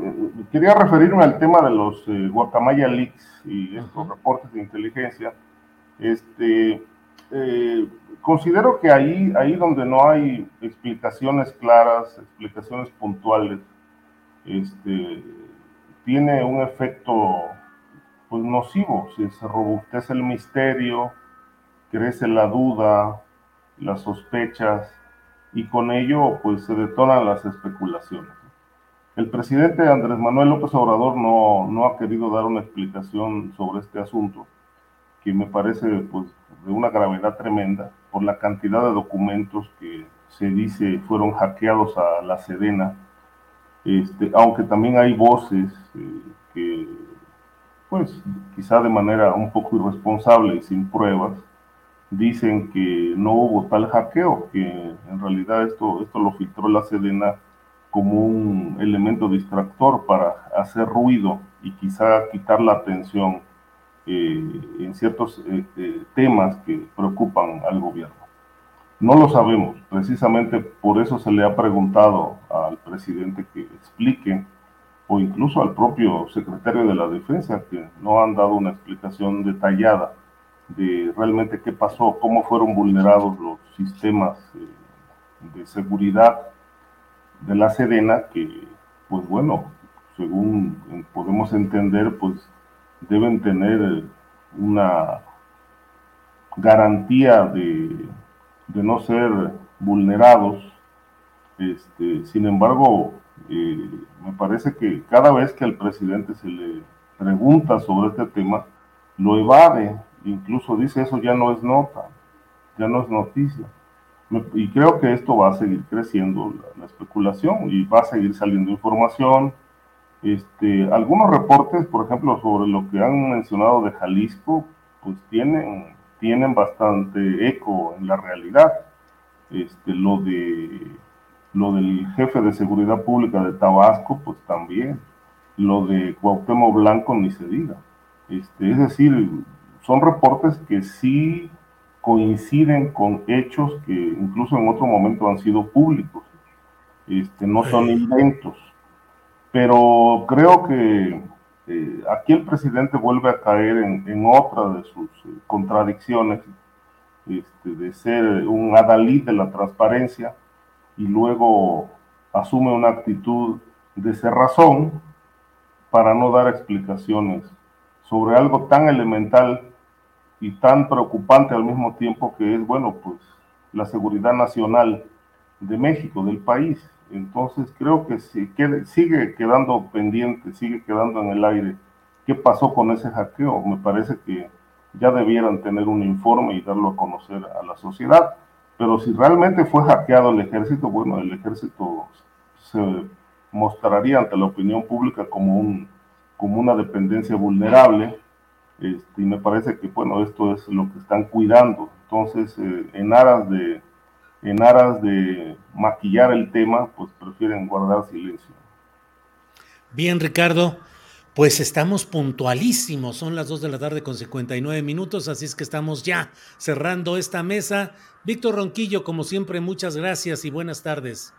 quería referirme al tema de los eh, Guacamaya Leaks y estos reportes de inteligencia. Este, considero que ahí, ahí donde no hay explicaciones claras, explicaciones puntuales, este, tiene un efecto pues nocivo, si se robustece el misterio, crece la duda, las sospechas y con ello pues se detonan las especulaciones. El presidente Andrés Manuel López Obrador no, no ha querido dar una explicación sobre este asunto, que me parece pues de una gravedad tremenda por la cantidad de documentos que se dice fueron hackeados a la Sedena, este, aunque también hay voces eh, que pues quizá de manera un poco irresponsable y sin pruebas, dicen que no hubo tal hackeo, que en realidad esto, esto lo filtró la Sedena como un elemento distractor para hacer ruido y quizá quitar la atención eh, en ciertos eh, temas que preocupan al gobierno. No lo sabemos, precisamente por eso se le ha preguntado al presidente que explique, o incluso al propio secretario de la Defensa, que no han dado una explicación detallada de realmente qué pasó, cómo fueron vulnerados los sistemas eh, de seguridad de la Sedena, que pues bueno, según podemos entender, pues deben tener una garantía de, de no ser vulnerados. Este, sin embargo, eh, me parece que cada vez que al presidente se le pregunta sobre este tema, lo evade incluso dice eso ya no es nota, ya no es noticia. Y creo que esto va a seguir creciendo la, especulación y va a seguir saliendo información. Este, algunos reportes, por ejemplo, sobre lo que han mencionado de Jalisco, pues tienen, tienen bastante eco en la realidad. Este, lo, de, lo del jefe de seguridad pública de Tabasco, pues también. Lo de Cuauhtémoc Blanco ni se diga. Este, es decir, son reportes que sí coinciden con hechos que incluso en otro momento han sido públicos. Este, no son inventos. Pero creo que eh, aquí el presidente vuelve a caer en, otra de sus eh, contradicciones, este, de ser un adalid de la transparencia y luego asume una actitud de cerrazón para no dar explicaciones sobre algo tan elemental y tan preocupante al mismo tiempo que es, bueno, pues la seguridad nacional de México, del país. Entonces creo que sigue quedando pendiente, sigue quedando en el aire qué pasó con ese hackeo. Me parece que ya debieran tener un informe y darlo a conocer a la sociedad. Pero si realmente fue hackeado el ejército, bueno, el ejército se mostraría ante la opinión pública como, un, como una dependencia vulnerable este, y me parece que, bueno, esto es lo que están cuidando. Entonces, eh, en, aras de, en aras de maquillar el tema, pues prefieren guardar silencio. Bien, Ricardo. Pues estamos puntualísimos, son las 2 de la tarde con 59 minutos, así es que estamos ya cerrando esta mesa. Víctor Ronquillo, como siempre, muchas gracias y buenas tardes.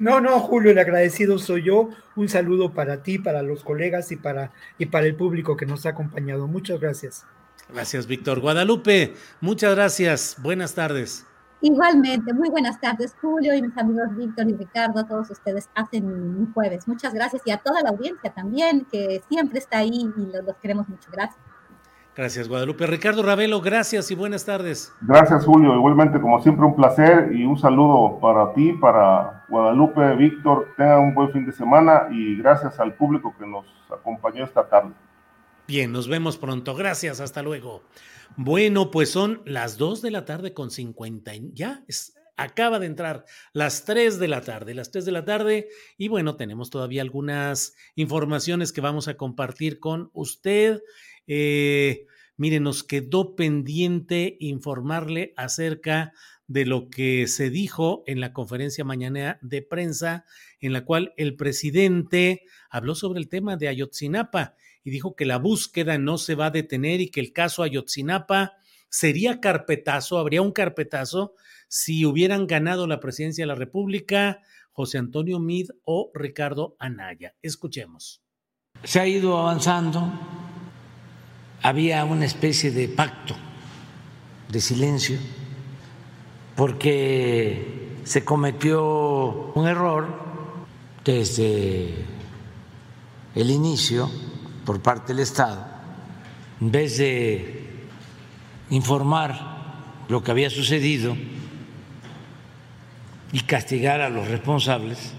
No, no, Julio, el agradecido soy yo. Un saludo para ti, para los colegas y para, y para el público que nos ha acompañado. Muchas gracias. Gracias, Víctor. Guadalupe, muchas gracias. Buenas tardes. Igualmente, muy buenas tardes, Julio y mis amigos Víctor y Ricardo, a todos ustedes hacen un jueves. Muchas gracias y a toda la audiencia también, que siempre está ahí y los, los queremos mucho. Gracias. Gracias, Guadalupe. Ricardo Ravelo, gracias y buenas tardes. Gracias, Julio. Igualmente, como siempre, un placer y un saludo para ti, para Guadalupe, Víctor. Tengan un buen fin de semana y gracias al público que nos acompañó esta tarde. Bien, nos vemos pronto. Gracias, hasta luego. Bueno, pues son las 2 de la tarde con 50. Ya acaba de entrar las 3 de la tarde, las 3 de la tarde. Y bueno, tenemos todavía algunas informaciones que vamos a compartir con usted. Eh, Mire, nos quedó pendiente informarle acerca de lo que se dijo en la conferencia mañana de prensa, en la cual el presidente habló sobre el tema de Ayotzinapa y dijo que la búsqueda no se va a detener y que el caso Ayotzinapa ¿Sería carpetazo? ¿Habría un carpetazo si hubieran ganado la presidencia de la República José Antonio Mid o Ricardo Anaya? Escuchemos. Se ha ido avanzando. Había una especie de pacto de silencio porque se cometió un error desde el inicio por parte del Estado, en vez de informar lo que había sucedido y castigar a los responsables,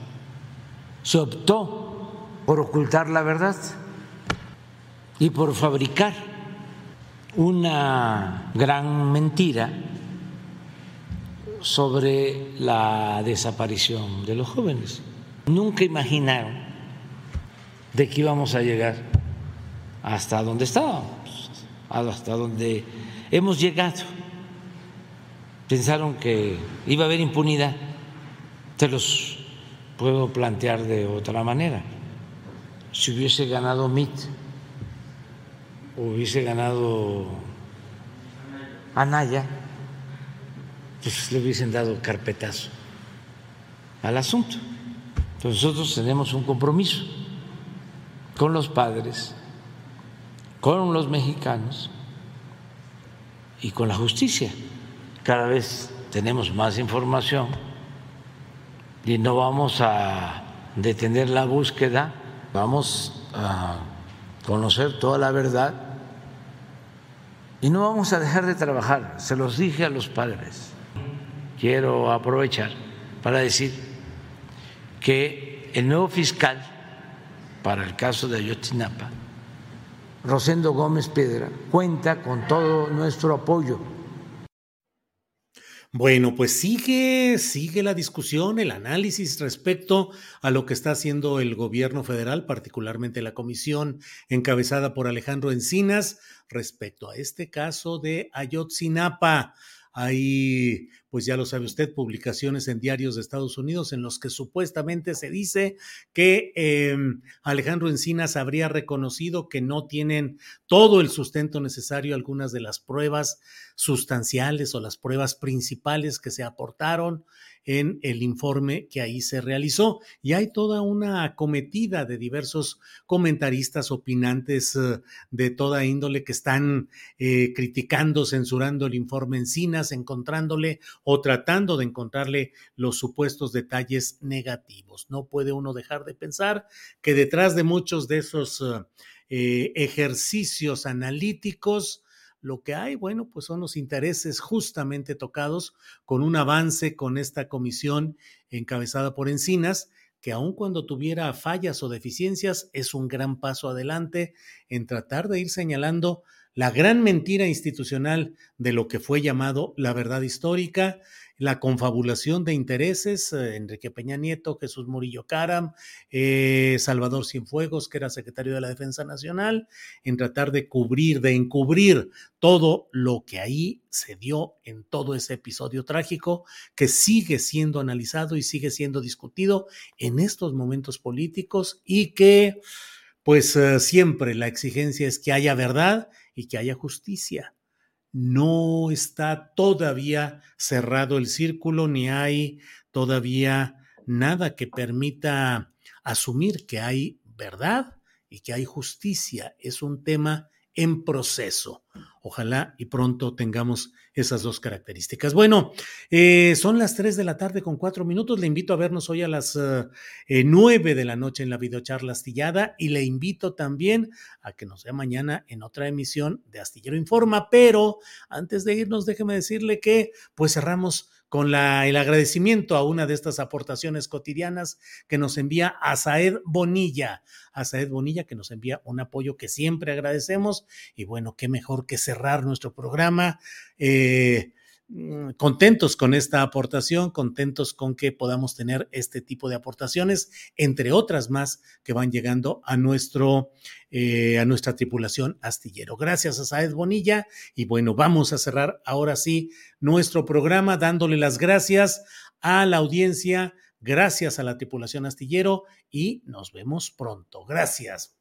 se optó por ocultar la verdad y por fabricar una gran mentira sobre la desaparición de los jóvenes. Nunca imaginaron de que íbamos a llegar hasta donde estábamos, hasta donde hemos llegado. Pensaron que iba a haber impunidad. Te los puedo plantear de otra manera. Si hubiese ganado MIT, hubiese ganado Anaya, pues le hubiesen dado carpetazo al asunto. nosotros tenemos un compromiso con los padres, con los mexicanos y con la justicia. Cada vez tenemos más información y no vamos a detener la búsqueda, vamos a conocer toda la verdad y no vamos a dejar de trabajar, se los dije a los padres. Quiero aprovechar para decir que el nuevo fiscal para el caso de Ayotzinapa, Rosendo Gómez Piedra, cuenta con todo nuestro apoyo. Bueno, pues sigue, sigue la discusión, el análisis respecto a lo que está haciendo el gobierno federal, particularmente la comisión encabezada por Alejandro Encinas, respecto a este caso de Ayotzinapa. Hay, pues ya lo sabe usted, publicaciones en diarios de Estados Unidos en los que supuestamente se dice que em, Alejandro Encinas habría reconocido que no tienen todo el sustento necesario algunas de las pruebas sustanciales o las pruebas principales que se aportaron en el informe que ahí se realizó. Y hay toda una acometida de diversos comentaristas, opinantes eh, de toda índole que están eh, criticando, censurando el informe Encinas, encontrándole o tratando de encontrarle los supuestos detalles negativos. No puede uno dejar de pensar que detrás de muchos de esos eh, ejercicios analíticos, lo que hay, bueno, pues son los intereses justamente tocados con un avance con esta comisión encabezada por Encinas, que aun cuando tuviera fallas o deficiencias, es un gran paso adelante en tratar de ir señalando la gran mentira institucional de lo que fue llamado la verdad histórica la confabulación de intereses, eh, Enrique Peña Nieto, Jesús Murillo Caram, eh, Salvador Cienfuegos, que era secretario de la Defensa Nacional, en tratar de cubrir, de encubrir todo lo que ahí se dio en todo ese episodio trágico que sigue siendo analizado y sigue siendo discutido en estos momentos políticos y que pues eh, siempre la exigencia es que haya verdad y que haya justicia no está todavía cerrado el círculo, ni hay todavía nada que permita asumir que hay verdad y que hay justicia. Es un tema en proceso. Ojalá y pronto tengamos esas dos características. Bueno, eh, son las 3 de la tarde con cuatro minutos. Le invito a vernos hoy a las eh, 9 de la noche en la videocharla astillada y le invito también a que nos vea mañana en otra emisión de Astillero Informa. Pero antes de irnos, déjeme decirle que pues cerramos con la, el agradecimiento a una de estas aportaciones cotidianas que nos envía a Bonilla, a Bonilla que nos envía un apoyo que siempre agradecemos y bueno, qué mejor que cerrar nuestro programa. Eh, contentos con esta aportación, contentos con que podamos tener este tipo de aportaciones, entre otras más que van llegando a nuestro eh, a nuestra tripulación astillero. Gracias a Saed Bonilla y bueno, vamos a cerrar ahora sí nuestro programa dándole las gracias a la audiencia, gracias a la tripulación astillero y nos vemos pronto. Gracias.